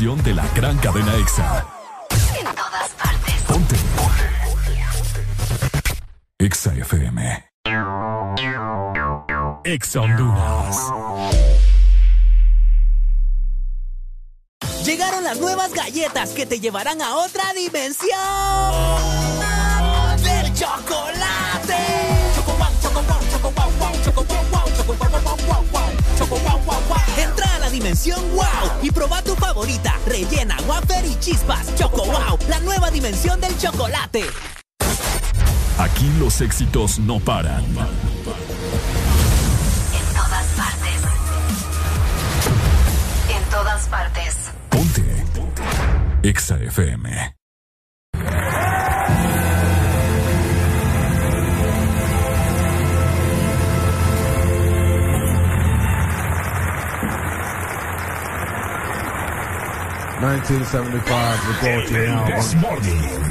estación de la gran cadena EXA. en todas partes. Ponte. EXA FM. EXA Honduras. Llegaron las nuevas galletas que te llevarán a otra dimensión del chocolate. Choco wow, choco wow, choco wow, wow, choco wow, wow, choco wow, wow, wow, wow, choco wow, wow, wow. Entra a la dimensión wow y proba tu favorita, rellena, wafer y chispas. Choco wow, la nueva dimensión del chocolate. Aquí los éxitos no paran. En todas partes. En todas partes. Ponte. EXA FM.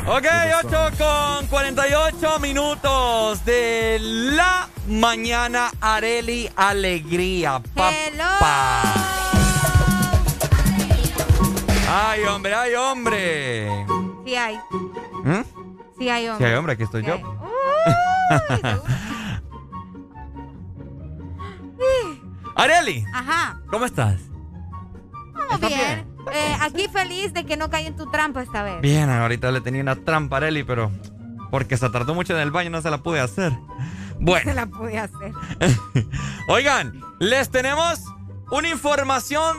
Ok, 8 con 48 minutos de la mañana. Areli Alegría, papá. Ay, hombre, ay, hombre. Sí hay, ¿Mm? sí hay Sí, hombre. ay, hombre, aquí estoy Sí yo. hay. Uy. Areli, Ajá, ¿cómo estás? vamos ¿Estás bien. Eh, aquí feliz de que no caí en tu trampa esta vez. Bien, ahorita le tenía una trampa a Areli, pero porque se tardó mucho en el baño no se la pude hacer. Bueno. Se la pude hacer. Oigan, les tenemos una información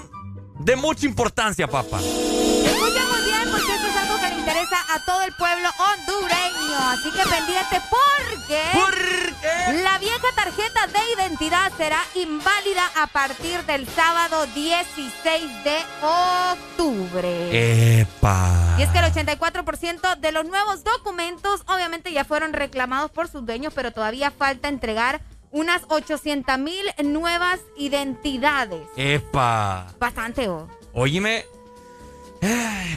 de mucha importancia, papá. A todo el pueblo hondureño. Así que pendiente porque la vieja tarjeta de identidad será inválida a partir del sábado 16 de octubre. Epa. Y es que el 84% de los nuevos documentos obviamente ya fueron reclamados por sus dueños, pero todavía falta entregar unas 800 mil nuevas identidades. Epa. Bastante, oh. Óyeme.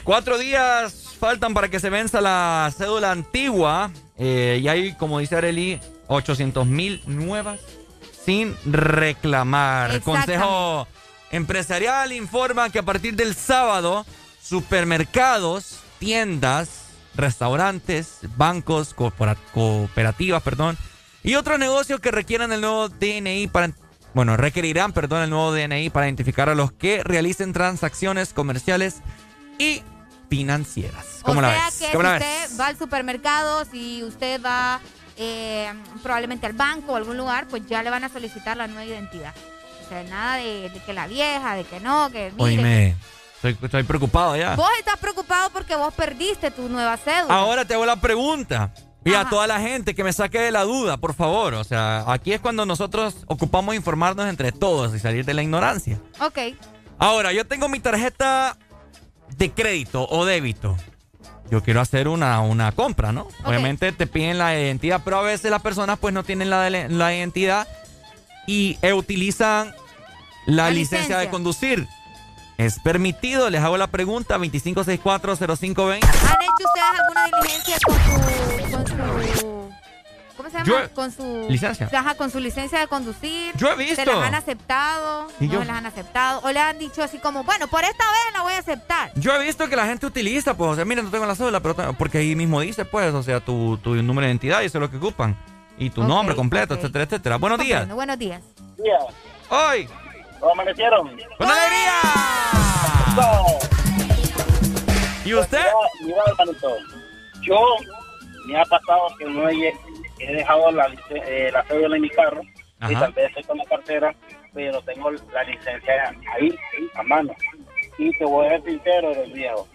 Cuatro días faltan para que se venza la cédula antigua. eh, y hay, como dice Areli, 800 mil nuevas sin reclamar. Consejo Empresarial informa que a partir del sábado, supermercados, tiendas, restaurantes, bancos, cooperativas, perdón, Y otros negocios que requieran el nuevo DNI para... Bueno, requerirán, perdón, el nuevo DNI para identificar a los que realicen transacciones comerciales y financieras. ¿Cómo o la sea ves? que si ¿Cómo la usted ves? va al supermercado, si usted va eh, probablemente al banco o algún lugar, pues ya le van a solicitar la nueva identidad. O sea, nada de, de que la vieja, de que no, que mire. Oíme, estoy, estoy preocupado ya. Vos estás preocupado porque vos perdiste tu nueva cédula. Ahora te hago la pregunta. Y a toda la gente que me saque de la duda, por favor. O sea, aquí es cuando nosotros ocupamos informarnos entre todos y salir de la ignorancia. Ok. Ahora, yo tengo mi tarjeta de crédito o débito. Yo quiero hacer una, una compra, ¿no? Obviamente te piden la identidad, pero a veces las personas pues no tienen la, la identidad y eh, utilizan la, La licencia. de conducir. ¿Es permitido? Les hago la pregunta, 25640520. ¿Han hecho ustedes alguna diligencia con su, con su ¿cómo se llama? Yo con su Licencia. Ajá, con su licencia de conducir. Yo he visto. ¿Se las han aceptado? Y ¿No yo- se las han aceptado? ¿O le han dicho así como, bueno, por esta vez la voy a aceptar? Yo he visto que la gente utiliza, pues, o sea, miren, no tengo la cédula, pero porque ahí mismo dice, pues, o sea, tu, tu número de identidad y eso es lo que ocupan. Y tu nombre completo, etcétera, etcétera. Buenos días. Buenos días. ¡Hoy! ¿Cómo amanecieron? ¡Con alegría! ¿Y usted? Mira, mira, hermanito, yo me ha pasado que no he, he dejado la, eh, la cédula en mi carro y tal vez estoy con la cartera, pero tengo la licencia ahí, a mano. Y te voy a ser sincero, del viejo,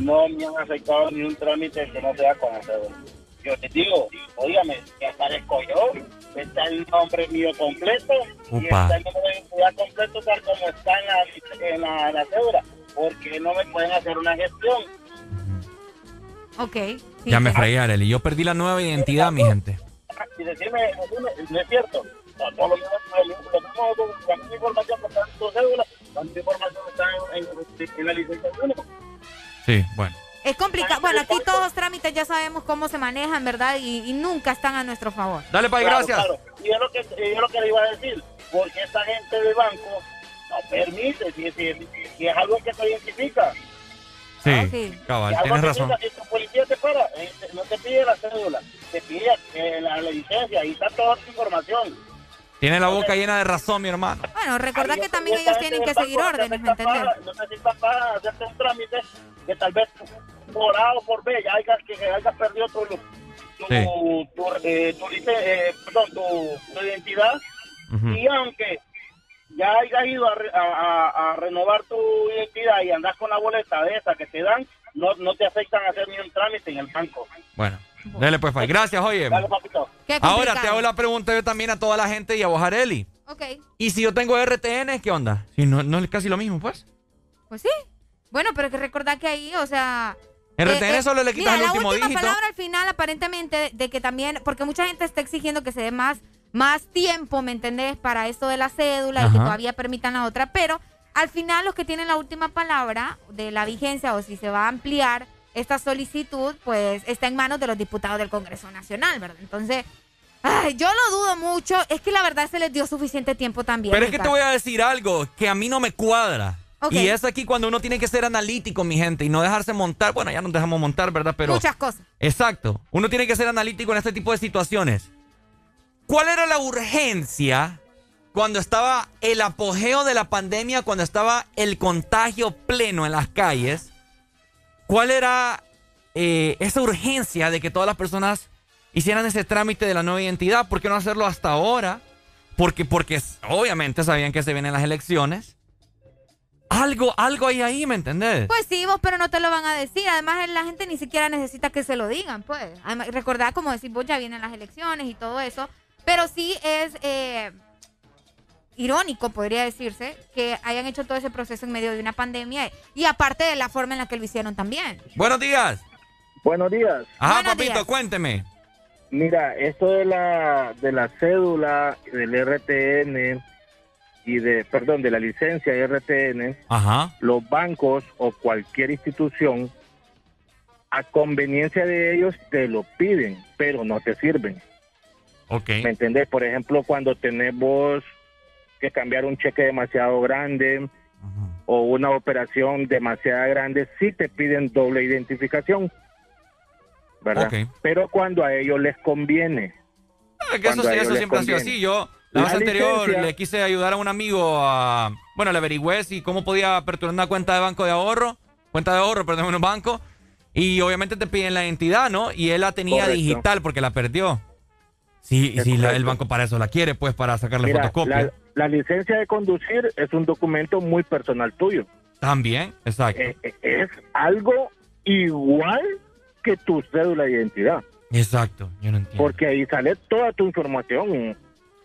no me han aceptado ni un trámite que no sea con la cédula. Yo te digo, óigame, que aparezco yo, está el nombre mío completo y está el número de identidad completo tal como está en la, en la, en la cédula. porque no me pueden hacer una gestión? Ok. Sí, ya me fregué, Arely. Yo perdí la nueva identidad, mi gente. Y decirme, decirme, no es cierto. Todos los la misma información está en tu cédula, la misma información está en, la licencia. Sí, bueno. Es complicado. Bueno, aquí todos los trámites ya sabemos cómo se manejan, ¿verdad? Y, y nunca están a nuestro favor. Dale, Pai, Claro, gracias. claro. Y es lo que, es lo que le iba a decir, porque esta gente del banco no permite, si, si, si es algo que se identifica. Sí, cabal, si es algo tienes razón. si tu policía te para, eh, no te pide la cédula, te pide eh, la, la licencia, ahí está toda tu información. Tiene la boca llena de razón, mi hermano. Bueno, recordad Ahí que también ellos tienen que seguir órdenes, ¿me entendés? No necesitan para hacerte un trámite que tal vez por A o por B ya hayas, que hayas perdido tu, tu, Sí. tu, eh, tu eh, perdón, tu, tu identidad Ujú. y aunque ya hayas ido a, re- a- a- a renovar tu identidad y andas con la boleta de esa que te dan, no, no te aceptan hacer ni un trámite en el banco. Bueno, dale pues, Pai. Gracias, oye. Dale, papito. Ahora te hago la pregunta yo también a toda la gente y a vos, Areli. Ok, ¿Y si yo tengo RTN, qué onda? Si no, no es casi lo mismo, pues. pues sí. Bueno, pero que recordar que ahí, o sea... RTN solo le quitas mira, el último la última dígito. palabra al final, aparentemente, de, de que también... Porque mucha gente está exigiendo que se dé más, más tiempo, ¿me entendés? Para esto de la cédula y que todavía permitan la otra. Pero al final los que tienen la última palabra de la vigencia o si se va a ampliar esta solicitud, pues está en manos de los diputados del Congreso Nacional, ¿verdad? Entonces... Ay, yo lo dudo mucho. Es que la verdad se les dio suficiente tiempo también. Pero es que te voy a decir algo que a mí no me cuadra. Y es aquí cuando uno tiene que ser analítico, mi gente, y no dejarse montar. Bueno, ya nos dejamos montar, ¿verdad? Pero. Muchas cosas. Exacto. Uno tiene que ser analítico en este tipo de situaciones. ¿Cuál era la urgencia cuando estaba el apogeo de la pandemia, cuando estaba el contagio pleno en las calles? ¿Cuál era eh, esa urgencia de que todas las personas hicieran ese trámite de la nueva identidad? ¿Por qué no hacerlo hasta ahora? Porque, porque obviamente sabían que se vienen las elecciones. Algo, algo hay ahí, ¿me entendés? Pues sí, vos, pero no te lo van a decir. Además, la gente ni siquiera necesita que se lo digan, pues. Además, recordad, como decís vos, ya vienen las elecciones y todo eso. Pero sí es eh, irónico, podría decirse, que hayan hecho todo ese proceso en medio de una pandemia y aparte de la forma en la que lo hicieron también. Buenos días. Buenos días. Ajá, Buenos papito, días. cuénteme. Mira, esto de la de la cédula, del RTN y de, perdón, de la licencia RTN, Ajá. los bancos o cualquier institución, a conveniencia de ellos te lo piden, pero no te sirven. Ok. ¿Me entendés? Por ejemplo, cuando tenés vos que cambiar un cheque demasiado grande o una operación demasiado grande, sí te piden doble identificación. ¿Verdad? Ok. Pero cuando a ellos les conviene. Es que eso, sí, eso siempre ha sido así. Yo, la La vez anterior, licencia- le quise ayudar a un amigo a. Bueno, le averigüé si cómo podía aperturar una cuenta de banco de ahorro. Cuenta de ahorro, perdón, en un banco. Y obviamente te piden la identidad, ¿no? Y él la tenía Correcto. digital porque la perdió. Sí, y Es si la- el banco para eso la quiere, pues para sacarle Mira, fotocopia. la, la licencia de conducir es un documento muy personal tuyo. También, exacto. Eh, eh, es algo igual que tu cédula de identidad. Exacto, yo no entiendo. Porque ahí sale toda tu información.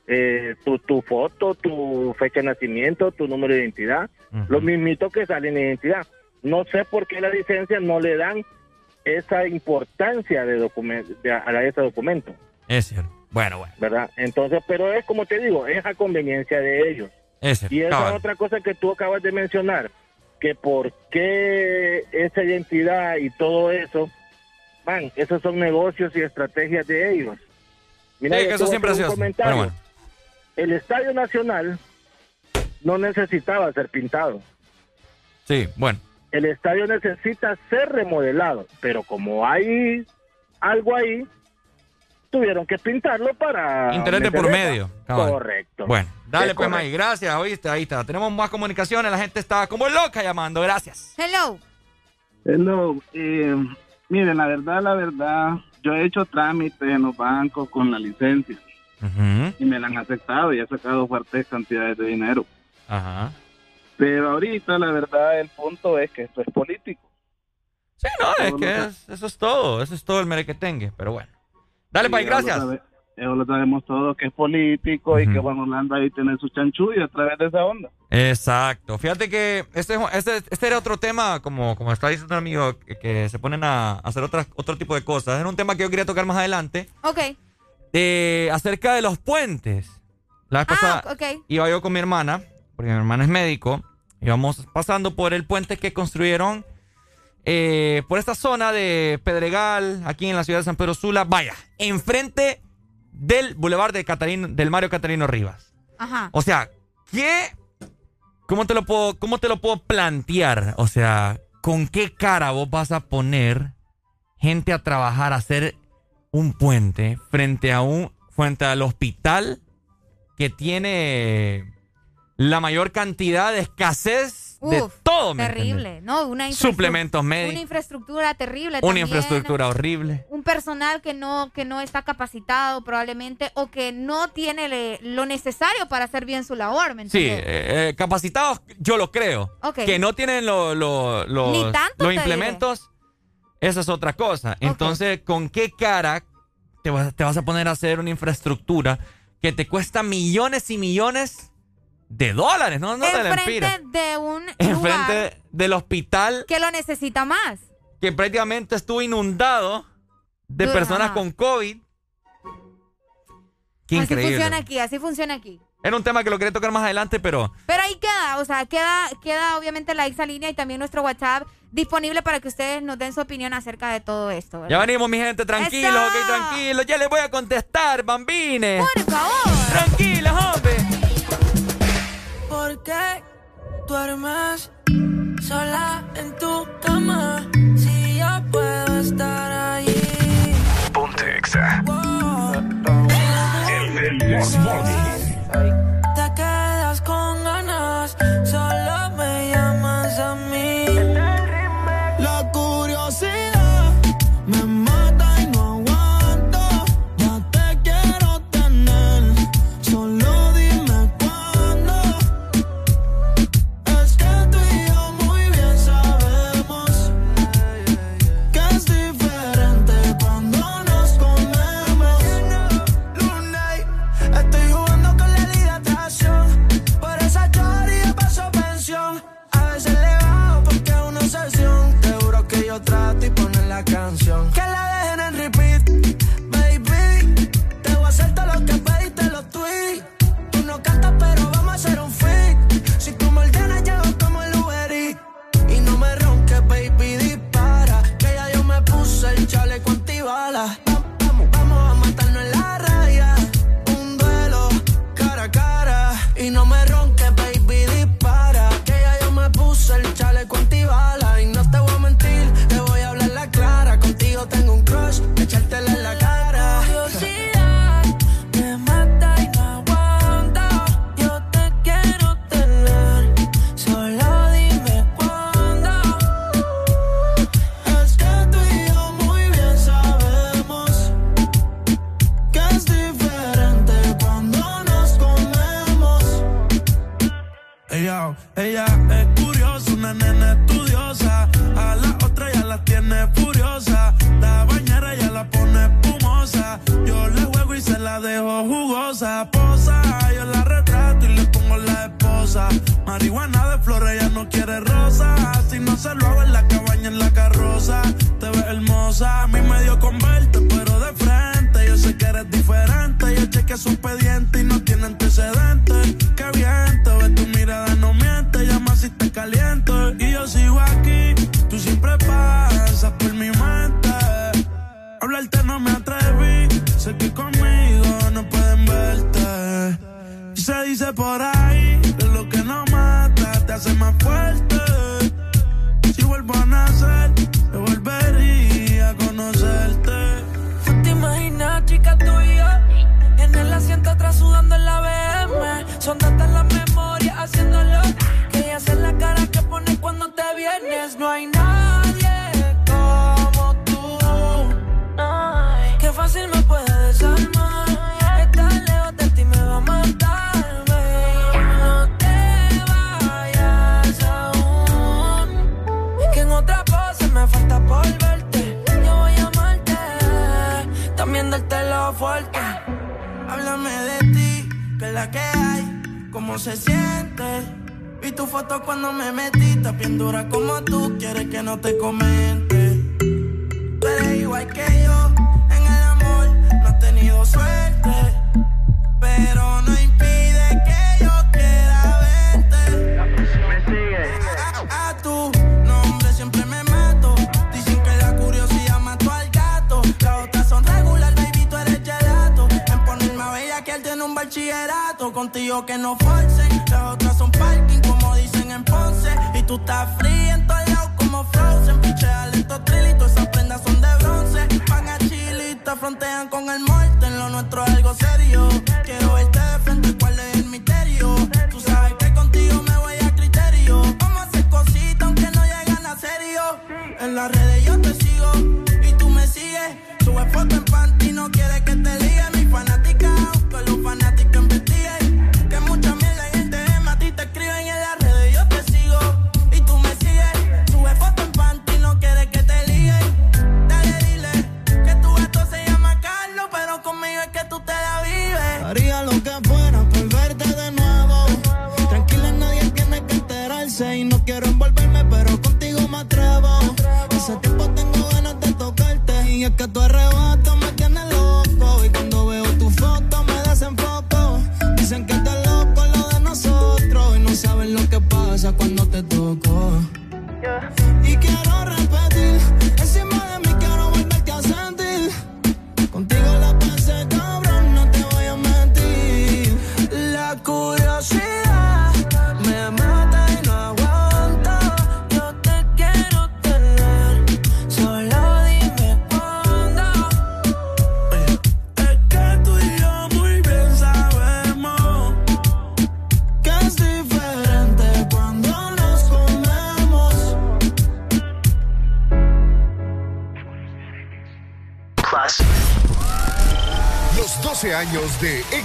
eh, tu, tu foto, tu fecha de nacimiento, tu número de identidad. Lo mismito que sale en identidad. No sé por qué la licencia no le dan esa importancia de de- a a ese documento. Es cierto. Bueno, bueno. ¿verdad? Entonces, pero es como te digo, es a conveniencia de ellos. Es cierto. Y esa es otra cosa que tú acabas de mencionar, que por qué esa identidad y todo eso, man, esos son negocios y estrategias de ellos. Mira, Sí, que eso siempre ha sido comentario. Bueno. El Estadio Nacional no necesitaba ser pintado. Sí, bueno. El estadio necesita ser remodelado, pero como hay algo ahí, tuvieron que pintarlo para... Interés de por medio. cabal. Correcto. Bueno, dale Es pues. May. Gracias, oíste, ahí está. Tenemos más comunicaciones, la gente está como loca llamando. Gracias. Hello. Hello, eh, miren, la verdad, la verdad, yo he hecho trámites en los bancos con la licencia y me la han aceptado y he sacado fuertes cantidades de dinero. Ajá. Pero ahorita, la verdad, el punto es que esto es político. Sí, no, es que es- eso es todo. Eso es todo el merequetengue, pero bueno. Dale, lo gracias. Eso lo sabemos todos que es político y que Juan Orlando ahí tiene su chanchullo a través de esa onda. Exacto. Fíjate que este, este, este era otro tema, como, como está diciendo un amigo, que, que se ponen a hacer otras, otro tipo de cosas. Era un tema que yo quería tocar más adelante, Ok. de, acerca de los puentes. La vez pasada Ah, ok. iba yo con mi hermana, porque mi hermana es médico, íbamos pasando por el puente que construyeron eh, por esta zona de Pedregal, aquí en la ciudad de San Pedro Sula, vaya, enfrente del Boulevard de Catarino, del Mario Catarino Rivas. Ajá. O sea, ¿qué? ¿Cómo te lo puedo, cómo te lo puedo plantear? O sea, ¿con qué cara vos vas a poner gente a trabajar a hacer un puente frente a un frente al hospital que tiene la mayor cantidad de escasez de Uf, todo, ¿me Terrible? ¿no? Una Suplementos Una médicos, infraestructura terrible. una también. infraestructura horrible. Un personal que no, que no está capacitado probablemente o que no tiene le- lo necesario para hacer bien su labor, ¿me Sí, eh, eh, capacitados, yo lo creo. Que no tienen lo- lo- los, Ni tanto los te implementos, esa es otra cosa. Entonces, ¿con qué cara te vas, te vas a poner a hacer una infraestructura que te cuesta millones y millones de dólares? No, no te la. Enfrente de un lugar Enfrente del hospital que lo necesita más. que prácticamente estuvo inundado de personas ajá. con COVID. Qué así increíble. funciona aquí, así funciona aquí. Era un tema que lo quería tocar más adelante, pero Pero ahí queda, o sea, queda, queda obviamente la exa línea y también nuestro WhatsApp disponible para que ustedes nos den su opinión acerca de todo esto. Ya ¿verdad? venimos, mi gente, tranquilos, ¡Eso! ok, tranquilos. Ya les voy a contestar, bambines. Por favor. Tranquilos, hombre. ¿Por qué duermes sola en tu cama? Si yo puedo estar allí. Ponte Exa. El Te canción. son pediatras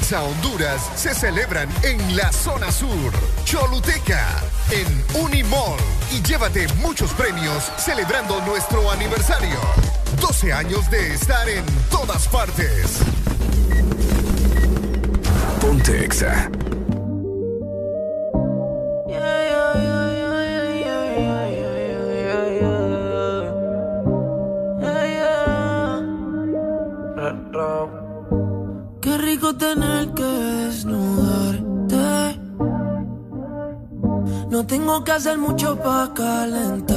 Salsa Honduras se celebran en la zona sur. Choluteca, en Unimall. Y llévate muchos premios celebrando nuestro aniversario. 12 años de estar en todas partes. Ponte Exa. hacer mucho para calentar.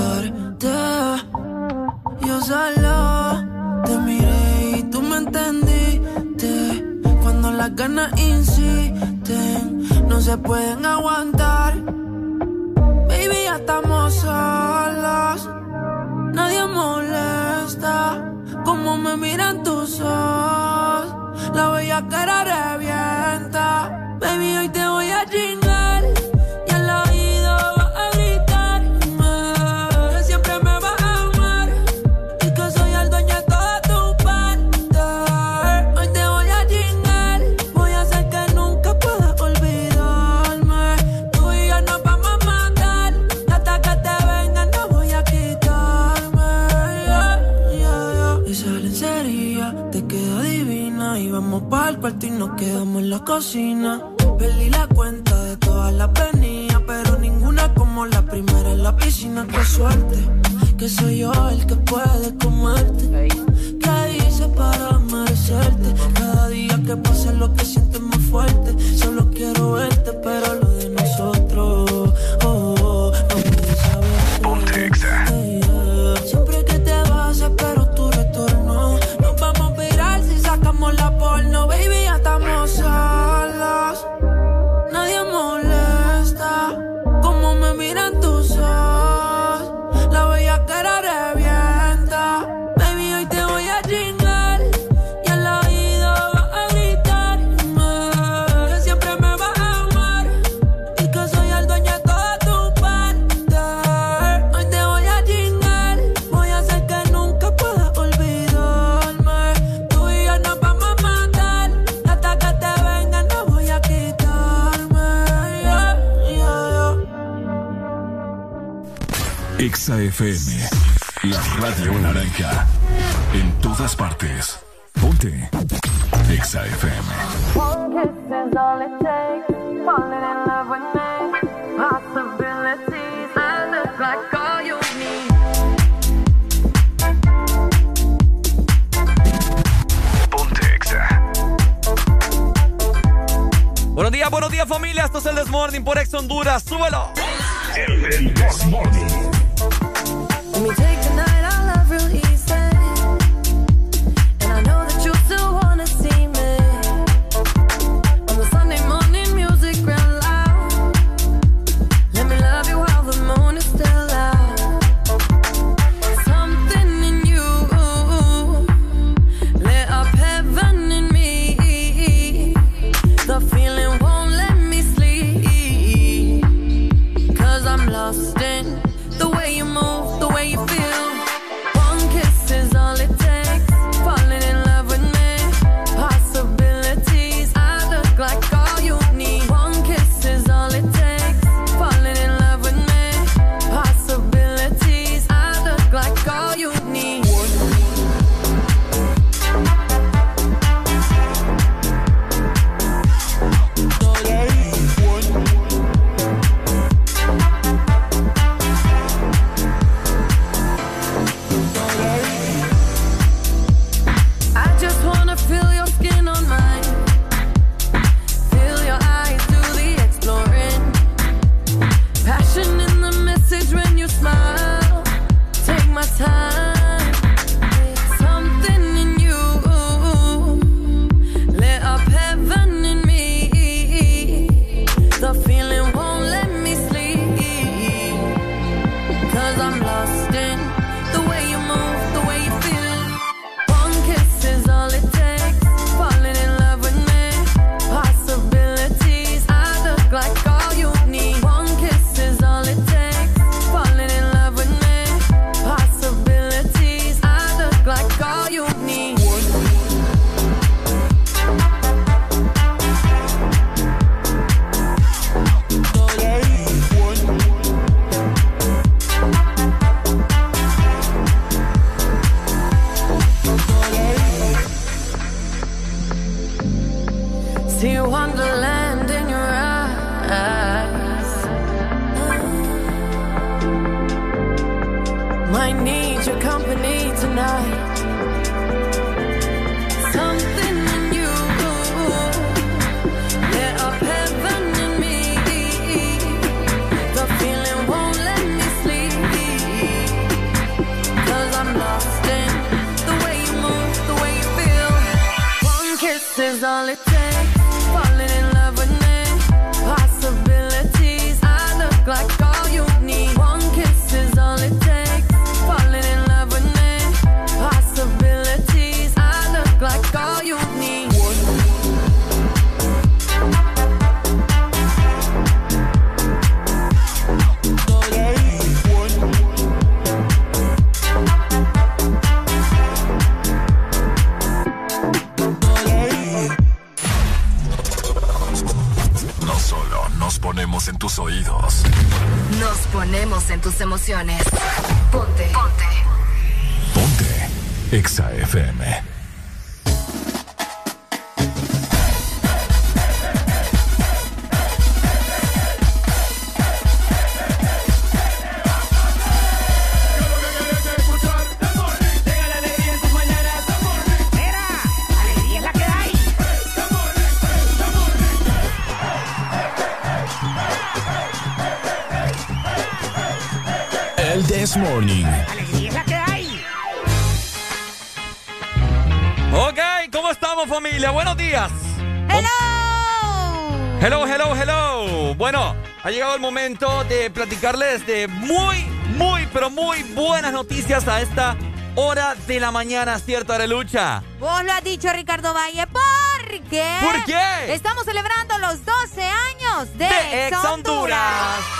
Ha llegado el momento de platicarles de muy, muy, pero muy buenas noticias a esta hora de la mañana, ¿cierto, Arelucha? Vos lo has dicho, Ricardo Valle. ¿Por qué? ¿Por qué? Estamos celebrando los 12 años de, de Ex Ex Honduras. Honduras.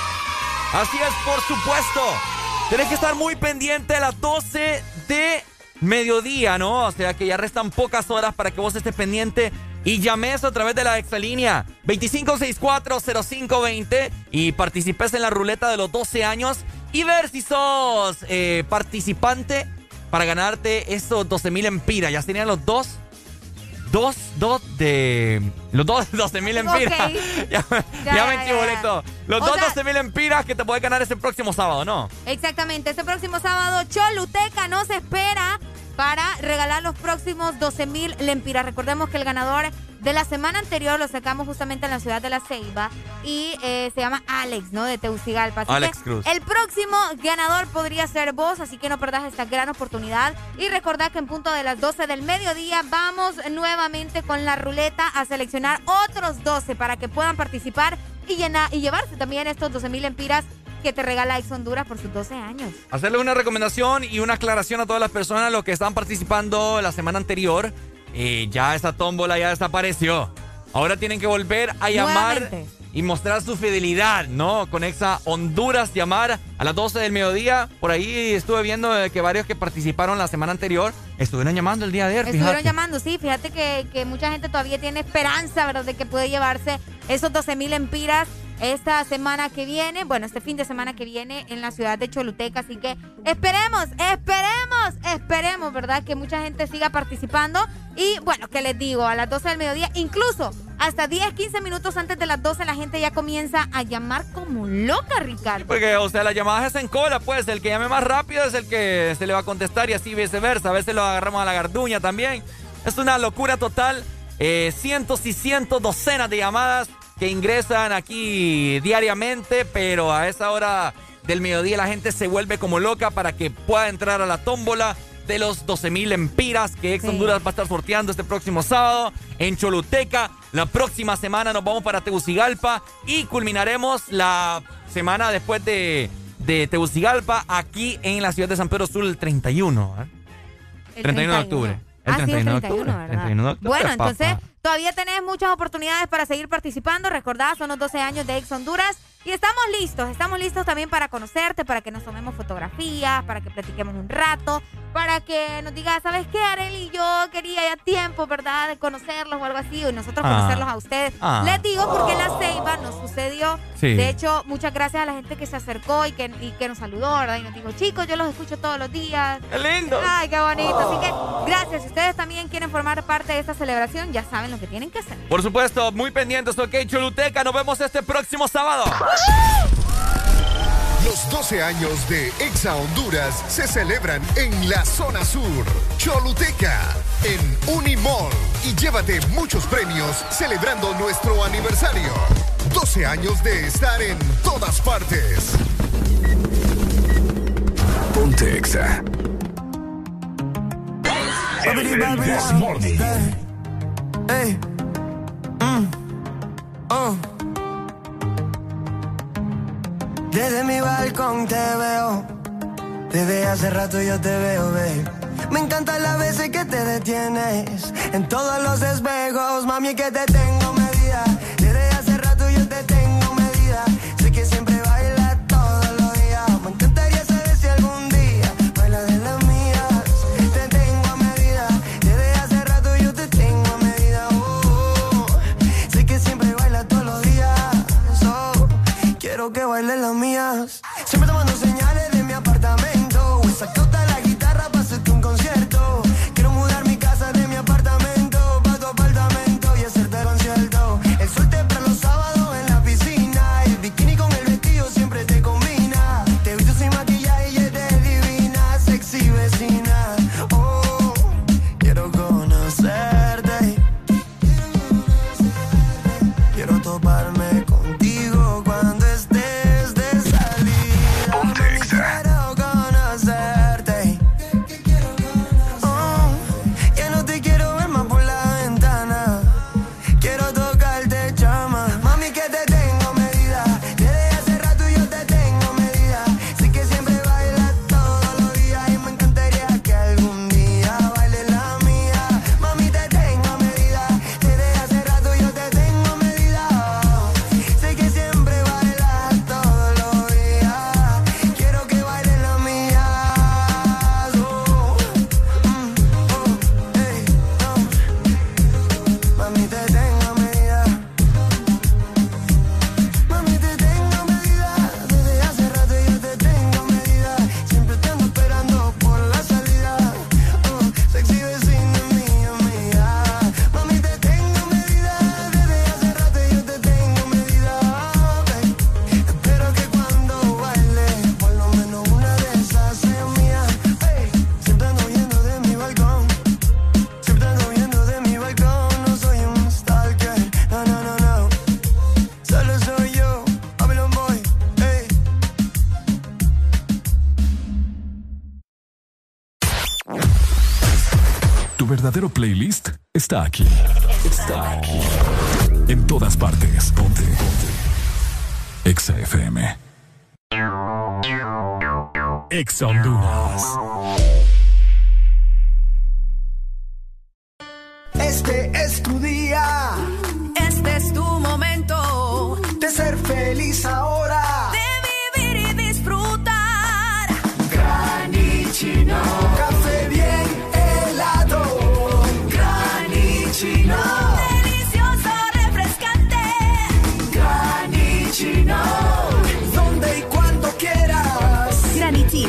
Así es, por supuesto. Tenés que estar muy pendiente a las 12 de mediodía, ¿no? O sea que ya restan pocas horas para que vos estés pendiente y llames a través de la exalínea 25640520 y participes en la ruleta de los 12 años y ver si sos eh, participante para ganarte esos 12 mil empiras. Ya tenían los dos. Dos, dos de. Los dos 12 mil empiras. Ok. ya, Ya, ya me todo. Los O dos sea- 12 mil empiras que te puedes ganar ese próximo sábado, ¿no? Exactamente, este próximo sábado Choluteca nos espera para regalar los próximos 12 mil lempiras. Recordemos que el ganador de la semana anterior lo sacamos justamente en la ciudad de La Ceiba y eh, se llama Alex, ¿no? De Teucigalpa. Así Alex que Cruz. El próximo ganador podría ser vos, así que no perdás esta gran oportunidad. Y recordad que en punto de las 12 del mediodía vamos nuevamente con la ruleta a seleccionar otros 12 para que puedan participar y, llenar, y llevarse también estos 12 mil lempiras que te regala Ex Honduras por sus 12 años. Hacerle una recomendación y una aclaración a todas las personas los que estaban participando la semana anterior. Eh, ya esa tómbola ya desapareció. Ahora tienen que volver a llamar Nuevamente. y mostrar su fidelidad, ¿no? Con Exa Honduras, llamar a las 12 del mediodía. Por ahí estuve viendo eh, que varios que participaron la semana anterior estuvieron llamando el día de ayer. Estuvieron fíjate. llamando, sí, fíjate que, que mucha gente todavía tiene esperanza, ¿verdad? De que puede llevarse esos 12 mil empiras esta semana que viene, bueno, este fin de semana que viene en la ciudad de Choluteca. Así que esperemos, esperemos, esperemos, ¿verdad? Que mucha gente siga participando. Y bueno, que les digo, a las 12 del mediodía, incluso hasta 10, 15 minutos antes de las 12, la gente ya comienza a llamar como loca, Ricardo. Porque, o sea, las llamadas es cola, pues. El que llame más rápido es el que se le va a contestar y así viceversa. A veces lo agarramos a la garduña también. Es una locura total. Eh, cientos y cientos, docenas de llamadas que ingresan aquí diariamente, pero a esa hora del mediodía la gente se vuelve como loca para que pueda entrar a la tómbola de los 12 mil empiras que Ex Sí. Honduras va a estar sorteando este próximo sábado en Choluteca. La próxima semana nos vamos para Tegucigalpa y culminaremos la semana después de, de Tegucigalpa aquí en la ciudad de San Pedro Sur el 31. ¿eh? El 31 de octubre. El Ah, sí, el 31 de 31, octubre. ¿verdad? 31 de octubre, Bueno, papá. entonces todavía tenés muchas oportunidades para seguir participando. Recordad, son los 12 años de Ex Honduras. Y estamos listos, estamos listos también para conocerte, para que nos tomemos fotografías, para que platiquemos un rato, para que nos digas, ¿sabes qué, Areli? Yo quería ya tiempo, ¿verdad? De conocerlos o algo así, y nosotros Ah. conocerlos a ustedes. Ah. Les digo porque en la Ceiba nos sucedió. Sí. De hecho, muchas gracias a la gente que se acercó y que, y que nos saludó, ¿verdad? Y nos dijo, chicos, yo los escucho todos los días. ¡Qué lindo! Ay, qué bonito. Así que gracias. Si ustedes también quieren formar parte de esta celebración, ya saben lo que tienen que hacer. Por supuesto, muy pendientes, ok, Choluteca. Nos vemos este próximo sábado. Los 12 años de Exa Honduras se celebran en la zona sur, Choluteca, en Unimall. Y llévate muchos premios celebrando nuestro aniversario. 12 años de estar en todas partes. Ponte Exa. This Morning. Ey. Mm. Oh. Desde mi balcón te veo. Desde hace rato yo te veo, babe. Me encantan las veces que te detienes. En todos los espejos, mami, que te tengo medida. Desde hace rato que bailen las mías. Siempre tomando Tu verdadero playlist está aquí. Está aquí. En todas partes. Ponte. Ponte. Exa FM. Exa Honduras. Este es tu día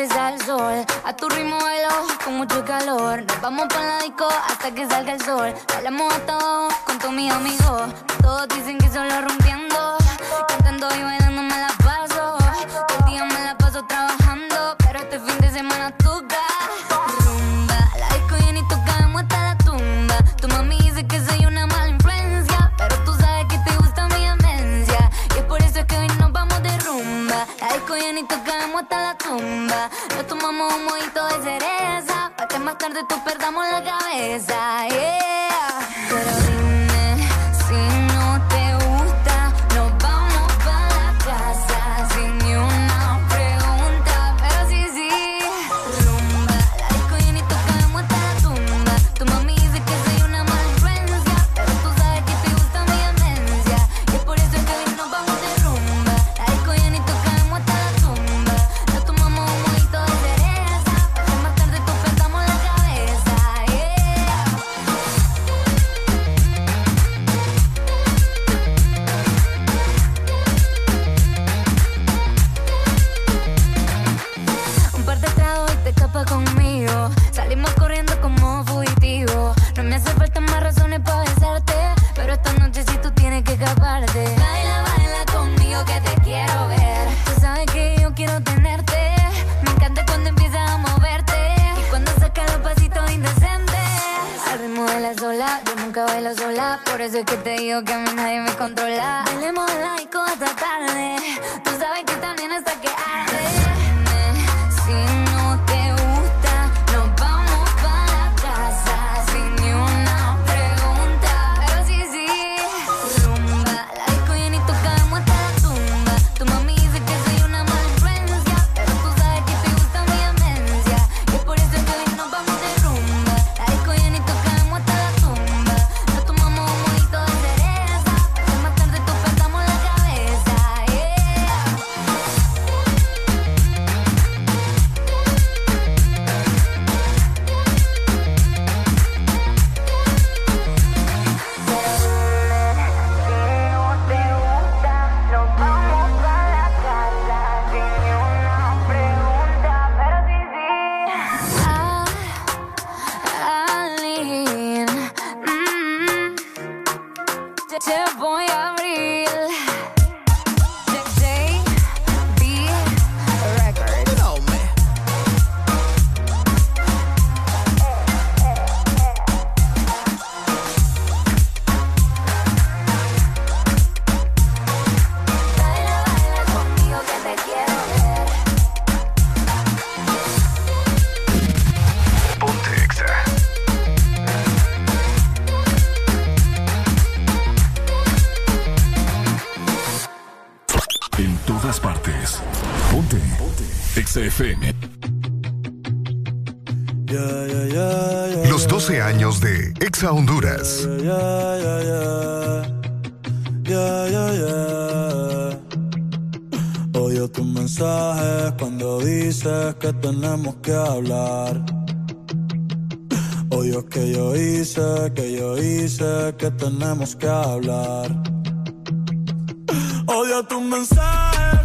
antes al sol. A tu ritmo bailo con mucho calor. Nos vamos pa' la disco hasta que salga el sol. Bailamos a todo con tu mi amigo. Todos dicen que solo rompiendo. Cantando y bailando la hasta la tumba. Nos tomamos un mojito de cereza. Pa' que más tarde tú perdamos la cabeza. Yeah. Pero dime sola, por eso es que te digo que a mí nadie me controla. Bailemos laico hasta tarde. Exa Honduras. Yeah, yeah, yeah. Odio tus mensajes cuando dices que tenemos que hablar. Odio que yo hice, que yo hice, que tenemos que hablar. Odio tus mensajes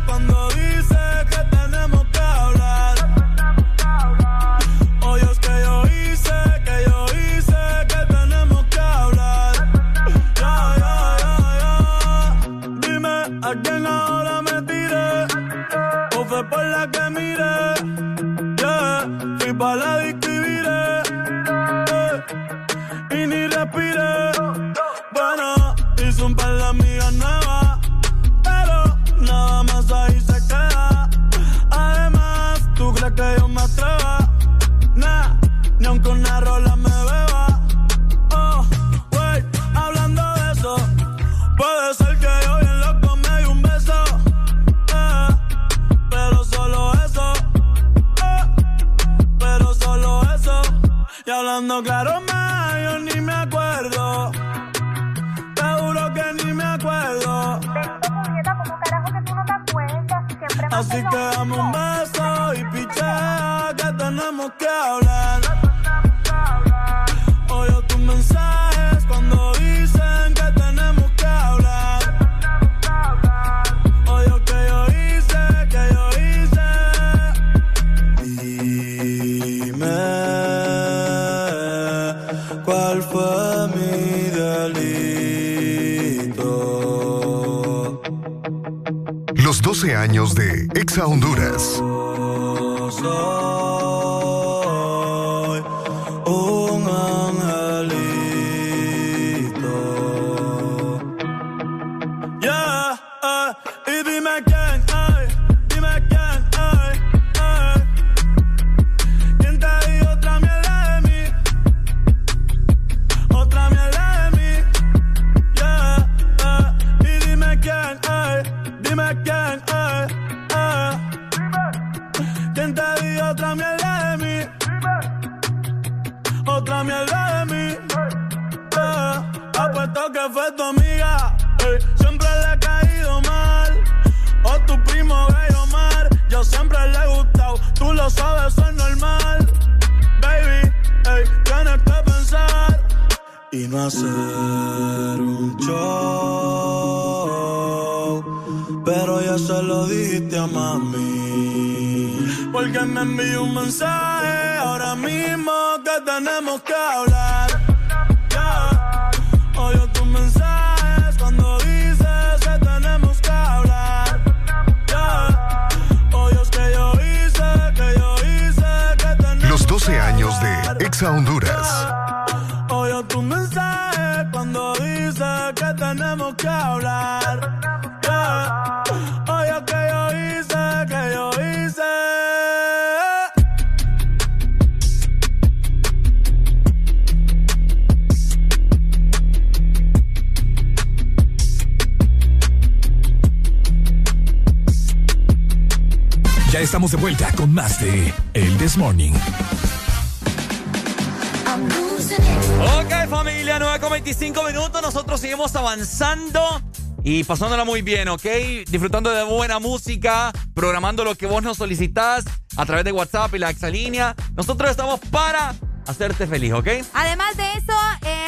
y pasándola muy bien, ¿ok? Disfrutando de buena música, programando lo que vos nos solicitás a través de WhatsApp y la exalínea. Nosotros estamos para hacerte feliz, ¿ok? Además de eso,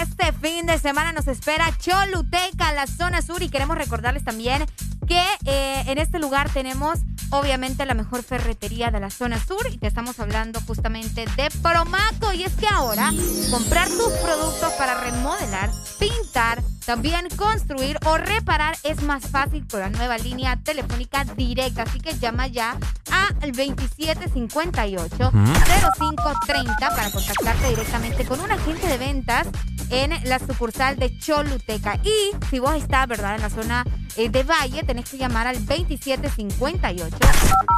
este fin de semana nos espera Choluteca, la zona sur, y queremos recordarles también que eh, en este lugar tenemos obviamente la mejor ferretería de la zona sur y te estamos hablando justamente de Promaco y es que ahora comprar tus productos para remodelar, pintar, también construir o reparar es más fácil con la nueva línea telefónica directa, así que llama ya al 2758 0530 para contactarte directamente con un agente de ventas en la sucursal de Choluteca. Y si vos estás, ¿verdad?, en la zona eh, de Valle, tenés que llamar al 2758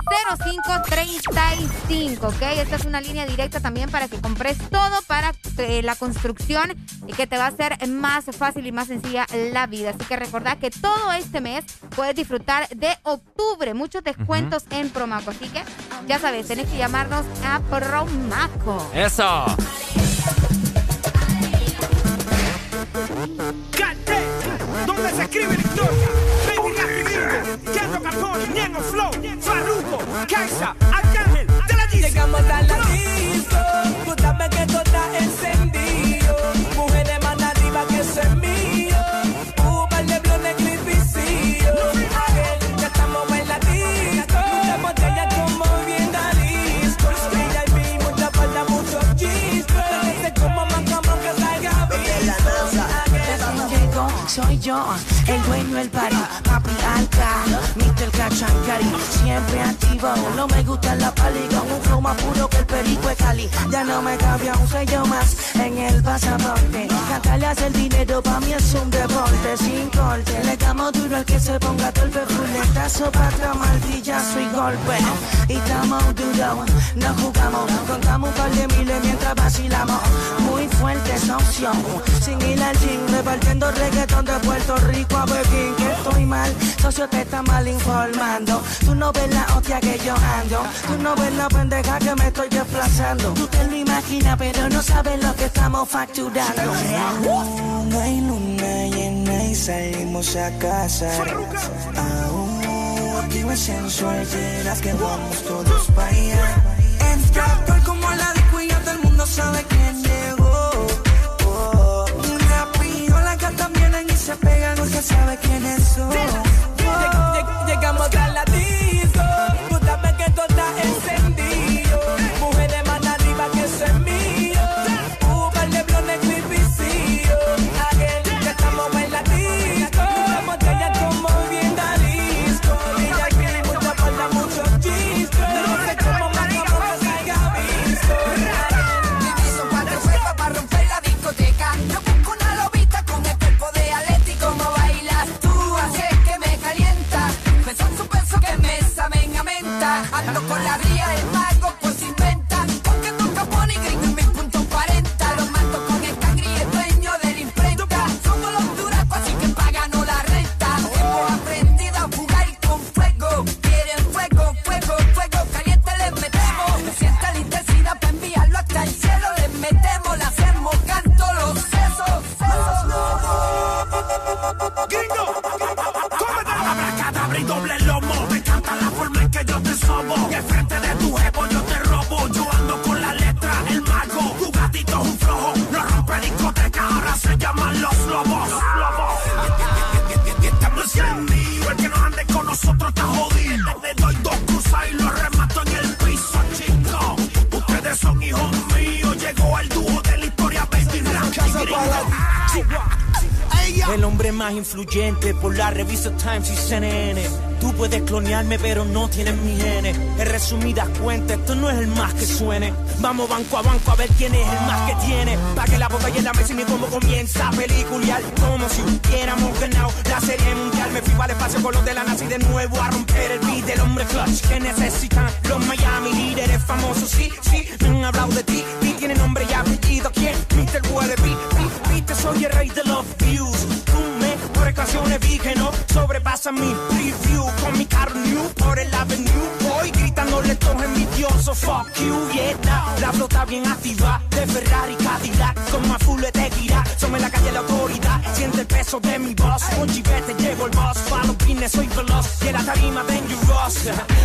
0535, ¿ok? Esta es una línea directa también para que compres todo para eh, la construcción y que te va a hacer más fácil y más sencilla la vida. Así que recordad que todo este mes puedes disfrutar de octubre, muchos descuentos en Promaco. Así que ya sabes, tenés que llamarnos a Promaco. Eso. Calteca, donde se escribe la historia. Baby Gringo, Keto Capone, Ñengo Flow, Farruko, Kaisa, Arcángel, de la disco. Llegamos a la disco, tú sabes que todo está encendido. Mujeres más arriba que eso es mío. Yo, el dueño del party, Mr. Cachancari, siempre activo, no me gusta la pali con un flow más puro que el perico de Cali, ya no me cabía un sello más en el pasaporte, cantarle a esto pa' mí es un deporte sin corte. Le damos duro al que se ponga torpe, fuletazo para atrás, martillazo y golpe. Y estamos duro, no jugamos, contamos un par de miles mientras vacilamos. Muy fuerte esa opción, sin ir al gym, repartiendo reggaetón de Puerto Rico a Pekín. Que estoy mal, socio te está mal informando. Tú no ves la hostia que yo ando, tú no ves la pendeja que me estoy desplazando. Tú te lo imaginas, pero no sabes lo que estamos facturando. Aún hay luna llena y salimos a casa. Aún activo es sensual, verás que vamos todos para allá. Entra actual como la disco y ya todo el mundo sabe quién llegó. Oh, rápido las gatas vienen y se pegan porque sabe quiénes son. llegamos influyente por la revista Times y CNN. Tú puedes clonearme, pero no tienes mi genes. En resumidas cuentas, esto no es el más que suene. Vamos banco a banco a ver quién es el más que tiene. Pa' que la botella en la mesa y comienza a pelicular. Como si hubiéramos ganado la serie mundial. Me fui para el espacio con los de la NASA y de nuevo a romper el beat del hombre clutch que necesitan los Miami líderes famosos. Sí, sí, me han hablado de ti. Y tiene nombre y apellido. ¿Quién? Mr. Wallaby. Viste, soy el rey de los views. Ecuaciones vi que no sobrepasa mi preview con mi carro new por el avenue. Voy gritándole todo envidioso. Fuck you, yeah. La flota bien activa de Ferrari Cadillac. Con más full de gira. Somos en la calle la autoridad. Siente el peso de mi voz. Con chivete llevo el boss. Pa' los pines soy veloz. Y en la tarima dangerous.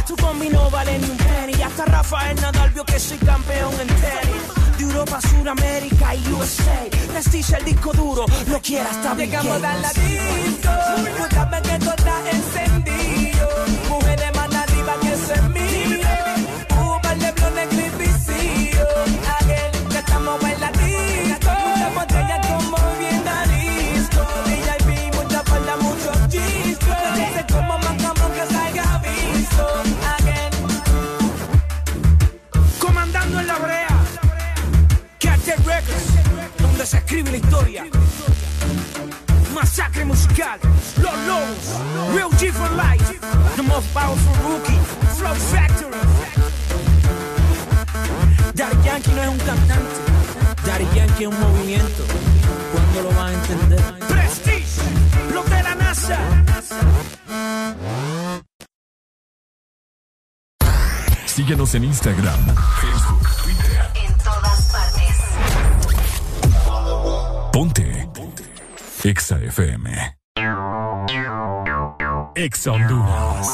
Tu combi no vale ni un penny. Hasta Rafael Nadal vio que soy campeón en tenis. De Europa, Suramérica y USA. Prestige el disco duro. Lo quiera hasta Bill Llegamos a la disco, sabes que todo está encendido. Se escribe la historia. Masacre musical, Los Lobos, Real G for Life, The Most Powerful Rookie, Flow Factory. Daddy Yankee no es un cantante, Daddy Yankee es un movimiento. ¿Cuándo lo van a entender? Prestige, los de la NASA. Síguenos en Instagram, Facebook, Ponte. Ponte. Exa FM. Exa Honduras.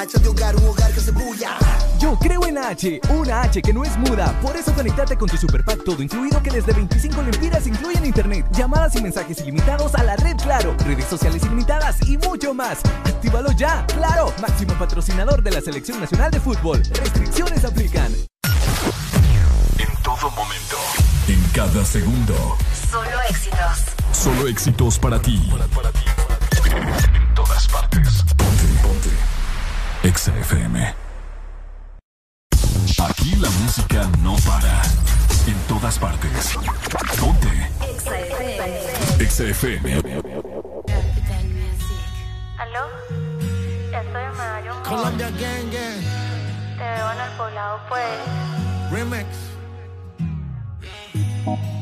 Hacha de hogar, un hogar que se bulla. Yo creo en H, una H que no es muda. Por eso conectate con tu superpack todo incluido que desde 25 lempiras incluyen internet, llamadas y mensajes ilimitados a la red Claro, redes sociales ilimitadas y mucho más. Actívalo ya, claro, máximo patrocinador de la Selección Nacional de Fútbol. Restricciones aplican. En todo momento, en cada segundo. Solo éxitos. Solo éxitos para ti. Para ti, para ti. En todas partes. Exa FM. Aquí la música no para. En todas partes. Ponte. Exa FM. Exa FM. ¿Aló? Estoy en Colombia Gang Gang. Te veo en el poblado, pues. Remix.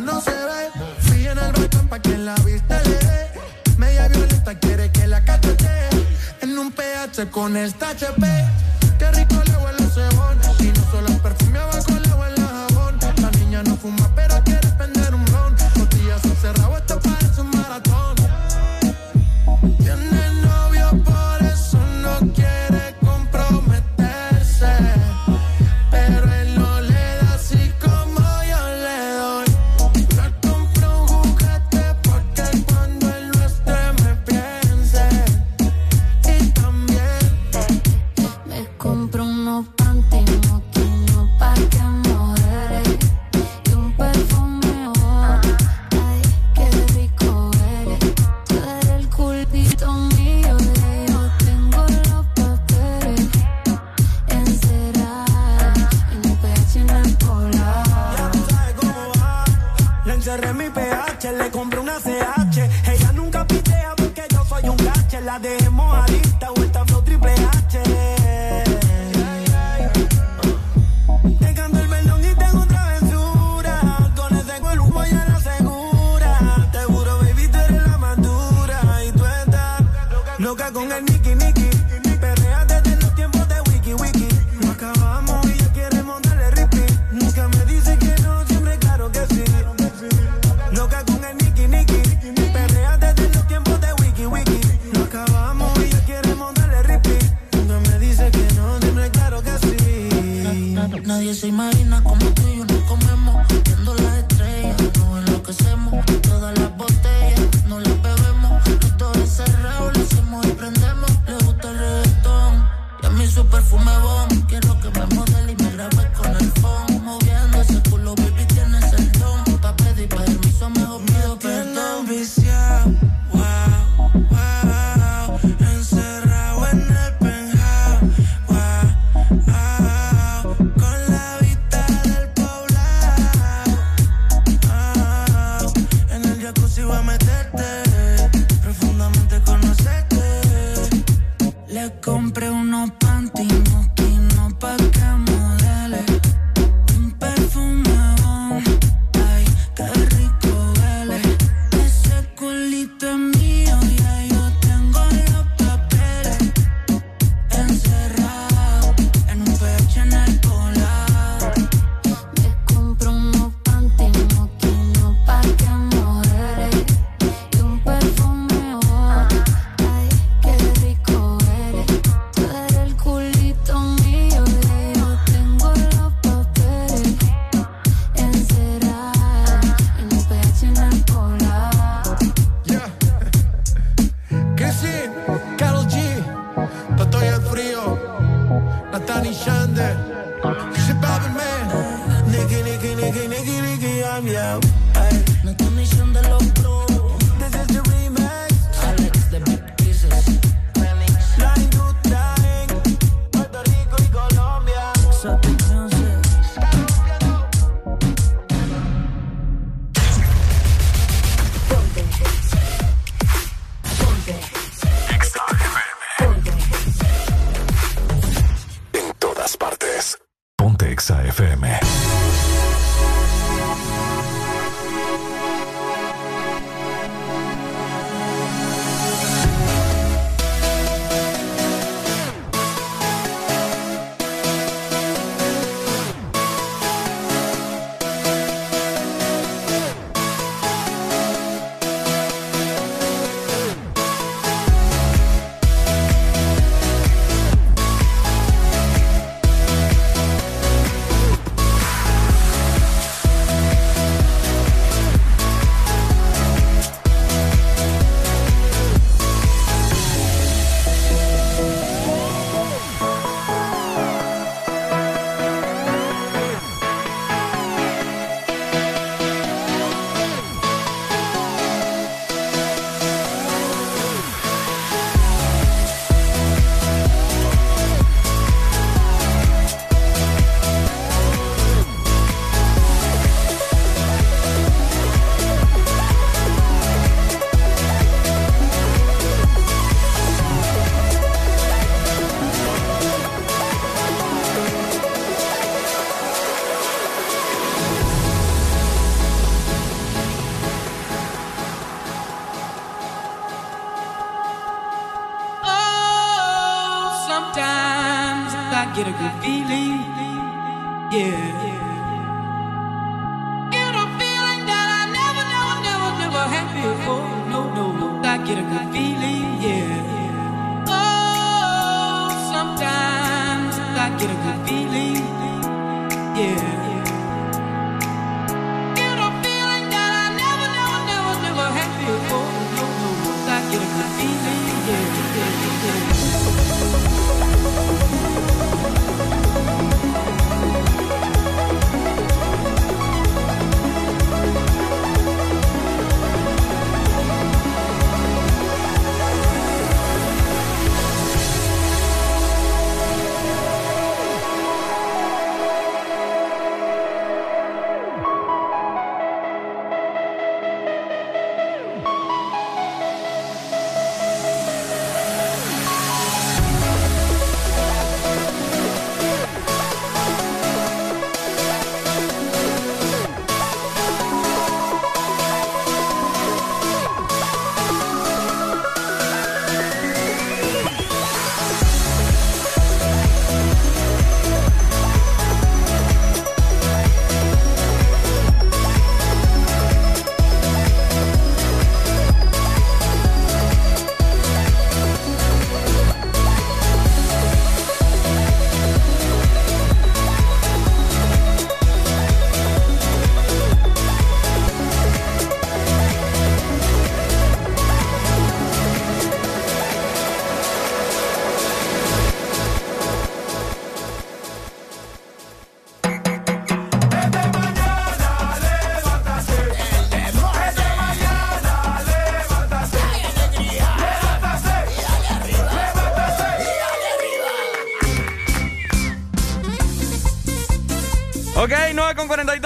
no se ve. Sigue en el balcón pa' que la vista le dé. Media violenta quiere que la catete. En un PH con el HP. mi pH, le compré una CH. Ella nunca pitea porque yo soy un gache, la dejemos a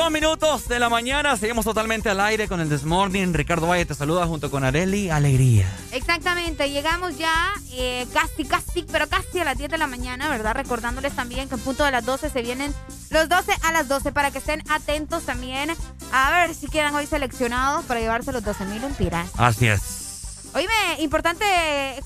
con 42 minutos de la mañana. Seguimos totalmente al aire con el Desmorning. Ricardo Valle te saluda junto con Areli. Alegría. Exactamente, llegamos ya eh, casi, casi, pero casi a las 10 de la mañana, ¿verdad? Recordándoles también que en punto de las 12 se vienen los 12 a las 12 para que estén atentos también a ver si quedan hoy seleccionados para llevarse los 12 mil lempiras. Así es. Oíme, importante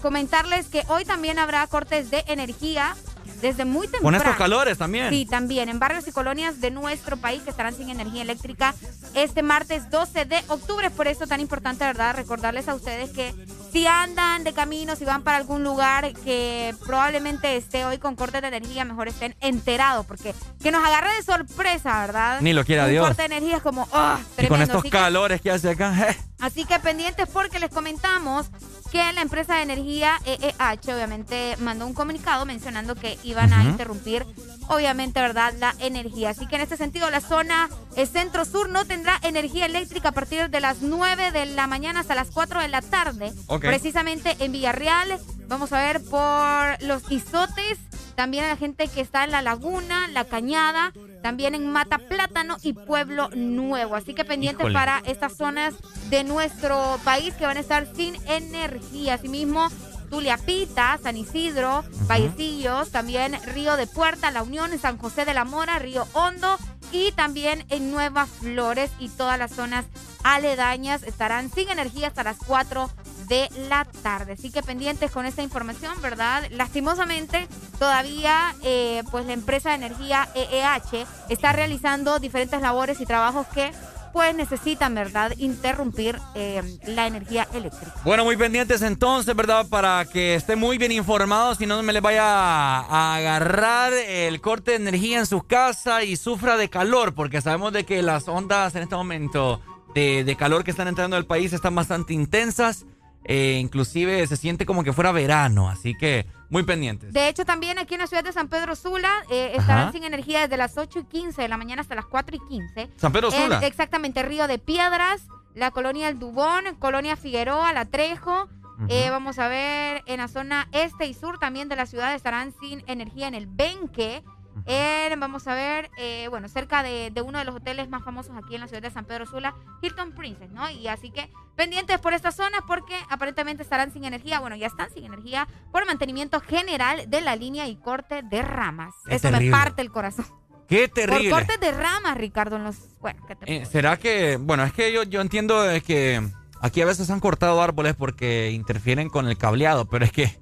comentarles que hoy también habrá cortes de energía desde muy temprano. Con estos calores también. Sí, también en barrios y colonias de nuestro país que estarán sin energía eléctrica este martes 12 de octubre. Por eso tan importante, ¿verdad? Recordarles a ustedes que si andan de camino, si van para algún lugar que probablemente esté hoy con cortes de energía, mejor estén enterados porque que nos agarre de sorpresa, ¿verdad? Ni lo quiera Un Dios. corte de energía es como, ¡ah! Y con estos Así calores que hace acá. Así que pendientes porque les comentamos que la empresa de energía EEH obviamente mandó un comunicado mencionando que iban a interrumpir obviamente, ¿verdad?, la energía. Así que en este sentido la zona eh, centro-sur no tendrá energía eléctrica a partir de las 9 de la mañana hasta las 4 de la tarde. Ok. Precisamente en Villarreal, vamos a ver por los isotes, también a la gente que está en la laguna, la cañada, también en Mata Plátano y Pueblo Nuevo. Así que pendientes Híjole. para estas zonas de nuestro país que van a estar sin energía. Asimismo, Tuliapita, San Isidro, Vallecillos, también Río de Puerta, La Unión, San José de la Mora, Río Hondo y también en Nuevas Flores y todas las zonas aledañas estarán sin energía hasta las 4 de la tarde. Así que pendientes con esta información, ¿verdad? Lastimosamente, todavía eh, pues la empresa de energía EEH está realizando diferentes labores y trabajos que pues necesitan, ¿verdad?, interrumpir eh, la energía eléctrica. Bueno, muy pendientes entonces, ¿verdad? Para que estén muy bien informados y no me les vaya a agarrar el corte de energía en sus casas y sufra de calor, porque sabemos de que las ondas en este momento de, de calor que están entrando al país están bastante intensas. Eh, inclusive se siente como que fuera verano, así que muy pendientes. De hecho, también aquí en la ciudad de San Pedro Sula eh, estarán Ajá. sin energía desde las 8 y 15 de la mañana hasta las 4 y 15. San Pedro En- Sula. exactamente, Río de Piedras, la colonia El Dubón, colonia Figueroa, La Trejo. Eh, vamos a ver, en la zona este y sur también de la ciudad estarán sin energía en el Benque. En, vamos a ver, eh, bueno, cerca de, de uno de los hoteles más famosos aquí en la ciudad de San Pedro Sula, Hilton Princess, ¿no? Y así que pendientes por esta zona porque aparentemente estarán sin energía, bueno, ya están sin energía por mantenimiento general de la línea y corte de ramas. Qué Eso terrible. me parte el corazón. ¡Qué Por terrible! cortes de ramas, Ricardo, en los... Bueno, ¿qué te Eh, ¿Será que, bueno, es que yo, yo entiendo que aquí a veces han cortado árboles porque interfieren con el cableado, pero es que,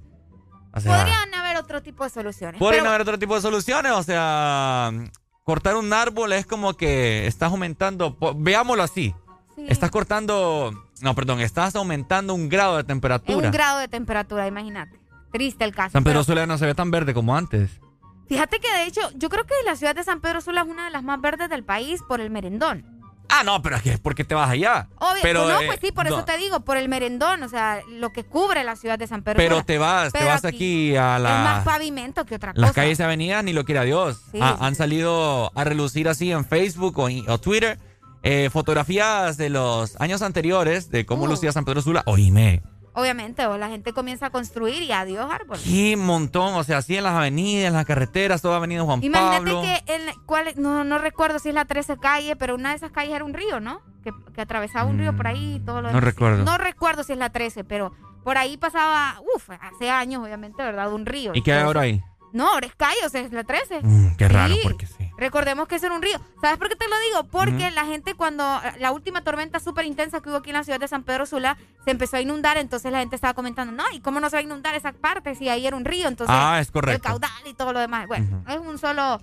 o sea, Podrían haber otro tipo de soluciones. podrían pero- haber otro tipo de soluciones, o sea, cortar un árbol es como que estás aumentando, veámoslo así, Sí. estás cortando, no, perdón, estás aumentando un grado de temperatura. un grado de temperatura, imagínate. Triste el caso. San Pedro pero Sula no se ve tan verde como antes. Fíjate que de hecho, yo creo que la ciudad de San Pedro Sula es una de las más verdes del país por el merendón. Ah, no, pero es que ¿por qué te vas allá? Obvio, pero, no, eh, pues sí, por no, eso te digo, por el merendón, o sea, lo que cubre la ciudad de San Pedro Pero Sula. te vas, te vas aquí a Es más la... pavimento que otra Las cosa. calles y avenidas, ni lo quiera Dios. Sí. Ha- han salido a relucir así en Facebook o Twitter eh, fotografías de los años anteriores de cómo Uh. lucía San Pedro Sula. Oíme, Obviamente, o la gente comienza a construir y adiós árboles. qué montón. O sea, así en las avenidas, en las carreteras, toda Avenida Juan Imagínate Pablo. que en cuál, no, no recuerdo si es la 13 calle, pero una de esas calles era un río, ¿no? Que, que atravesaba un río por ahí y todo lo no demás. recuerdo. No recuerdo si es la 13, pero por ahí pasaba, uff, hace años, obviamente, ¿verdad? Un río. ¿Y qué hay ahora ahí? No, ahora es calle, o sea, es la 13. Mm, qué raro, Sí. porque sí. Recordemos que eso era un río. ¿Sabes por qué te lo digo? Porque la gente cuando la última tormenta súper intensa que hubo aquí en la ciudad de San Pedro Sula se empezó a inundar, entonces la gente estaba comentando, no, ¿y cómo no se va a inundar esa parte si ahí era un río? Entonces, Ah, es el correcto. caudal y todo lo demás. Bueno, es un solo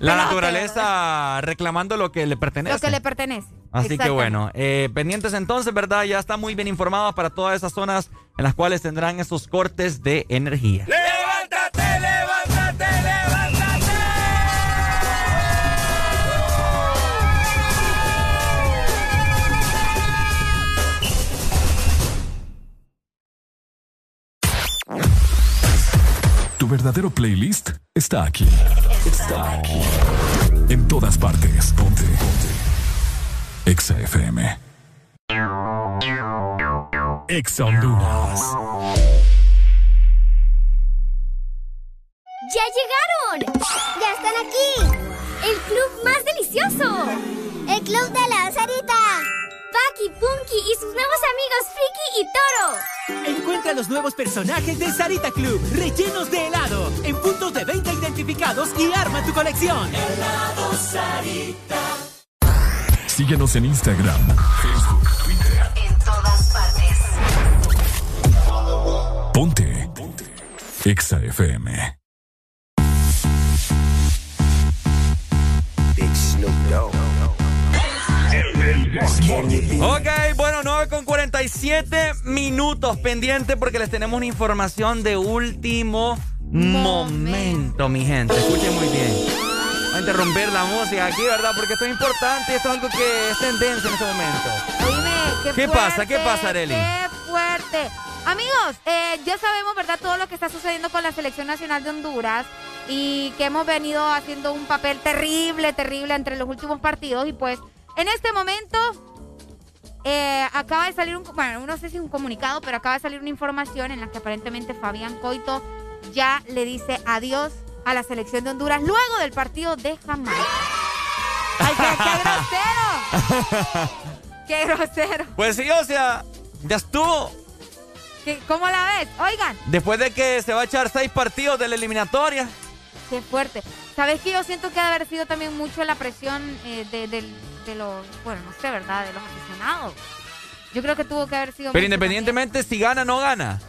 La naturaleza reclamando lo que le pertenece. Lo que le pertenece. Así que bueno, eh, pendientes entonces, ¿verdad? Ya están muy bien informados para todas esas zonas en las cuales tendrán esos cortes de energía. ¡Levántate, levántate, Tu verdadero playlist está aquí. Está aquí. En todas partes. Ponte. Ponte. Exa FM. Exa Honduras. ¡Ya llegaron! ¡Ya están aquí! ¡El club más delicioso! ¡El club de la Sarita! Paki, Punky y sus nuevos amigos Friki y Toro. Encuentra los nuevos personajes de Sarita Club, rellenos de helado, en puntos de venta identificados y arma tu colección. Helado Sarita. Síguenos en Instagram, Facebook, Twitter. En todas partes. Ponte. Ponte. Exa FM. Ok, bueno, 9 con 47 minutos pendiente porque les tenemos una información de último momento, mi gente. Escuchen muy bien. Voy a interrumpir la música aquí, ¿verdad? Porque esto es importante, esto es algo que es tendencia en este momento. Oíme, qué, ¿Qué fuerte, pasa? ¿Qué pasa, Areli? Qué fuerte. Amigos, eh, ya sabemos, ¿verdad? Todo lo que está sucediendo con la selección nacional de Honduras y que hemos venido haciendo un papel terrible, terrible entre los últimos partidos. Y pues, en este momento, eh, acaba de salir un, bueno, no sé si un comunicado, pero acaba de salir una información en la que aparentemente Fabián Coito ya le dice adiós a la selección de Honduras luego del partido de Jamaica. ¡Ay, qué, qué grosero! ¡Qué grosero! Pues sí, o sea, ya estuvo. ¿Qué- ¿Cómo la ves? Oigan, Después de que se va a echar seis partidos de la eliminatoria. qué fuerte. ¿Sabes que yo siento que ha haber sido también mucho la presión eh, de, del- de los, bueno, no sé, ¿verdad? De los aficionados. Yo creo que tuvo que haber sido Pero independientemente si gana o no gana.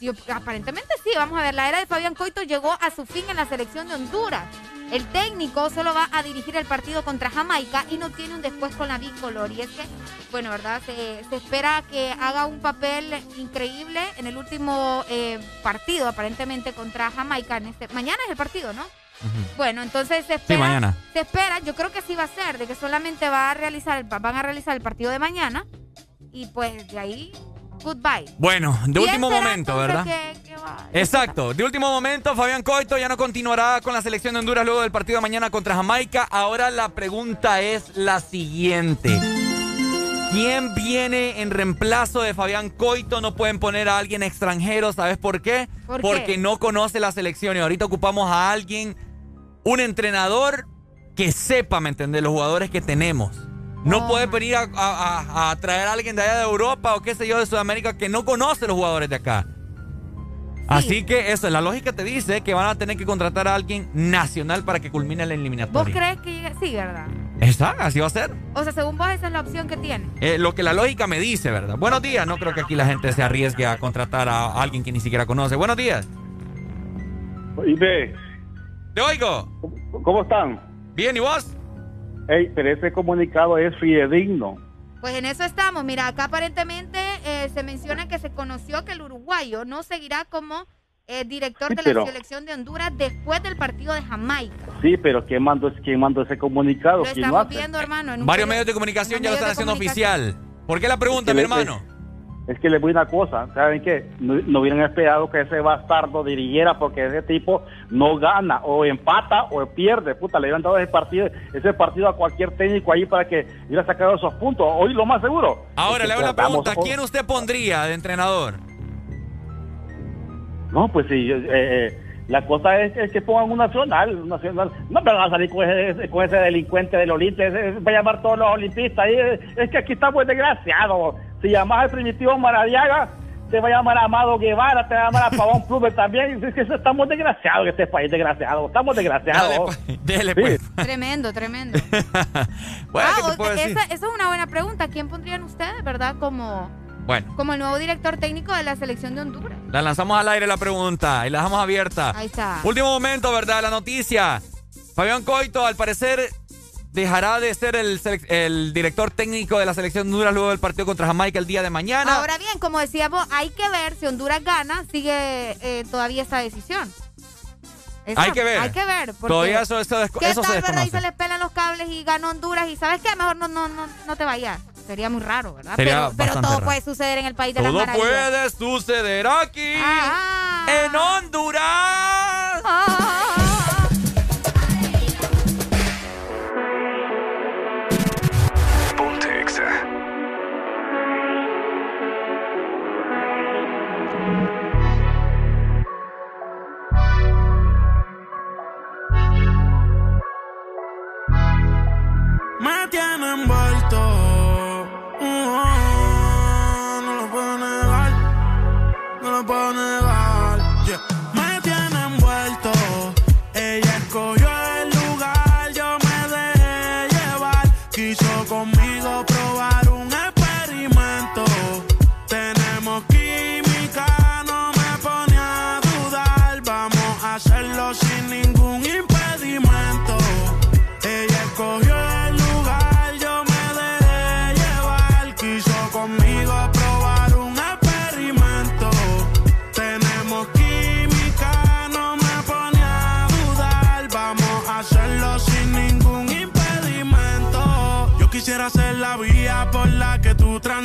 Yo- aparentemente sí, vamos a ver, la era de Fabián Coito llegó a su fin en la selección de Honduras. El técnico solo va a dirigir el partido contra Jamaica y no tiene un después con la bicolor. Y es que, bueno, ¿verdad? Se, se espera que haga un papel increíble en el último eh, partido, aparentemente, contra Jamaica. En este, mañana es el partido, ¿no? Bueno, entonces se espera, mañana. se espera, yo creo que sí va a ser, de que solamente va a realizar, van a realizar el partido de mañana y pues de ahí, goodbye. Bueno, de ¿Quién último momento, ¿verdad? que- que va? Exacto, de último momento, Fabián Coito ya no continuará con la selección de Honduras luego del partido de mañana contra Jamaica. Ahora la pregunta es la siguiente. ¿Quién viene en reemplazo de Fabián Coito? No pueden poner a alguien extranjero, ¿sabes por qué? ¿Por qué? Porque no conoce la selección y ahorita ocupamos a alguien, un entrenador que sepa, ¿me entiendes? Los jugadores que tenemos. No Oh. puede venir a, a- a- a traer a alguien de allá de Europa o qué sé yo, de Sudamérica que no conoce los jugadores de acá. Así que eso, la lógica te dice que van a tener que contratar a alguien nacional para que culmine la ¿Vos eliminatoria. crees que llegue? Sí, ¿verdad? Exacto, así va a ser. O sea, según vos, esa es la opción que tiene. Eh, lo que la lógica me dice, ¿verdad? Buenos días, no creo que aquí la gente se arriesgue a contratar a alguien que ni siquiera conoce. Buenos días. Ibe, Te oigo. ¿cómo están? Bien, ¿y vos? Ey, pero ese comunicado es fidedigno. Pues en eso estamos. Mira, acá aparentemente eh, se menciona que se conoció que el uruguayo no seguirá como eh, director Sí, de pero- la selección de Honduras después del partido de Jamaica. Sí, pero ¿quién mandó, quién mandó ese comunicado? Lo ¿Quién lo estamos hace? viendo, hermano. En un Varios medio- medios de comunicación ya lo están haciendo oficial. ¿Por qué la pregunta, mi hermano? Es que les voy a una cosa, ¿saben qué? No, no hubieran esperado que ese bastardo dirigiera porque ese tipo no gana, o empata o pierde. Puta, le hubieran dado ese partido, ese partido a cualquier técnico ahí para que hubiera sacado esos puntos. Hoy lo más seguro. Ahora es le que hago la pregunta. ¿Quién usted pondría de entrenador? No, pues sí, eh, eh, la cosa es, es que pongan un nacional, un nacional. No me van a salir con ese, con ese delincuente del Olimpia, va a llamar todos los olimpistas. ahí, eh, es que aquí estamos desgraciados. Si llamas al primitivo Maradiaga, te va a llamar Amado Guevara, te va a llamar a Pavón Plumer también. Es que estamos desgraciados en este país, desgraciados. Estamos desgraciados. Dele, Sí. pues. Tremendo, tremendo. Bueno, Ah, esa es una buena pregunta. ¿Quién pondrían ustedes, verdad, como, Bueno, como el nuevo director técnico de la selección de Honduras? la lanzamos al aire la pregunta y la dejamos abierta. Ahí está. Último momento, ¿verdad? La noticia. Fabián Coito, al parecer, dejará de ser el, el director técnico de la selección de Honduras luego del partido contra Jamaica el día de mañana. Ahora bien, como decíamos, hay que ver si Honduras gana, sigue eh, todavía esa decisión. Eso, Hay que ver. Hay que ver. Todavía eso, eso, ¿Qué eso se tal, verdad? Y desconoce. se les pelan los cables y gana Honduras y ¿sabes qué? Mejor no, no, no, no te vayas. Sería muy raro, ¿verdad? Sería pero todo raro. puede suceder en el país de las Todo puede suceder aquí, Ah. en Honduras. Ponte Exa. No lo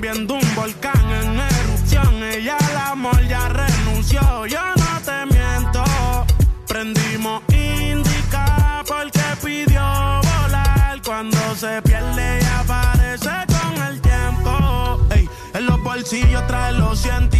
Viendo un volcán en erupción. Ella al amor ya renunció, yo no te miento. Prendimos indica porque pidió volar. Cuando se pierde y aparece con el tiempo. Ey, en los bolsillos trae los científicos.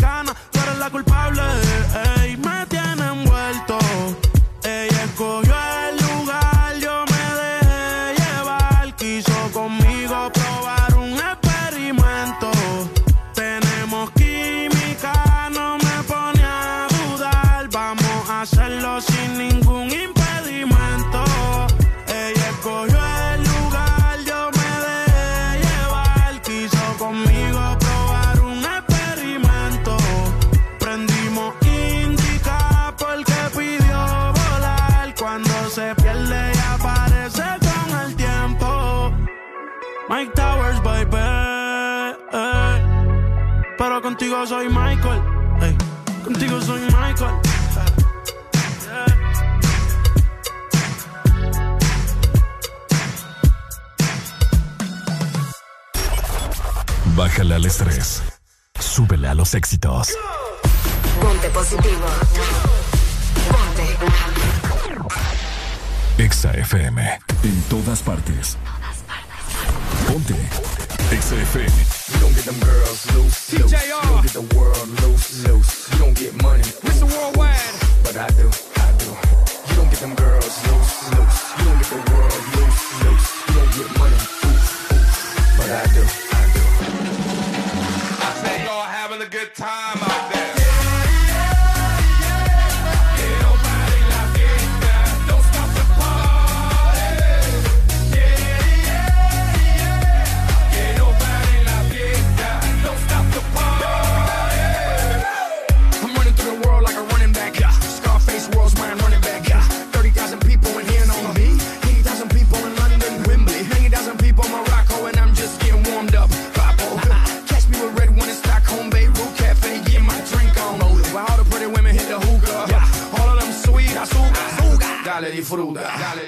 la culpable. Ey, contigo soy Michael. ey. Contigo soy Michael. Bájale al estrés. Súbele a los éxitos. Ponte positivo. Ponte. Exa FM. En todas partes. Ponte. Exa FM. You don't get them girls loose, loose. You don't get the world loose, loose. You don't get money. Mr. Worldwide. But I do, I do. You don't get them girls loose, loose. You don't get the world loose, loose. You don't get money. Oof, oof. But I do, I do. I say y'all having a good time out azúcar.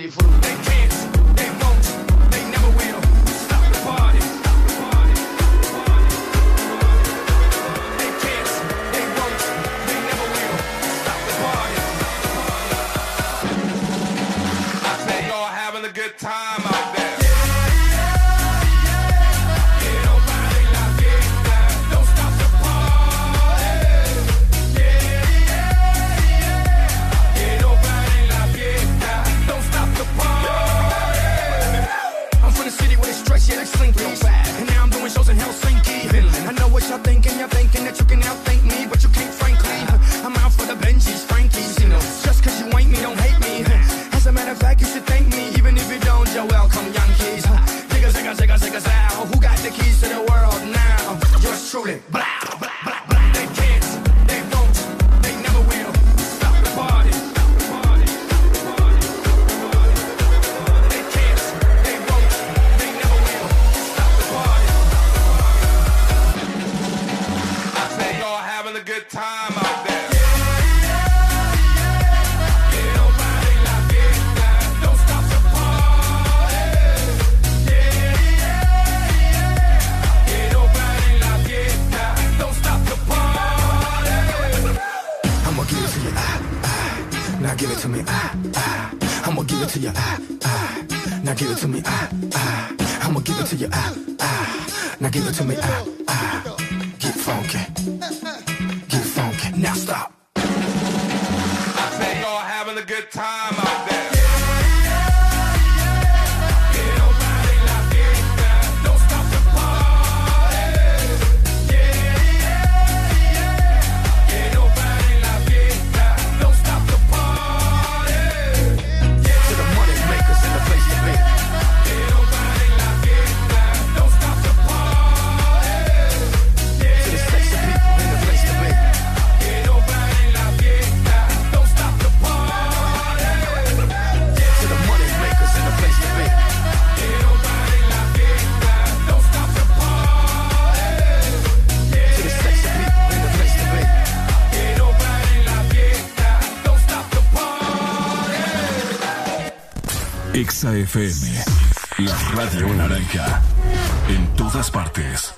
FM. La radio naranja. En todas partes.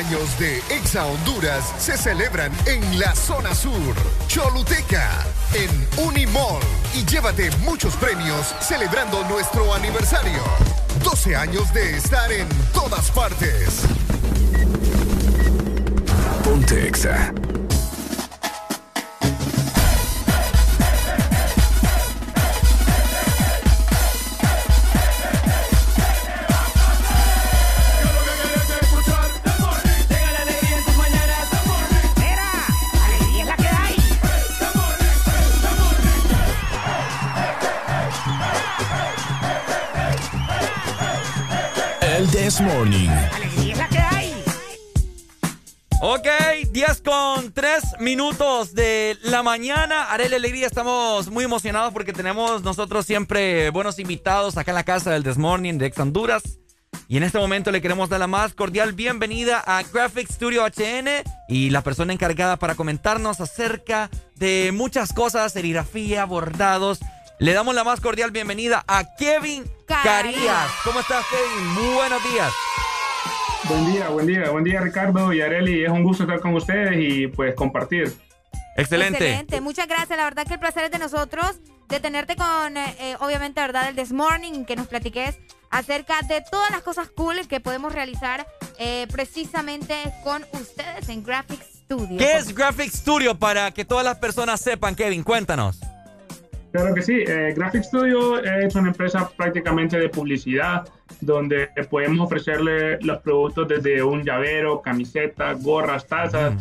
años de Exa Honduras se celebran en la zona sur, Choluteca, en Unimall. Y llévate muchos premios celebrando nuestro aniversario. 12 años de estar en todas partes. Ponte Exa. This Morning. Alegría es la que hay. Ok, 10 con 3 minutos de la mañana. Arele Alegría, estamos muy emocionados porque tenemos nosotros siempre buenos invitados acá en la casa del Desmorning de Ex Honduras. Y en este momento le queremos dar la más cordial bienvenida a Graphic Studio HN y la persona encargada para comentarnos acerca de muchas cosas, serigrafía, bordados. Le damos la más cordial bienvenida a Kevin Carías. ¿Cómo estás, Kevin? Muy buenos días. Buen día, buen día, buen día Ricardo y Areli. Es un gusto estar con ustedes y pues compartir. Excelente. Muchas gracias. La verdad que el placer es de nosotros de tenerte con, eh, eh, obviamente, verdad, el This Morning, que nos platiques acerca de todas las cosas cool que podemos realizar eh, precisamente con ustedes en Graphic Studio. ¿Qué es Graphic Studio para que todas las personas sepan, Kevin? Cuéntanos. Claro que sí, eh, Graphic Studio es una empresa prácticamente de publicidad donde podemos ofrecerle los productos desde un llavero, camisetas, gorras, tazas,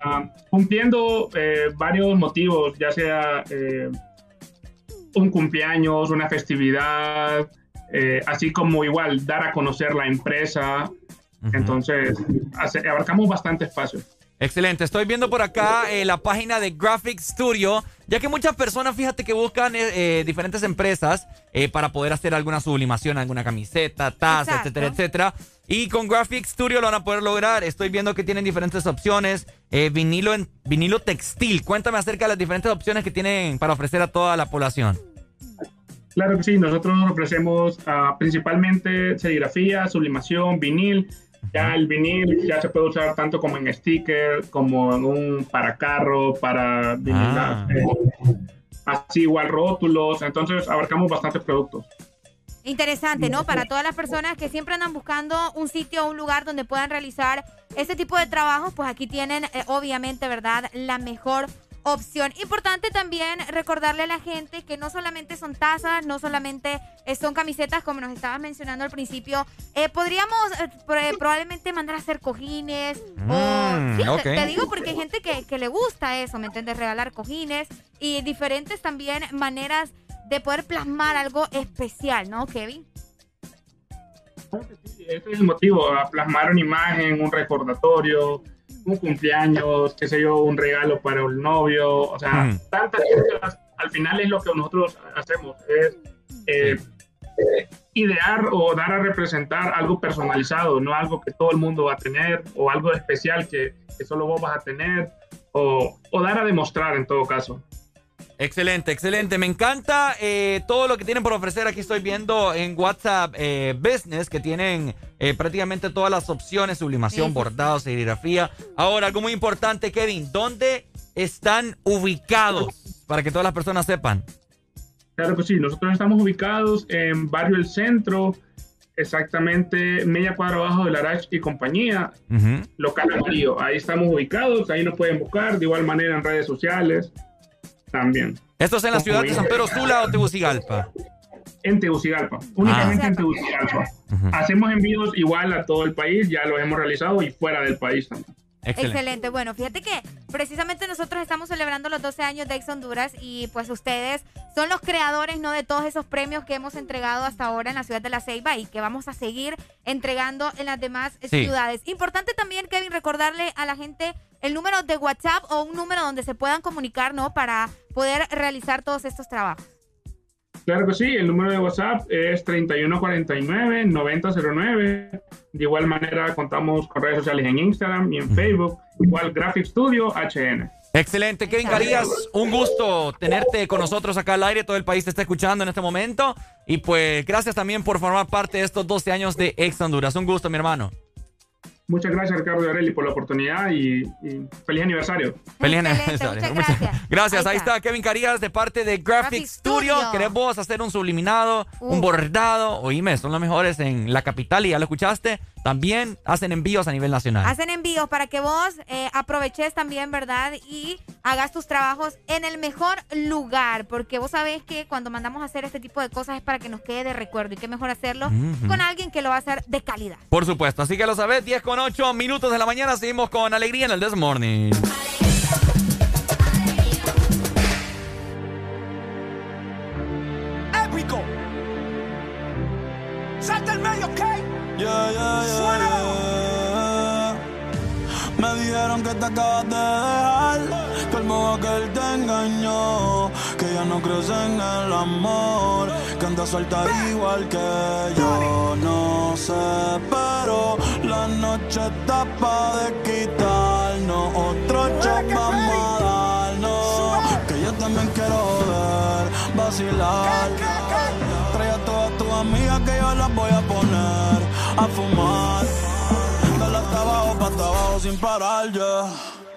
ah, cumpliendo eh, varios motivos, ya sea eh, un cumpleaños, una festividad, así como igual dar a conocer la empresa. Entonces, hace- abarcamos bastante espacio. Excelente, estoy viendo por acá eh, la página de Graphic Studio, ya que muchas personas, fíjate que buscan eh, eh, diferentes empresas eh, para poder hacer alguna sublimación, alguna camiseta, taza, Exacto. etcétera, etcétera. Y con Graphic Studio lo van a poder lograr. Estoy viendo que tienen diferentes opciones, eh, vinilo, en, vinilo textil. Cuéntame acerca de las diferentes opciones que tienen para ofrecer a toda la población. Claro que sí, nosotros ofrecemos ah, principalmente serigrafía, sublimación, vinil. Ya el vinil ya se puede usar tanto como en sticker, como en un para carro, para vinilar, Ah. eh, así igual rótulos. Entonces abarcamos bastantes productos. Interesante, ¿no? Para todas las personas que siempre andan buscando un sitio o un lugar donde puedan realizar este tipo de trabajos, pues aquí tienen, eh, obviamente, ¿verdad? La mejor opción. Importante también recordarle a la gente que no solamente son tazas, no solamente eh, son camisetas, como nos estabas mencionando al principio. Eh, podríamos eh, pro- probablemente mandar a hacer cojines o... Mm, Sí, te- digo porque hay gente que, que le gusta eso, ¿me entiendes? Regalar cojines y diferentes también maneras de poder plasmar algo especial, ¿no, Kevin? Ese es el motivo, a plasmar una imagen, un recordatorio, un cumpleaños, qué sé yo, un regalo para el novio, o sea, Mm. tantas cosas. Al final es lo que nosotros hacemos, es eh, idear o dar a representar algo personalizado, no algo que todo el mundo va a tener o algo especial que, que solo vos vas a tener o, o dar a demostrar en todo caso. Excelente, excelente. Me encanta eh, todo lo que tienen por ofrecer. Aquí estoy viendo en WhatsApp eh, Business que tienen eh, prácticamente todas las opciones, sublimación, bordado, serigrafía. Ahora, algo muy importante, Kevin, ¿dónde están ubicados? Para que todas las personas sepan. Claro que sí, nosotros estamos ubicados en Barrio El Centro, exactamente media cuadra abajo de la Arach y compañía, local amarillo. Ahí estamos ubicados, ahí nos pueden buscar, de igual manera en redes sociales también. ¿Esto es en la ciudad de San Pedro Sula o Tegucigalpa? En Tegucigalpa, únicamente Ah. en Tegucigalpa. Hacemos envíos igual a todo el país, ya lo hemos realizado y fuera del país también. Excelente. Bueno, fíjate que precisamente nosotros estamos celebrando los 12 años de Ex Honduras y pues ustedes son los creadores, ¿no? De todos esos premios que hemos entregado hasta ahora en la ciudad de La Ceiba y que vamos a seguir entregando en las demás Sí. ciudades. Importante también, Kevin, recordarle a la gente el número de WhatsApp o un número donde se puedan comunicar, ¿no? Para poder realizar todos estos trabajos. Claro que sí, el número de WhatsApp es 3149-9009. De igual manera contamos con redes sociales en Instagram y en Facebook, igual Graphic Studio HN. Excelente, Kevin Carías, un gusto tenerte con nosotros acá al aire, todo el país te está escuchando en este momento y pues gracias también por formar parte de estos 12 años de Ex Honduras, un gusto mi hermano. Muchas gracias Ricardo y Areli por la oportunidad y, y feliz aniversario. Feliz aniversario. Muchas gracias. Ahí está Kevin Carías de parte de Graphic Studio. Studio. ¿Querés vos hacer un subliminado, un bordado? Oíme, son los mejores en la capital y ya lo escuchaste. También hacen envíos a nivel nacional. Hacen envíos para que vos eh, aproveches también, ¿verdad? Y hagas tus trabajos en el mejor lugar. Porque vos sabés que cuando mandamos a hacer este tipo de cosas es para que nos quede de recuerdo. Y qué mejor hacerlo con alguien que lo va a hacer de calidad. Por supuesto, así que lo sabes, 10 con 8 minutos de la mañana, seguimos con alegría en el This Morning. Épico. Salta el medio, ¿ok? Yeah, yeah, yeah, Suena. Me dijeron que te acabas de dejar, que el modo que él te engañó, que ya no crees en el amor, que andas suelta igual que yo. No sé, pero la noche está pa' de quitarnos, otro shot vamos a darnos, que yo también quiero joder, vacilar. Trae a todas tus amigas que yo las voy a poner a fumar. Dale hasta abajo, pa' hasta abajo sin parar ya.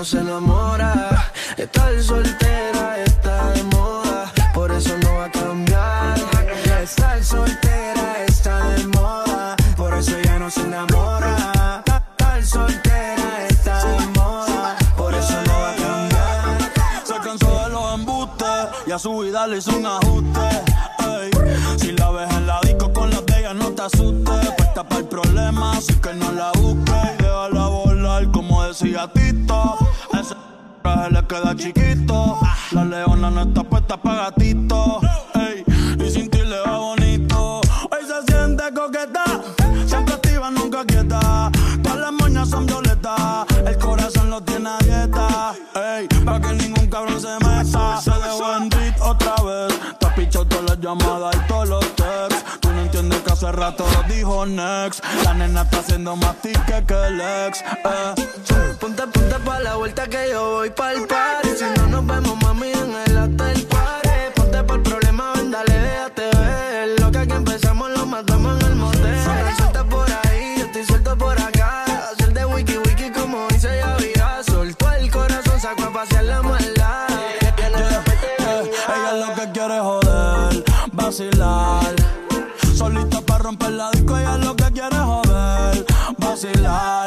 No se enamora. Estar soltera está de moda, por eso no va a cambiar. Estar soltera está de moda, por eso ya no se enamora. Estar soltera está de moda, por eso no va a cambiar. Se cansó de los embustes y a su vida le hizo un ajuste. ey. Si la ves en la disco con las de no te asustes. Puesta para el problema, así que no la busques. Y déjala volar, como decía Tito. Ese traje le queda chiquito. La leona no está puesta para gatito. ey. Y sin ti le va bonito. Hoy se siente coqueta. Siempre activa, nunca quieta. Todas las moñas son violetas. El corazón lo tiene a dieta. Ey, para que ningún cabrón se meta. Se dejó en otra vez. Te has pichado todas las llamadas hace rato dijo next. La nena está haciendo más tique que el ex. Eh. Ponte, ponte pa' la vuelta que yo voy pa'l party. Si no nos vemos, vacilar.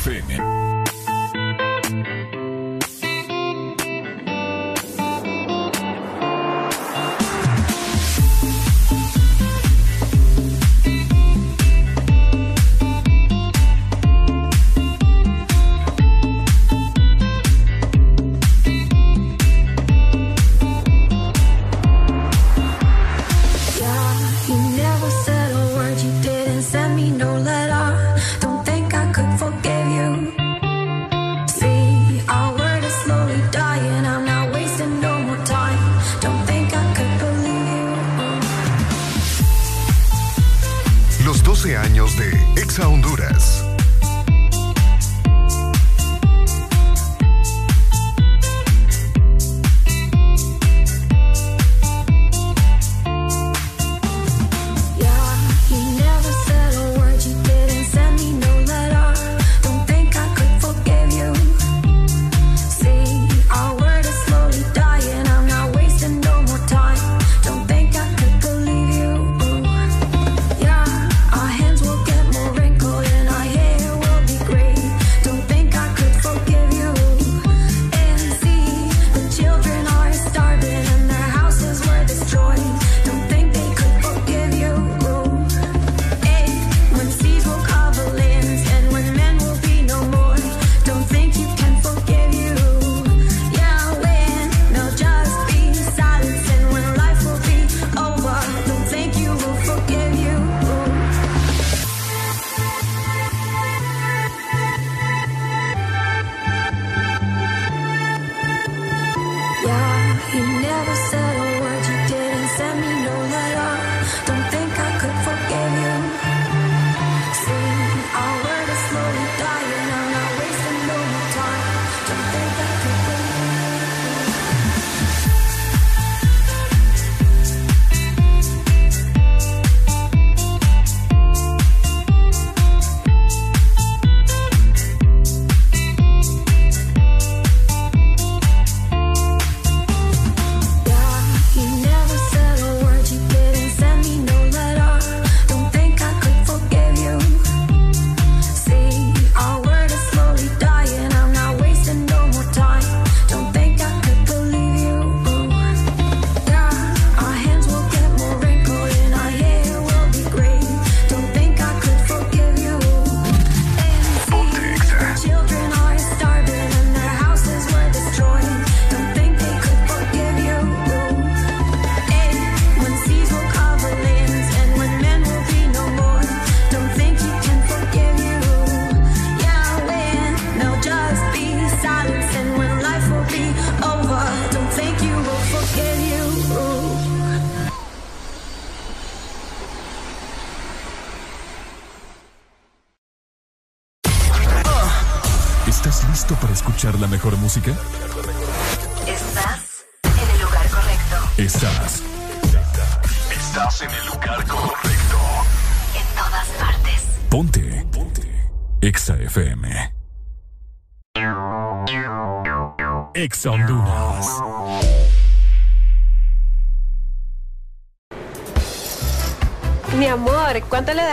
FM.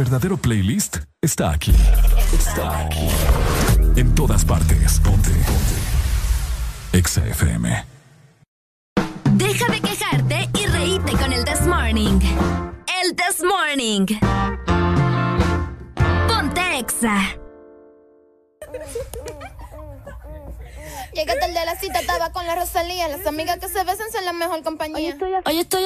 verdadero playlist está aquí. Está aquí. En todas partes. Ponte. Ponte. Exa FM. Deja de quejarte y reíte con el This Morning. El This Morning. Ponte Exa. Llega tarde de la cita, estaba con la Rosalía. Las amigas que se besan son la mejor compañía. Hoy estoy, a... Hoy estoy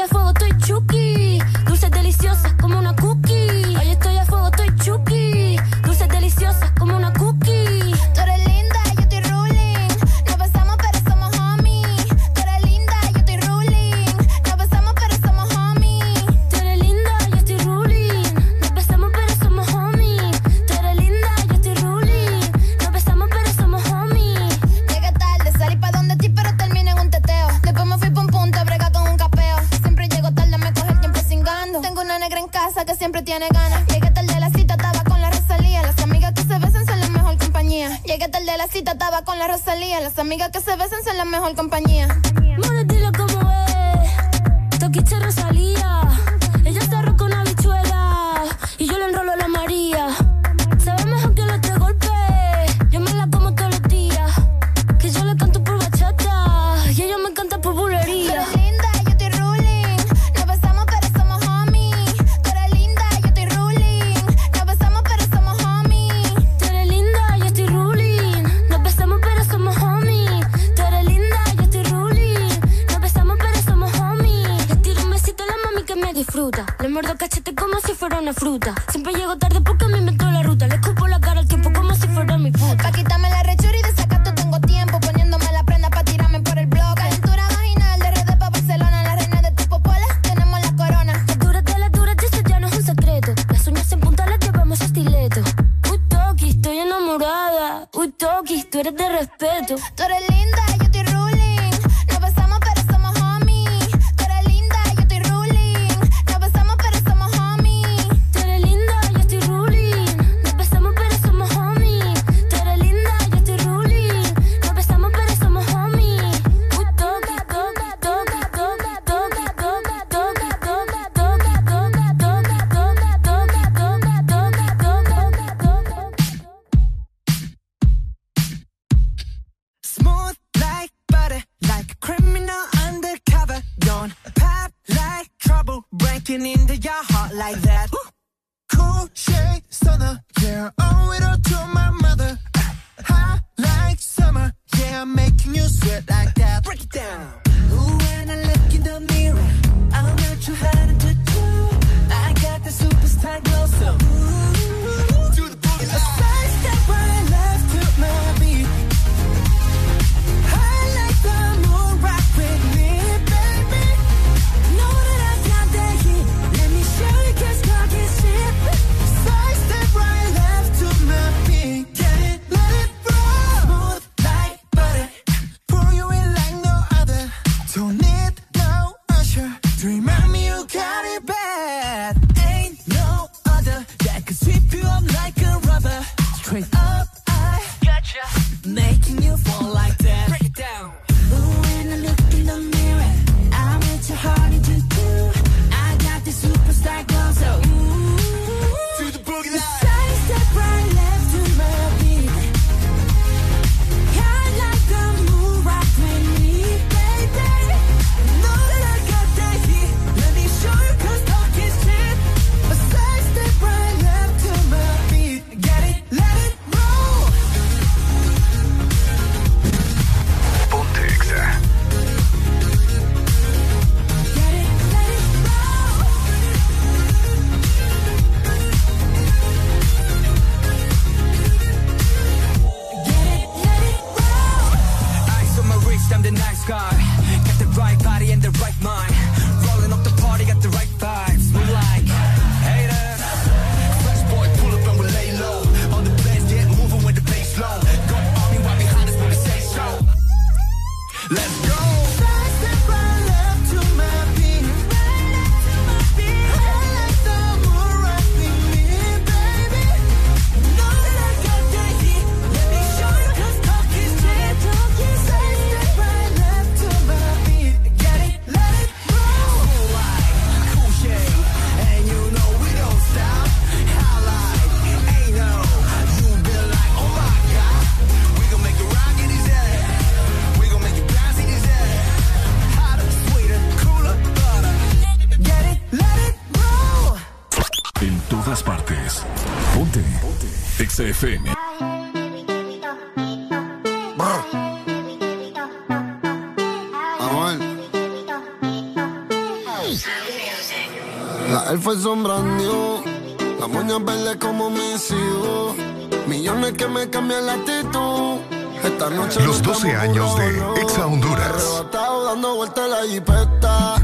Los 12 años de Exa Honduras. dando la jipeta.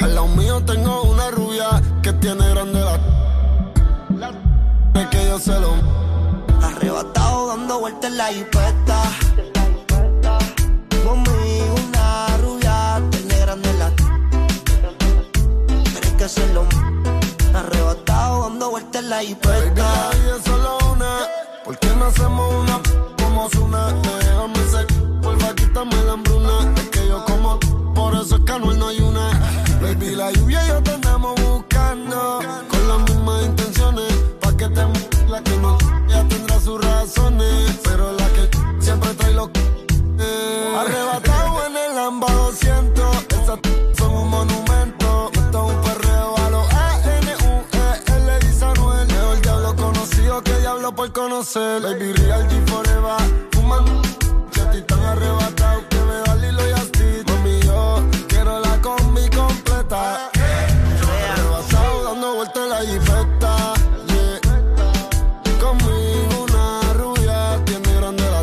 Al lado mío tengo una rubia que tiene grande la. Que yo se lo. Arrebatado dando la jipeta dando vueltas en la hipoteca. Baby, solo una. ¿Por qué no hacemos una como una? Déjame ser, vuelva, quítame la hambruna. Es que yo como, por eso es que no hay una. Baby, la lluvia yo tendré por. Baby, reality forever. Fuman, que a ti tan arrebatado que me da Lilo y así. Mami, yo quiero la combi completa. Yeah. Arrebatado, dando vueltas en la jipeta. Conmigo una rubia tiene grande la...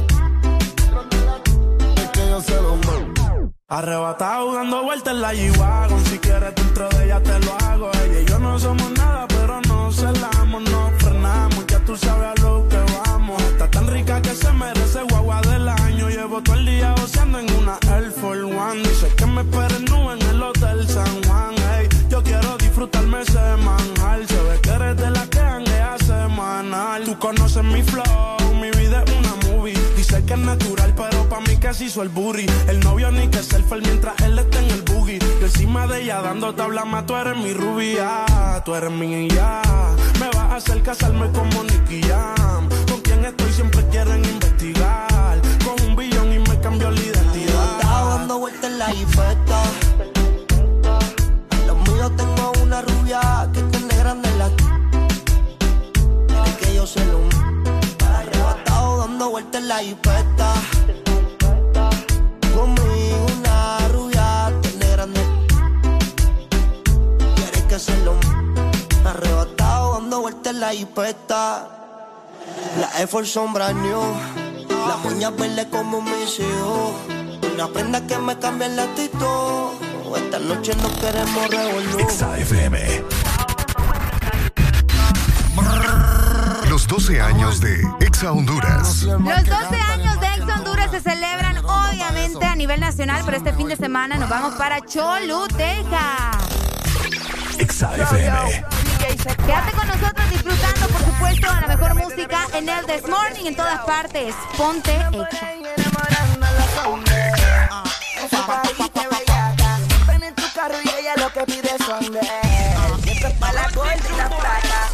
Es que yo se lo mando. Arrebatado, dando vueltas en la G-Wagon. Si quieres dentro de ella te lo hago. Ella y yo no somos nada, pero no celamos, no frenamos. Ya tú sabes Llevo todo el día oceando en una Air Force One. Dice que me esperen nube en el Hotel San Juan. Ey, yo quiero disfrutarme semanal. Se ve que eres de la que hanguea semanal. Tú conoces mi flow, mi vida es una movie. Dice que es natural, pero pa' mí casi hizo el burry. El novio ni que selfie mientras él está en el boogie. Yo encima de ella dando tabla más. Tú eres mi rubia, tú eres mi ya. Me vas a hacer casarme como Nicky Jam. Con quien estoy siempre quieren dando vueltas en la infecta. Los míos tengo una rubia que tiene grande la. Que yo se lo. Arrebatado dando vueltas en la infecta. Conmigo una rubia tiene grande. Quieres que se lo. Arrebatado dando vueltas en la infecta. La Air Force sombra new. Las uñas verdes como mis hijos. Una que me cambie el actitud. Esta noche no queremos revolver. XAFM. Los 12 años de Exa Honduras. Los 12 años de Exa Honduras se celebran obviamente a nivel nacional, pero este fin de semana nos vamos para Choluteca. Exa FM. Quédate con nosotros disfrutando, por supuesto, de la mejor música en el This Morning en todas partes. Ponte Exa. Pariste. Ven en tu carro y ella lo que pide son de él. Esto es para la corte y la plata.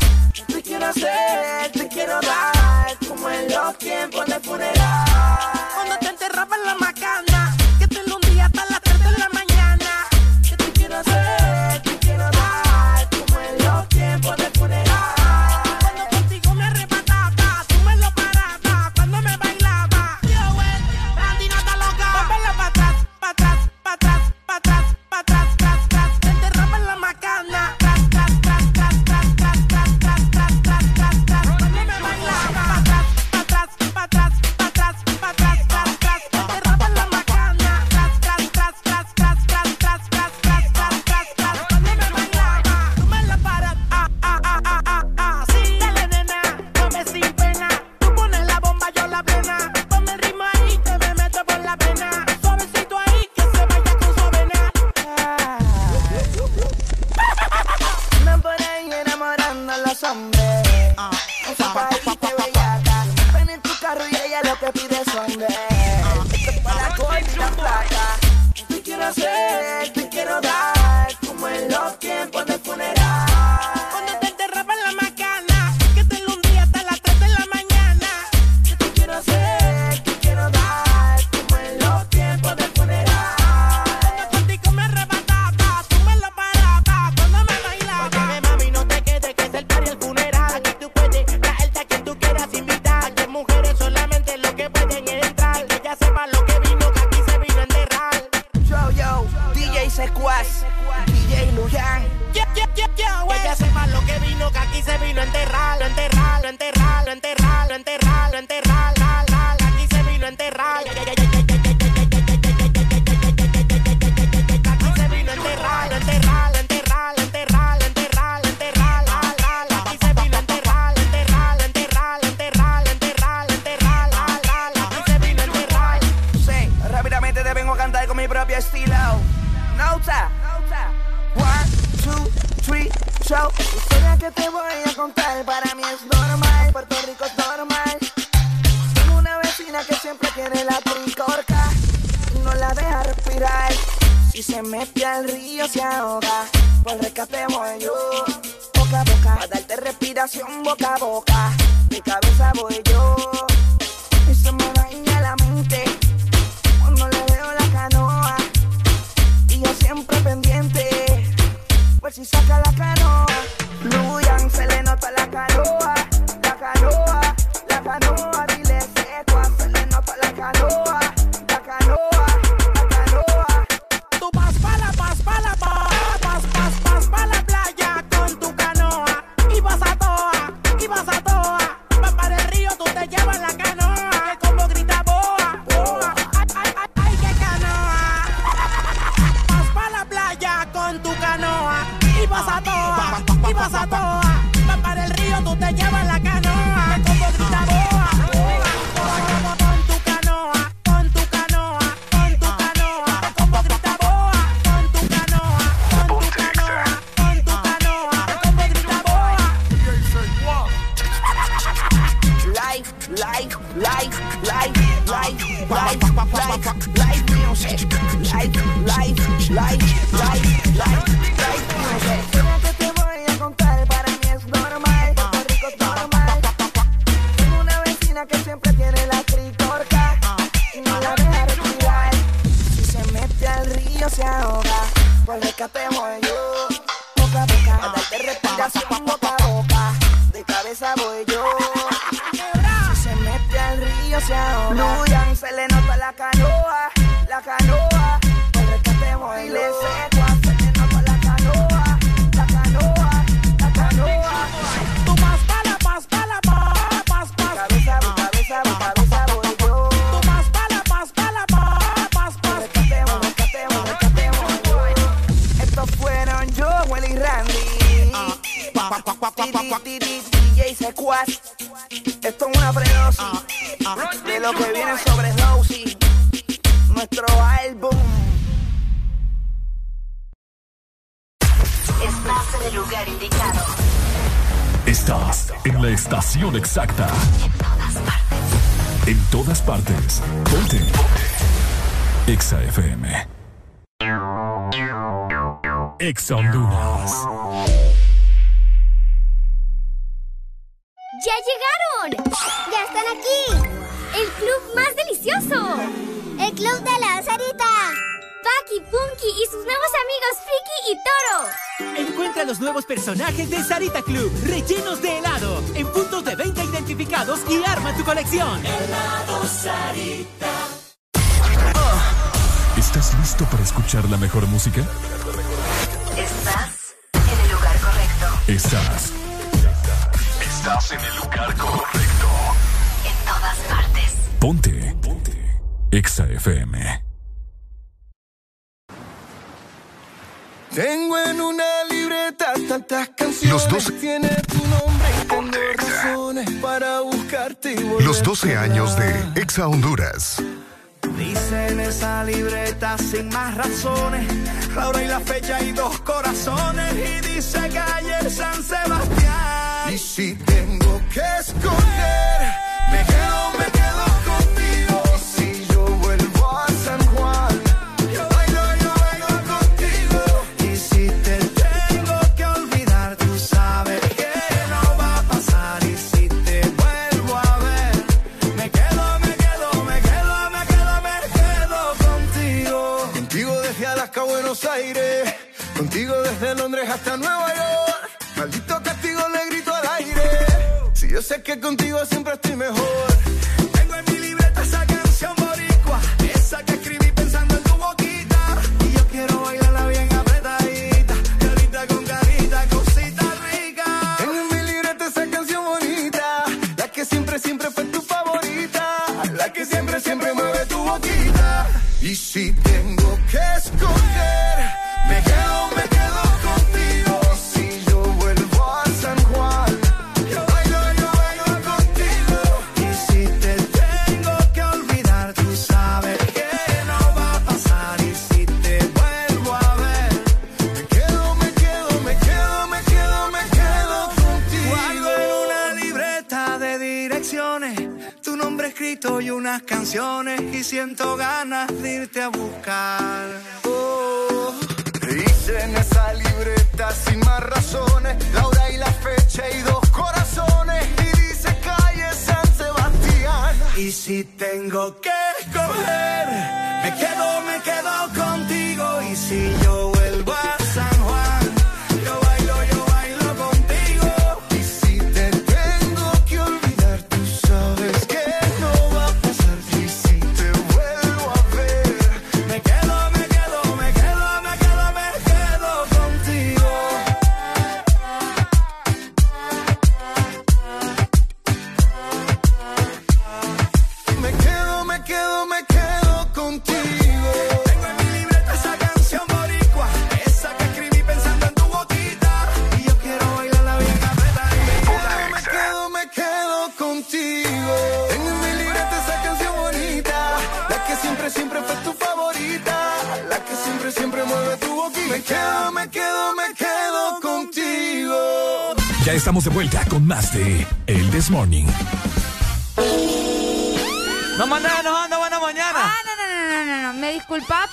Te quiero hacer, te quiero dar. Como en los tiempos de funeral. Cuando te enterraban la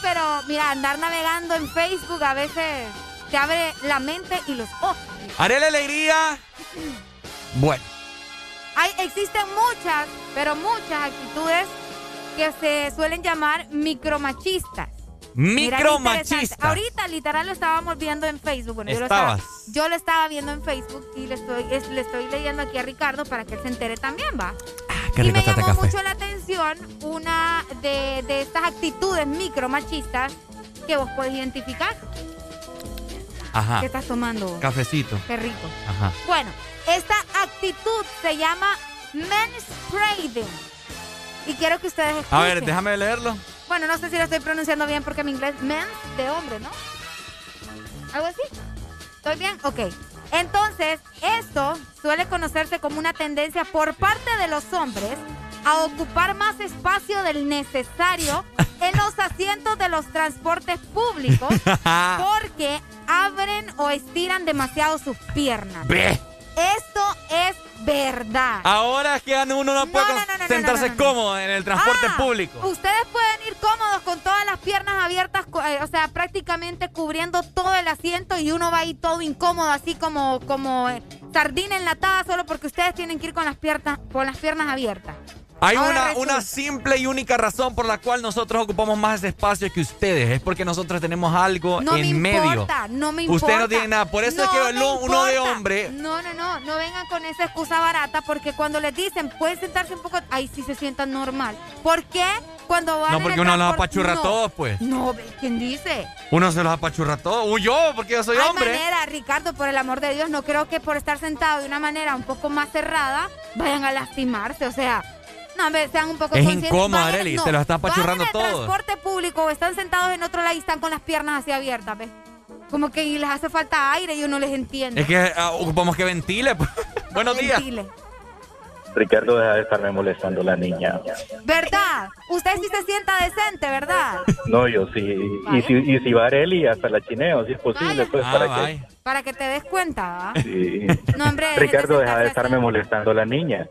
pero mira, andar navegando en Facebook a veces te abre la mente y los ojos. Haré la alegría. Bueno. Hay, existen muchas, pero muchas actitudes que se suelen llamar micromachistas. Micromachistas. Ahorita literal lo estábamos viendo en Facebook. Bueno, yo lo, estaba, yo lo estaba viendo en Facebook y le estoy, es- le estoy leyendo aquí a Ricardo para que él se entere también, va. Qué y me este llamó mucho la atención una de, de estas actitudes micromachistas que vos podés identificar. Ajá. ¿Qué estás tomando? Cafecito. Qué rico. Ajá. Bueno, esta actitud se llama manspreading. Y quiero que ustedes escuchen. A ver, déjame leerlo. Bueno, no sé si lo estoy pronunciando bien porque mi inglés mens de hombre, ¿no? ¿Algo así? ¿Estoy bien? Ok. Entonces, esto suele conocerse como una tendencia por parte de los hombres a ocupar más espacio del necesario en los asientos de los transportes públicos porque abren o estiran demasiado sus piernas. Ve. Esto es verdad. Ahora es que uno no puede no, no, no, no, sentarse cómodo en el transporte Ah, público. Ustedes pueden ir cómodos con todas las piernas abiertas, eh, o sea, prácticamente cubriendo todo el asiento y uno va ahí todo incómodo, así como, como eh, sardina enlatada, solo porque ustedes tienen que ir con las piernas, con las piernas abiertas. Hay una, una simple y única razón por la cual nosotros ocupamos más ese espacio que ustedes. Es porque nosotros tenemos algo No en me medio. importa, no me importa. Usted no tiene nada. Por eso es que uno de hombre. No, no, no, no vengan con esa excusa barata porque cuando les dicen pueden sentarse un poco, ahí sí se sientan normal. ¿Por qué? Cuando van No, en porque el uno los apachurra a No. todos, pues. No, ¿quién dice? Uno se los apachurra todos. Uy, yo, porque yo soy Hay hombre. manera, Ricardo, por el amor de Dios, no creo que por estar sentado de una manera un poco más cerrada vayan a lastimarse, o sea, no, hombre, sean un poco Es conscientes. incómodo, Vayan- Arely, no, te lo está apachurrando van en el todo. transporte público o están sentados en otro lado y están con las piernas así abiertas, ¿ves? Como que les hace falta aire y uno les entiende. Es que ah, ocupamos que ventile. pues. Buenos días. Ventile. Ricardo, deja de estarme molestando la niña. ¿Verdad? Usted sí se sienta decente, ¿verdad? No, yo sí. Y si, y si va Areli, hasta la chineo, si es posible, pues Ah, para vaya. Para que te des cuenta, ¿va? que... Sí. No, hombre, Ricardo, de deja de estarme molestando la niña.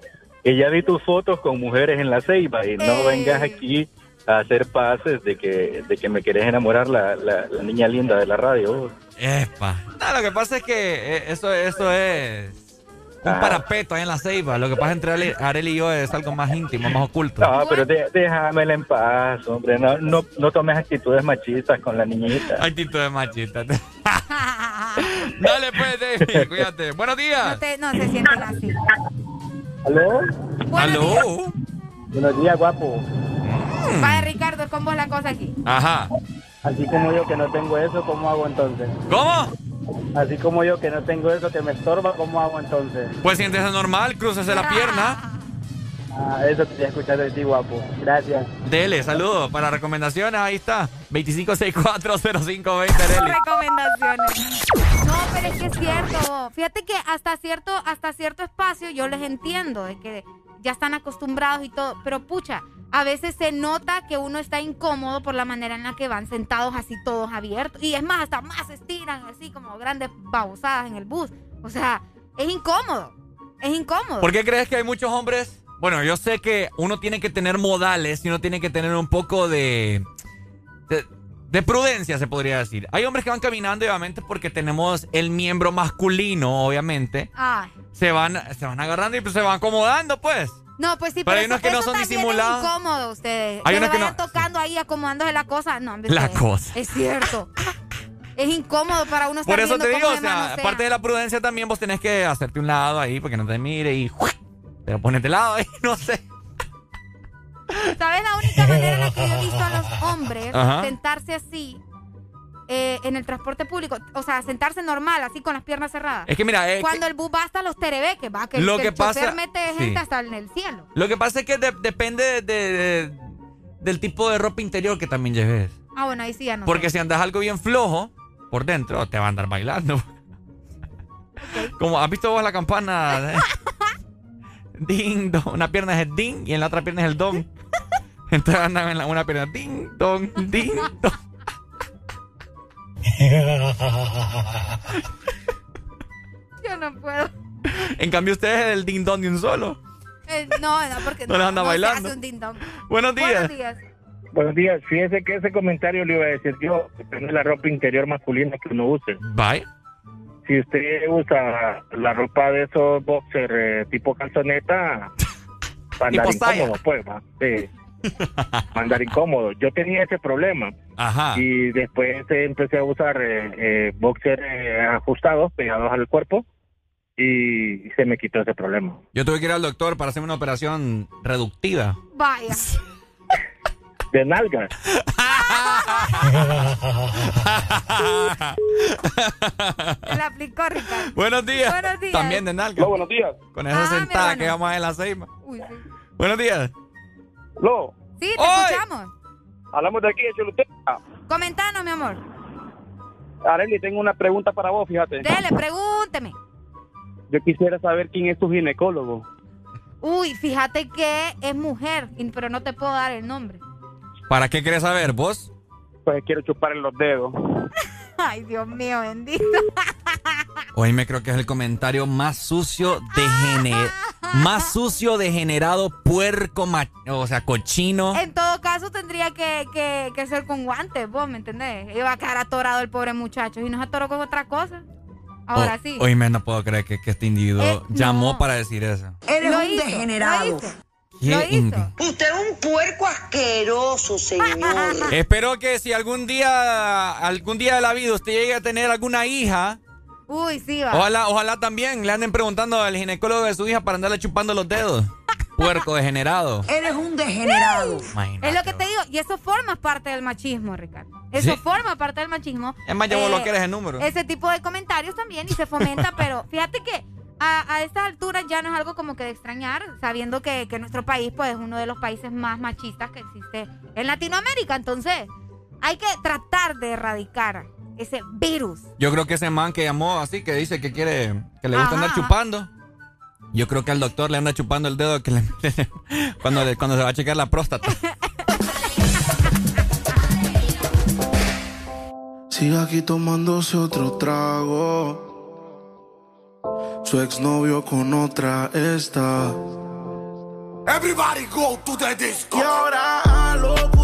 Que ya vi tus fotos con mujeres en la ceiba y no Eh. vengas aquí a hacer pases de que, de que me querés enamorar la, la, la niña linda de la radio. Epa. No, lo que pasa es que eh, eso, eso es un Ah. parapeto ahí en la ceiba. Lo que pasa entre Arely- Arely y yo es algo más íntimo, más oculto. No, pero de- déjamela en paz, hombre. No, no, no tomes actitudes machistas con la niñita. Actitud de machista. Dale pues, David, cuídate. Buenos días. No, te, no se sienten así. ¿Aló? ¿Aló? Buenos días, guapo. Vaya, Ricardo, es con vos la cosa aquí. Ajá. Así como yo que no tengo eso, ¿cómo hago entonces? ¿Cómo? Así como yo que no tengo eso que me estorba, ¿cómo hago entonces? Pues siéntese normal, crúcese la pierna. Ah, eso quería escuchar de ti, guapo. Gracias. Dele, saludos. Para recomendaciones, ahí está. 25640520, Arely. recomendaciones. No, pero es que es cierto. Fíjate que hasta cierto, hasta cierto espacio yo les entiendo de que ya están acostumbrados y todo, pero pucha, a veces se nota que uno está incómodo por la manera en la que van sentados así todos abiertos. Y es más, hasta más se estiran así como grandes babosadas en el bus. O sea, es incómodo. Es incómodo. ¿Por qué crees que hay muchos hombres? Bueno, yo sé que uno tiene que tener modales y uno tiene que tener un poco de, de, de prudencia, se podría decir. Hay hombres que van caminando, obviamente, porque tenemos el miembro masculino, obviamente. Ay. Se van, se van agarrando y pues, se van acomodando, pues. No, pues sí, Pero hay eso- unos que no son disimulados. Es incómodo ustedes. Hay que unos que vayan tocando ahí, acomodándose la cosa. No, hombre, La cosa. Es cierto. es incómodo para uno estar Por eso te digo, o se sea, aparte de la prudencia también vos tenés que hacerte un lado ahí porque no te mire y te lo pones de lado ahí, no sé. ¿Sabes la única manera en la que yo he visto a los hombres Ajá. sentarse así eh, en el transporte público? O sea, sentarse normal, así con las piernas cerradas. Es que mira, eh, Cuando el bus va hasta los terebeques, va, que, Lo que que el pasa- mete sí. gente hasta en el cielo. Lo que pasa es que de- depende de- de- del tipo de ropa interior que también lleves. Ah, bueno, ahí sí ya no Porque sé. si andas algo bien flojo por dentro, te va a andar bailando. Como, ¿has visto vos la campana? Ding, dong. Una pierna es el ding y en la otra pierna es el don. Entonces andan en la, una pierna ding, dong, ding, dong. Yo no puedo. En cambio, ustedes es el ding dong de un solo. Eh, no, no, porque No les anda se bailando. hace un ding-dong. Buenos días. Buenos días. Buenos días. Fíjese que ese comentario le iba a decir yo. Depende de la ropa interior masculina que uno use. Bye. Si usted usa la ropa de esos boxer eh, tipo calzoneta, va a andar Tipo saya. incómodo, pues, va. Sí. Va a andar incómodo. Yo tenía ese problema. Ajá. Y después eh, empecé a usar eh, eh, boxer eh, ajustados, pegados al cuerpo, y se me quitó ese problema. Yo tuve que ir al doctor para hacerme una operación reductiva. Vaya. De nalgas. Se la aplicó, Ricardo. Buenos días. Buenos días. También de nalga. buenos días. Con esa Ah, sentada que vamos a en la. Uy, sí. Buenos días. Lo, Sí, te escuchamos. hablamos de aquí de Choluteca. Comentanos, mi amor. Arely, tengo una pregunta para vos, fíjate. Dele, pregúnteme. Yo quisiera saber quién es tu ginecólogo. Uy, fíjate que es mujer, pero no te puedo dar el nombre. ¿Para qué querés saber, vos? Pues quiero chupar en los dedos. Ay, Dios mío, bendito. Hoy me creo que es el comentario más sucio de gene- más sucio degenerado, puerco, o sea, cochino. En todo caso, tendría que, que, que ser con guantes, vos, ¿me entendés? Iba a quedar atorado el pobre muchacho y nos atoró con otra cosa. Ahora O- sí. Hoy me no puedo creer que, que este individuo Eh, llamó no. para decir eso. Eres Lo un hizo, degenerado. lo hizo. ¿Qué Lo hizo. Usted es un puerco asqueroso, señor. Espero que si algún día, algún día de la vida usted llegue a tener alguna hija, Uy, sí, va. ojalá, ojalá también le anden preguntando al ginecólogo de su hija para andarle chupando los dedos. Puerco degenerado. Eres un degenerado. Es lo que te digo, y eso forma parte del machismo, Ricardo. Eso Sí. forma parte del machismo. Es más, ya vos Eh, lo quieres el número. Ese tipo de comentarios también y se fomenta, pero fíjate que a, a estas alturas ya no es algo como que de extrañar, sabiendo que, que nuestro país pues es uno de los países más machistas que existe en Latinoamérica. Entonces, hay que tratar de erradicar ese virus. Yo creo que ese man que llamó así, que dice que quiere, que le gusta Ajá, andar chupando. Yo creo que al doctor le anda chupando el dedo que le- cuando, le- cuando se va a checar la próstata. Sigue aquí tomándose otro trago. Su exnovio con otra está. Everybody go to the disco. Y ahora a lo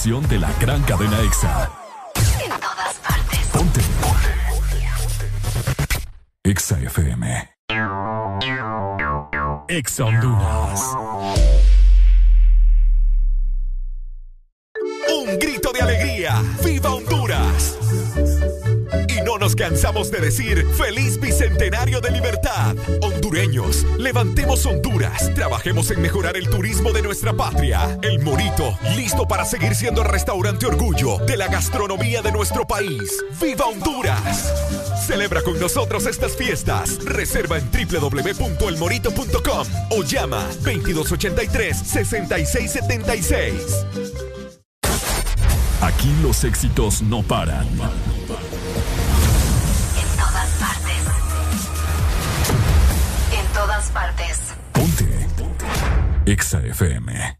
estación de seguir siendo el restaurante orgullo de la gastronomía de nuestro país. ¡Viva Honduras! Celebra con nosotros estas fiestas. Reserva en www.elmorito.com o llama 2283-6676. Aquí los éxitos no paran. En todas partes. En todas partes. Ponte. EXA FM.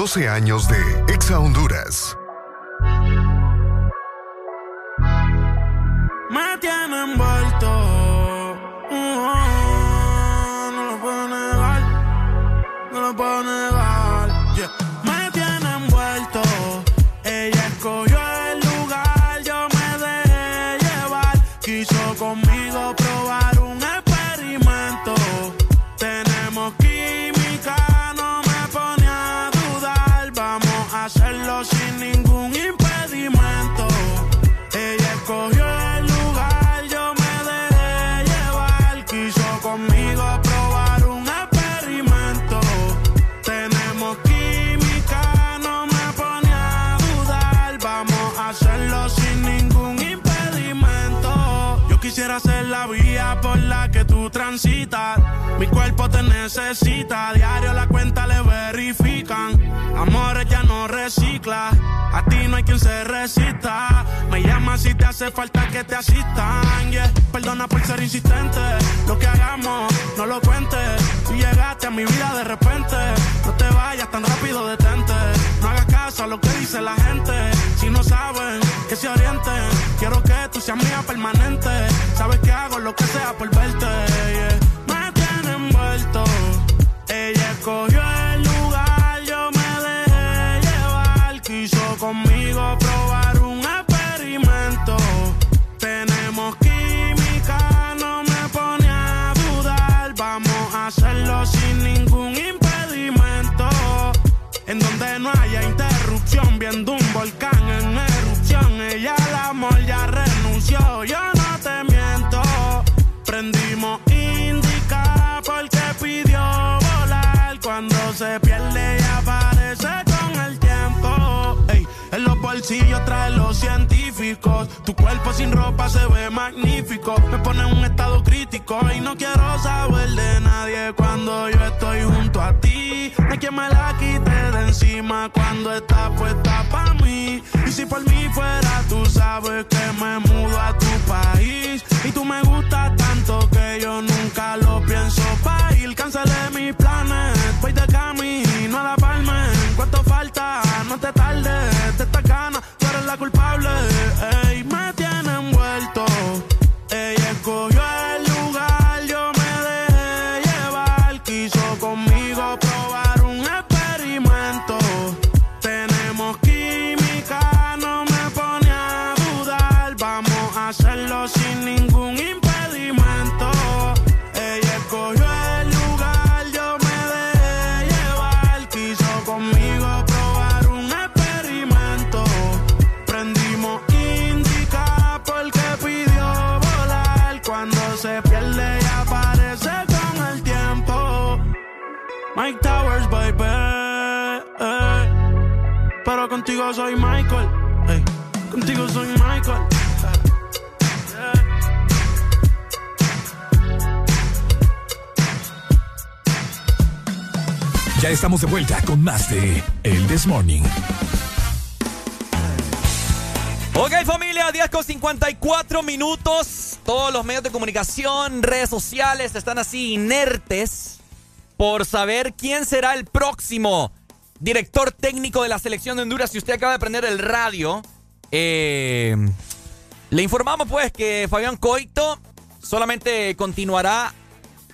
12 años de Exa Honduras. La que tú transitas. Mi cuerpo te necesita. Diario la cuenta le verifican. Amores ya no recicla. A ti no hay quien se resista. Me llama si te hace falta que te asistan. Perdona por ser insistente. Lo que hagamos, no lo cuentes. Tú llegaste a mi vida de repente. No te vayas tan rápido, detente. No hagas caso a lo que dice la gente. Si no saben, que se orienten. Quiero que tú seas mía permanente. Sabes que hago lo que sea por verte. yeah. Me tiene envuelto. Ella escogió bolsillos trae los científicos. Tu cuerpo sin ropa se ve magnífico. Me pone en un estado crítico y no quiero saber de nadie cuando yo estoy junto a ti. No hay quien me la quite de encima cuando está puesta para mí. Y si por mí fuera, tú sabes que me mudo a tu país. Y tú me contigo soy Michael. ey. Contigo soy Michael. Ya estamos de vuelta con más de El This Morning. Ok, familia, 10 con 54 minutos. Todos los medios de comunicación, redes sociales están así inertes por saber quién será el próximo director técnico de la selección de Honduras. Si usted acaba de prender el radio, eh, le informamos pues que Fabián Coito solamente continuará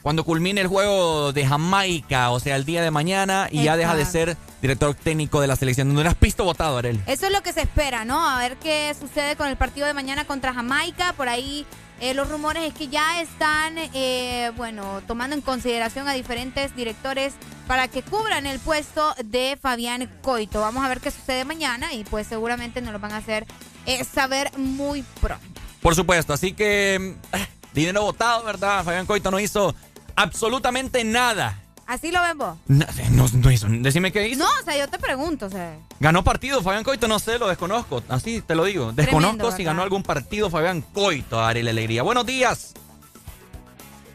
cuando culmine el juego de Jamaica, o sea, el día de mañana, y ya deja de ser director técnico de la selección de Honduras. Pisto votado, Arel. Eso es lo que se espera, ¿no? A ver qué sucede con el partido de mañana contra Jamaica. Por ahí eh, los rumores es que ya están, eh, bueno, tomando en consideración a diferentes directores para que cubran el puesto de Fabián Coito. Vamos a ver qué sucede mañana y pues seguramente nos lo van a hacer eh, saber muy pronto. Por supuesto, así que mm, dinero votado, ¿verdad? Fabián Coito no hizo absolutamente nada. ¿Así lo ven vos? No, no, no hizo. Decime qué hizo. No, o sea, yo te pregunto, o sea. Ganó partido Fabián Coito, no sé, lo desconozco. Así te lo digo. Desconozco Tremendo, si ¿verdad? ganó algún partido Fabián Coito, Ariel Alegría. Buenos días.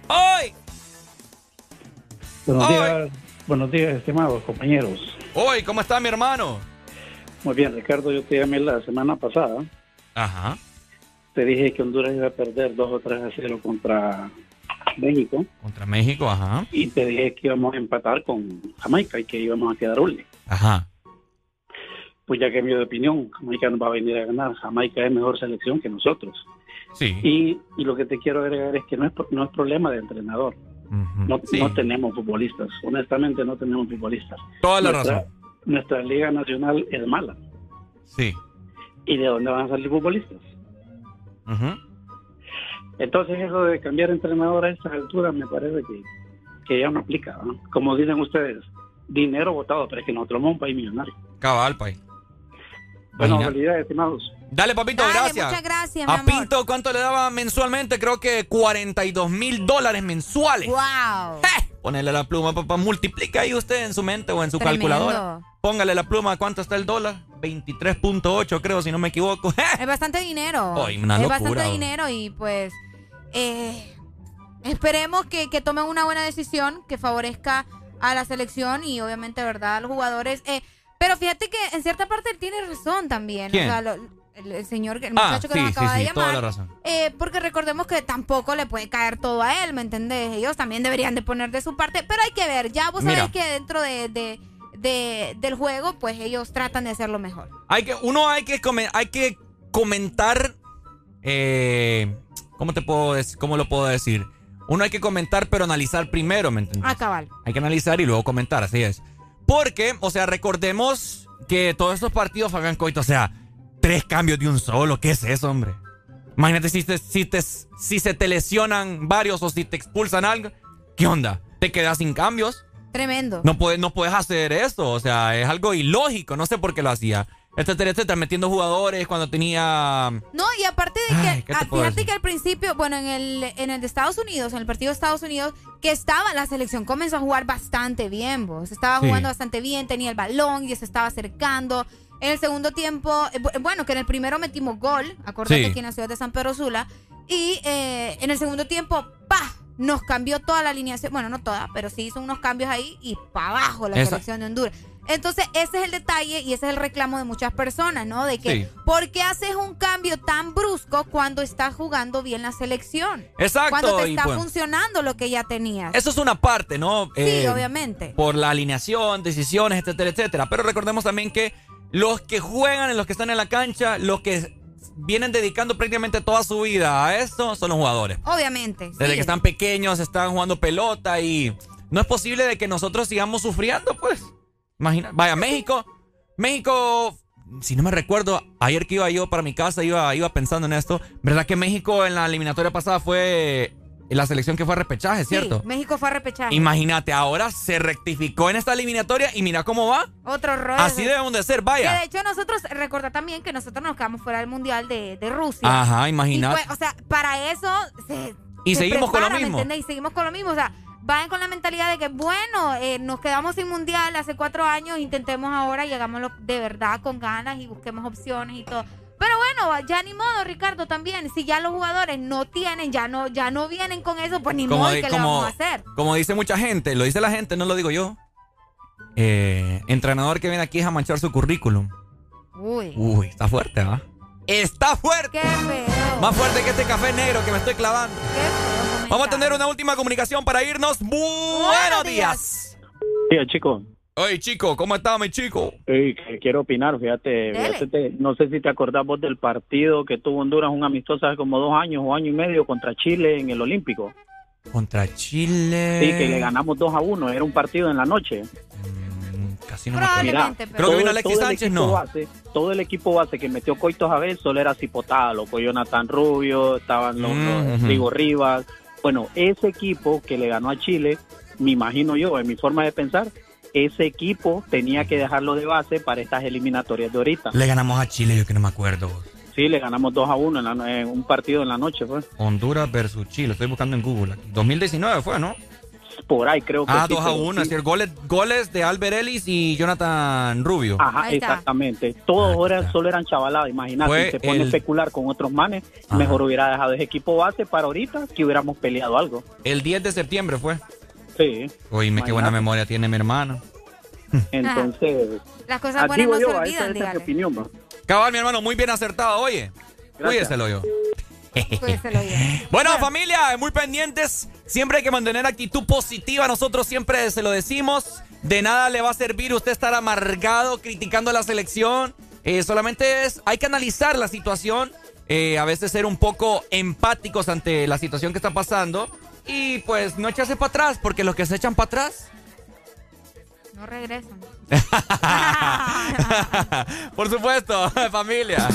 ¡Hoy! Buenos Hoy. días, buenos días, estimados compañeros. ¡Hoy! ¿Cómo está mi hermano? Muy bien, Ricardo, yo te llamé la semana pasada. Ajá. Te dije que Honduras iba a perder 2 o 3 a 0 contra México Contra México, ajá. y te dije que íbamos a empatar con Jamaica y que íbamos a quedar últimos. Ajá. Pues ya cambió de opinión, Jamaica no va a venir a ganar. Jamaica es mejor selección que nosotros. Sí. Y, y lo que te quiero agregar es que no es, no es problema de entrenador. No, Sí. no tenemos futbolistas. Honestamente, no tenemos futbolistas. Toda la Nuestra- razón. Nuestra liga nacional es mala. Sí. ¿Y de dónde van a salir futbolistas? Ujú. Entonces, eso de cambiar entrenador a esta altura me parece que, que ya no aplica. ¿no? Como dicen ustedes, dinero votado, pero es que nosotros somos un país millonario. Cabal, pay. Bueno, felicidades, estimados. Dale, papito, Dale, gracias. muchas gracias, mi A amor. Pinto, ¿cuánto le daba mensualmente? Creo que 42 mil dólares mensuales. ¡Wow! Ponele la pluma, papá. Multiplica ahí usted en su mente o en su Tremendo. calculadora. Póngale la pluma. ¿Cuánto está el dólar? 23.8, creo, si no me equivoco. Es bastante dinero. Ay, una es locura, bastante bro. dinero y pues eh, esperemos que, que tomen una buena decisión que favorezca a la selección y obviamente, ¿verdad? A los jugadores. Eh, pero fíjate que en cierta parte él tiene razón también. ¿Quién? O sea, lo- el, el señor, el Ah, muchacho que sí, nos sí, acaba de sí, llamar. Eh, porque recordemos que tampoco le puede caer todo a él, ¿me entendés? Ellos también deberían de poner de su parte, pero hay que ver, ya vos Mira. sabés que dentro de, de- de- del juego, pues ellos tratan de hacerlo mejor. Hay que, uno hay que, hay que comentar. Eh, ¿Cómo te puedo decir? ¿Cómo lo puedo decir? Uno hay que comentar, pero analizar primero, ¿me entiendes? Ah, cabal. Hay que analizar y luego comentar, así es. Porque, o sea, recordemos que todos estos partidos, Fabián Coito, o sea, tres cambios de un solo, ¿qué es eso, hombre? Imagínate si, te, si, te- si se te lesionan varios o si te expulsan algo, ¿qué onda? ¿Te quedas sin cambios? Tremendo. No puedes, no puedes hacer eso, o sea, es algo ilógico, no sé por qué lo hacía. Etcétera, etcétera, metiendo jugadores cuando tenía... No, y aparte de Ay, que, ¿qué te ah, fíjate decir? que al principio, bueno, en el, en el de Estados Unidos, en el partido de Estados Unidos, que estaba, la selección comenzó a jugar bastante bien, vos. Estaba Sí. jugando bastante bien, tenía el balón y se estaba acercando. En el segundo tiempo, eh, bu- bueno, que en el primero metimos gol, acordate Sí. aquí en la ciudad de San Pedro Sula. Y eh, en el segundo tiempo, ¡pa! Nos cambió toda la alineación. Bueno, no toda, pero sí hizo unos cambios ahí y para abajo la Esa- selección de Honduras. Entonces, ese es el detalle y ese es el reclamo de muchas personas, ¿no? De que, Sí. ¿por qué haces un cambio tan brusco cuando está jugando bien la selección? Exacto, Cuando te está funcionando lo que ya tenías. Eso es una parte, ¿no? Sí, Eh, obviamente. Por la alineación, decisiones, etcétera, etcétera. Pero recordemos también que los que juegan, los que están en la cancha, los que vienen dedicando prácticamente toda su vida a esto, son los jugadores. Obviamente. Desde sí. que están pequeños, están jugando pelota y no es posible de que nosotros sigamos sufriendo, pues. Imagina, vaya, México, México, si no me recuerdo, ayer que iba yo para mi casa, iba, iba pensando en esto, ¿verdad que México en la eliminatoria pasada fue la selección que fue a repechaje, cierto? Sí, México fue a repechaje. Imagínate, ahora se rectificó en esta eliminatoria y mira cómo va. Otro rol. Así debemos de ser, Que vaya. de hecho nosotros, recordad también que nosotros nos quedamos fuera del Mundial de, de Rusia. Ajá, imagínate. fue- o sea, para eso se, Y se seguimos con lo prepara, ¿me mismo. Y seguimos con lo mismo. O sea, vayan con la mentalidad de que, bueno, eh, nos quedamos sin Mundial hace cuatro años, intentemos ahora y hagámoslo de verdad con ganas y busquemos opciones y todo. Pero bueno, ya ni modo, Ricardo, también. Si ya los jugadores no tienen, ya no, ya no vienen con eso, pues ni modo, ¿qué le vamos a hacer? como dice mucha gente, lo dice la gente, no lo digo yo. Eh, entrenador que viene aquí es a manchar su currículum. Uy. Uy, está fuerte, ¿va? Está fuerte. Qué feo. Más fuerte que este café negro que me estoy clavando. Vamos a tener una última comunicación para irnos. Buenos días. Sí, chico. Oye, chico, ¿cómo está mi chico? Ey, quiero opinar, fíjate, fíjate, te- no sé si te acordás vos del partido que tuvo Honduras, un amistoso hace como dos años o año y medio contra Chile en el Olímpico. Contra Chile. Sí, que le ganamos 2 a 1, era un partido en la noche. Casi no me acuerdo. Mira, Creo que vino todo- Alexis Sánchez, equipo no. Base, todo el equipo base que metió Coitos a ver solo era Cipotá, loco, Jonathan Rubio, estaban los, Mm. Rigo Rivas. Bueno, ese equipo que le ganó a Chile, me imagino yo, en mi forma de pensar, ese equipo tenía que dejarlo de base para estas eliminatorias de ahorita. Le ganamos a Chile, yo que no me acuerdo. Sí, le ganamos 2 a 1 en, la- en un partido en la noche, fue. Honduras versus Chile, estoy buscando en Google. aquí. 2019 fue, ¿no? Por ahí creo que Ah, sí, 2 a pero 1, sí. es decir, goles, goles de Albert Ellis y Jonathan Rubio. Ajá, exactamente. Todos ahora solo eran chavaladas, imagínate, Fue si se pone el- a especular con otros manes, mejor hubiera dejado ese equipo base para ahorita que hubiéramos peleado algo. El 10 de septiembre fue. Sí. Oíme, qué buena memoria tiene mi hermano. Entonces, Las cosas buenas no yo, se esa- olvidan, esa es mi dígale. opinión, va. Cabal, mi hermano, muy bien acertado, oye. Cuídeselo yo. Bien. Bueno, familia, muy pendientes. Siempre hay que mantener actitud positiva. Nosotros siempre se lo decimos. De nada le va a servir usted estar amargado criticando la selección. Eh, solamente es, hay que analizar la situación, eh, a veces ser un poco empáticos ante la situación que está pasando y pues no echarse para atrás, porque los que se echan para atrás... No regresan. Por supuesto, familia.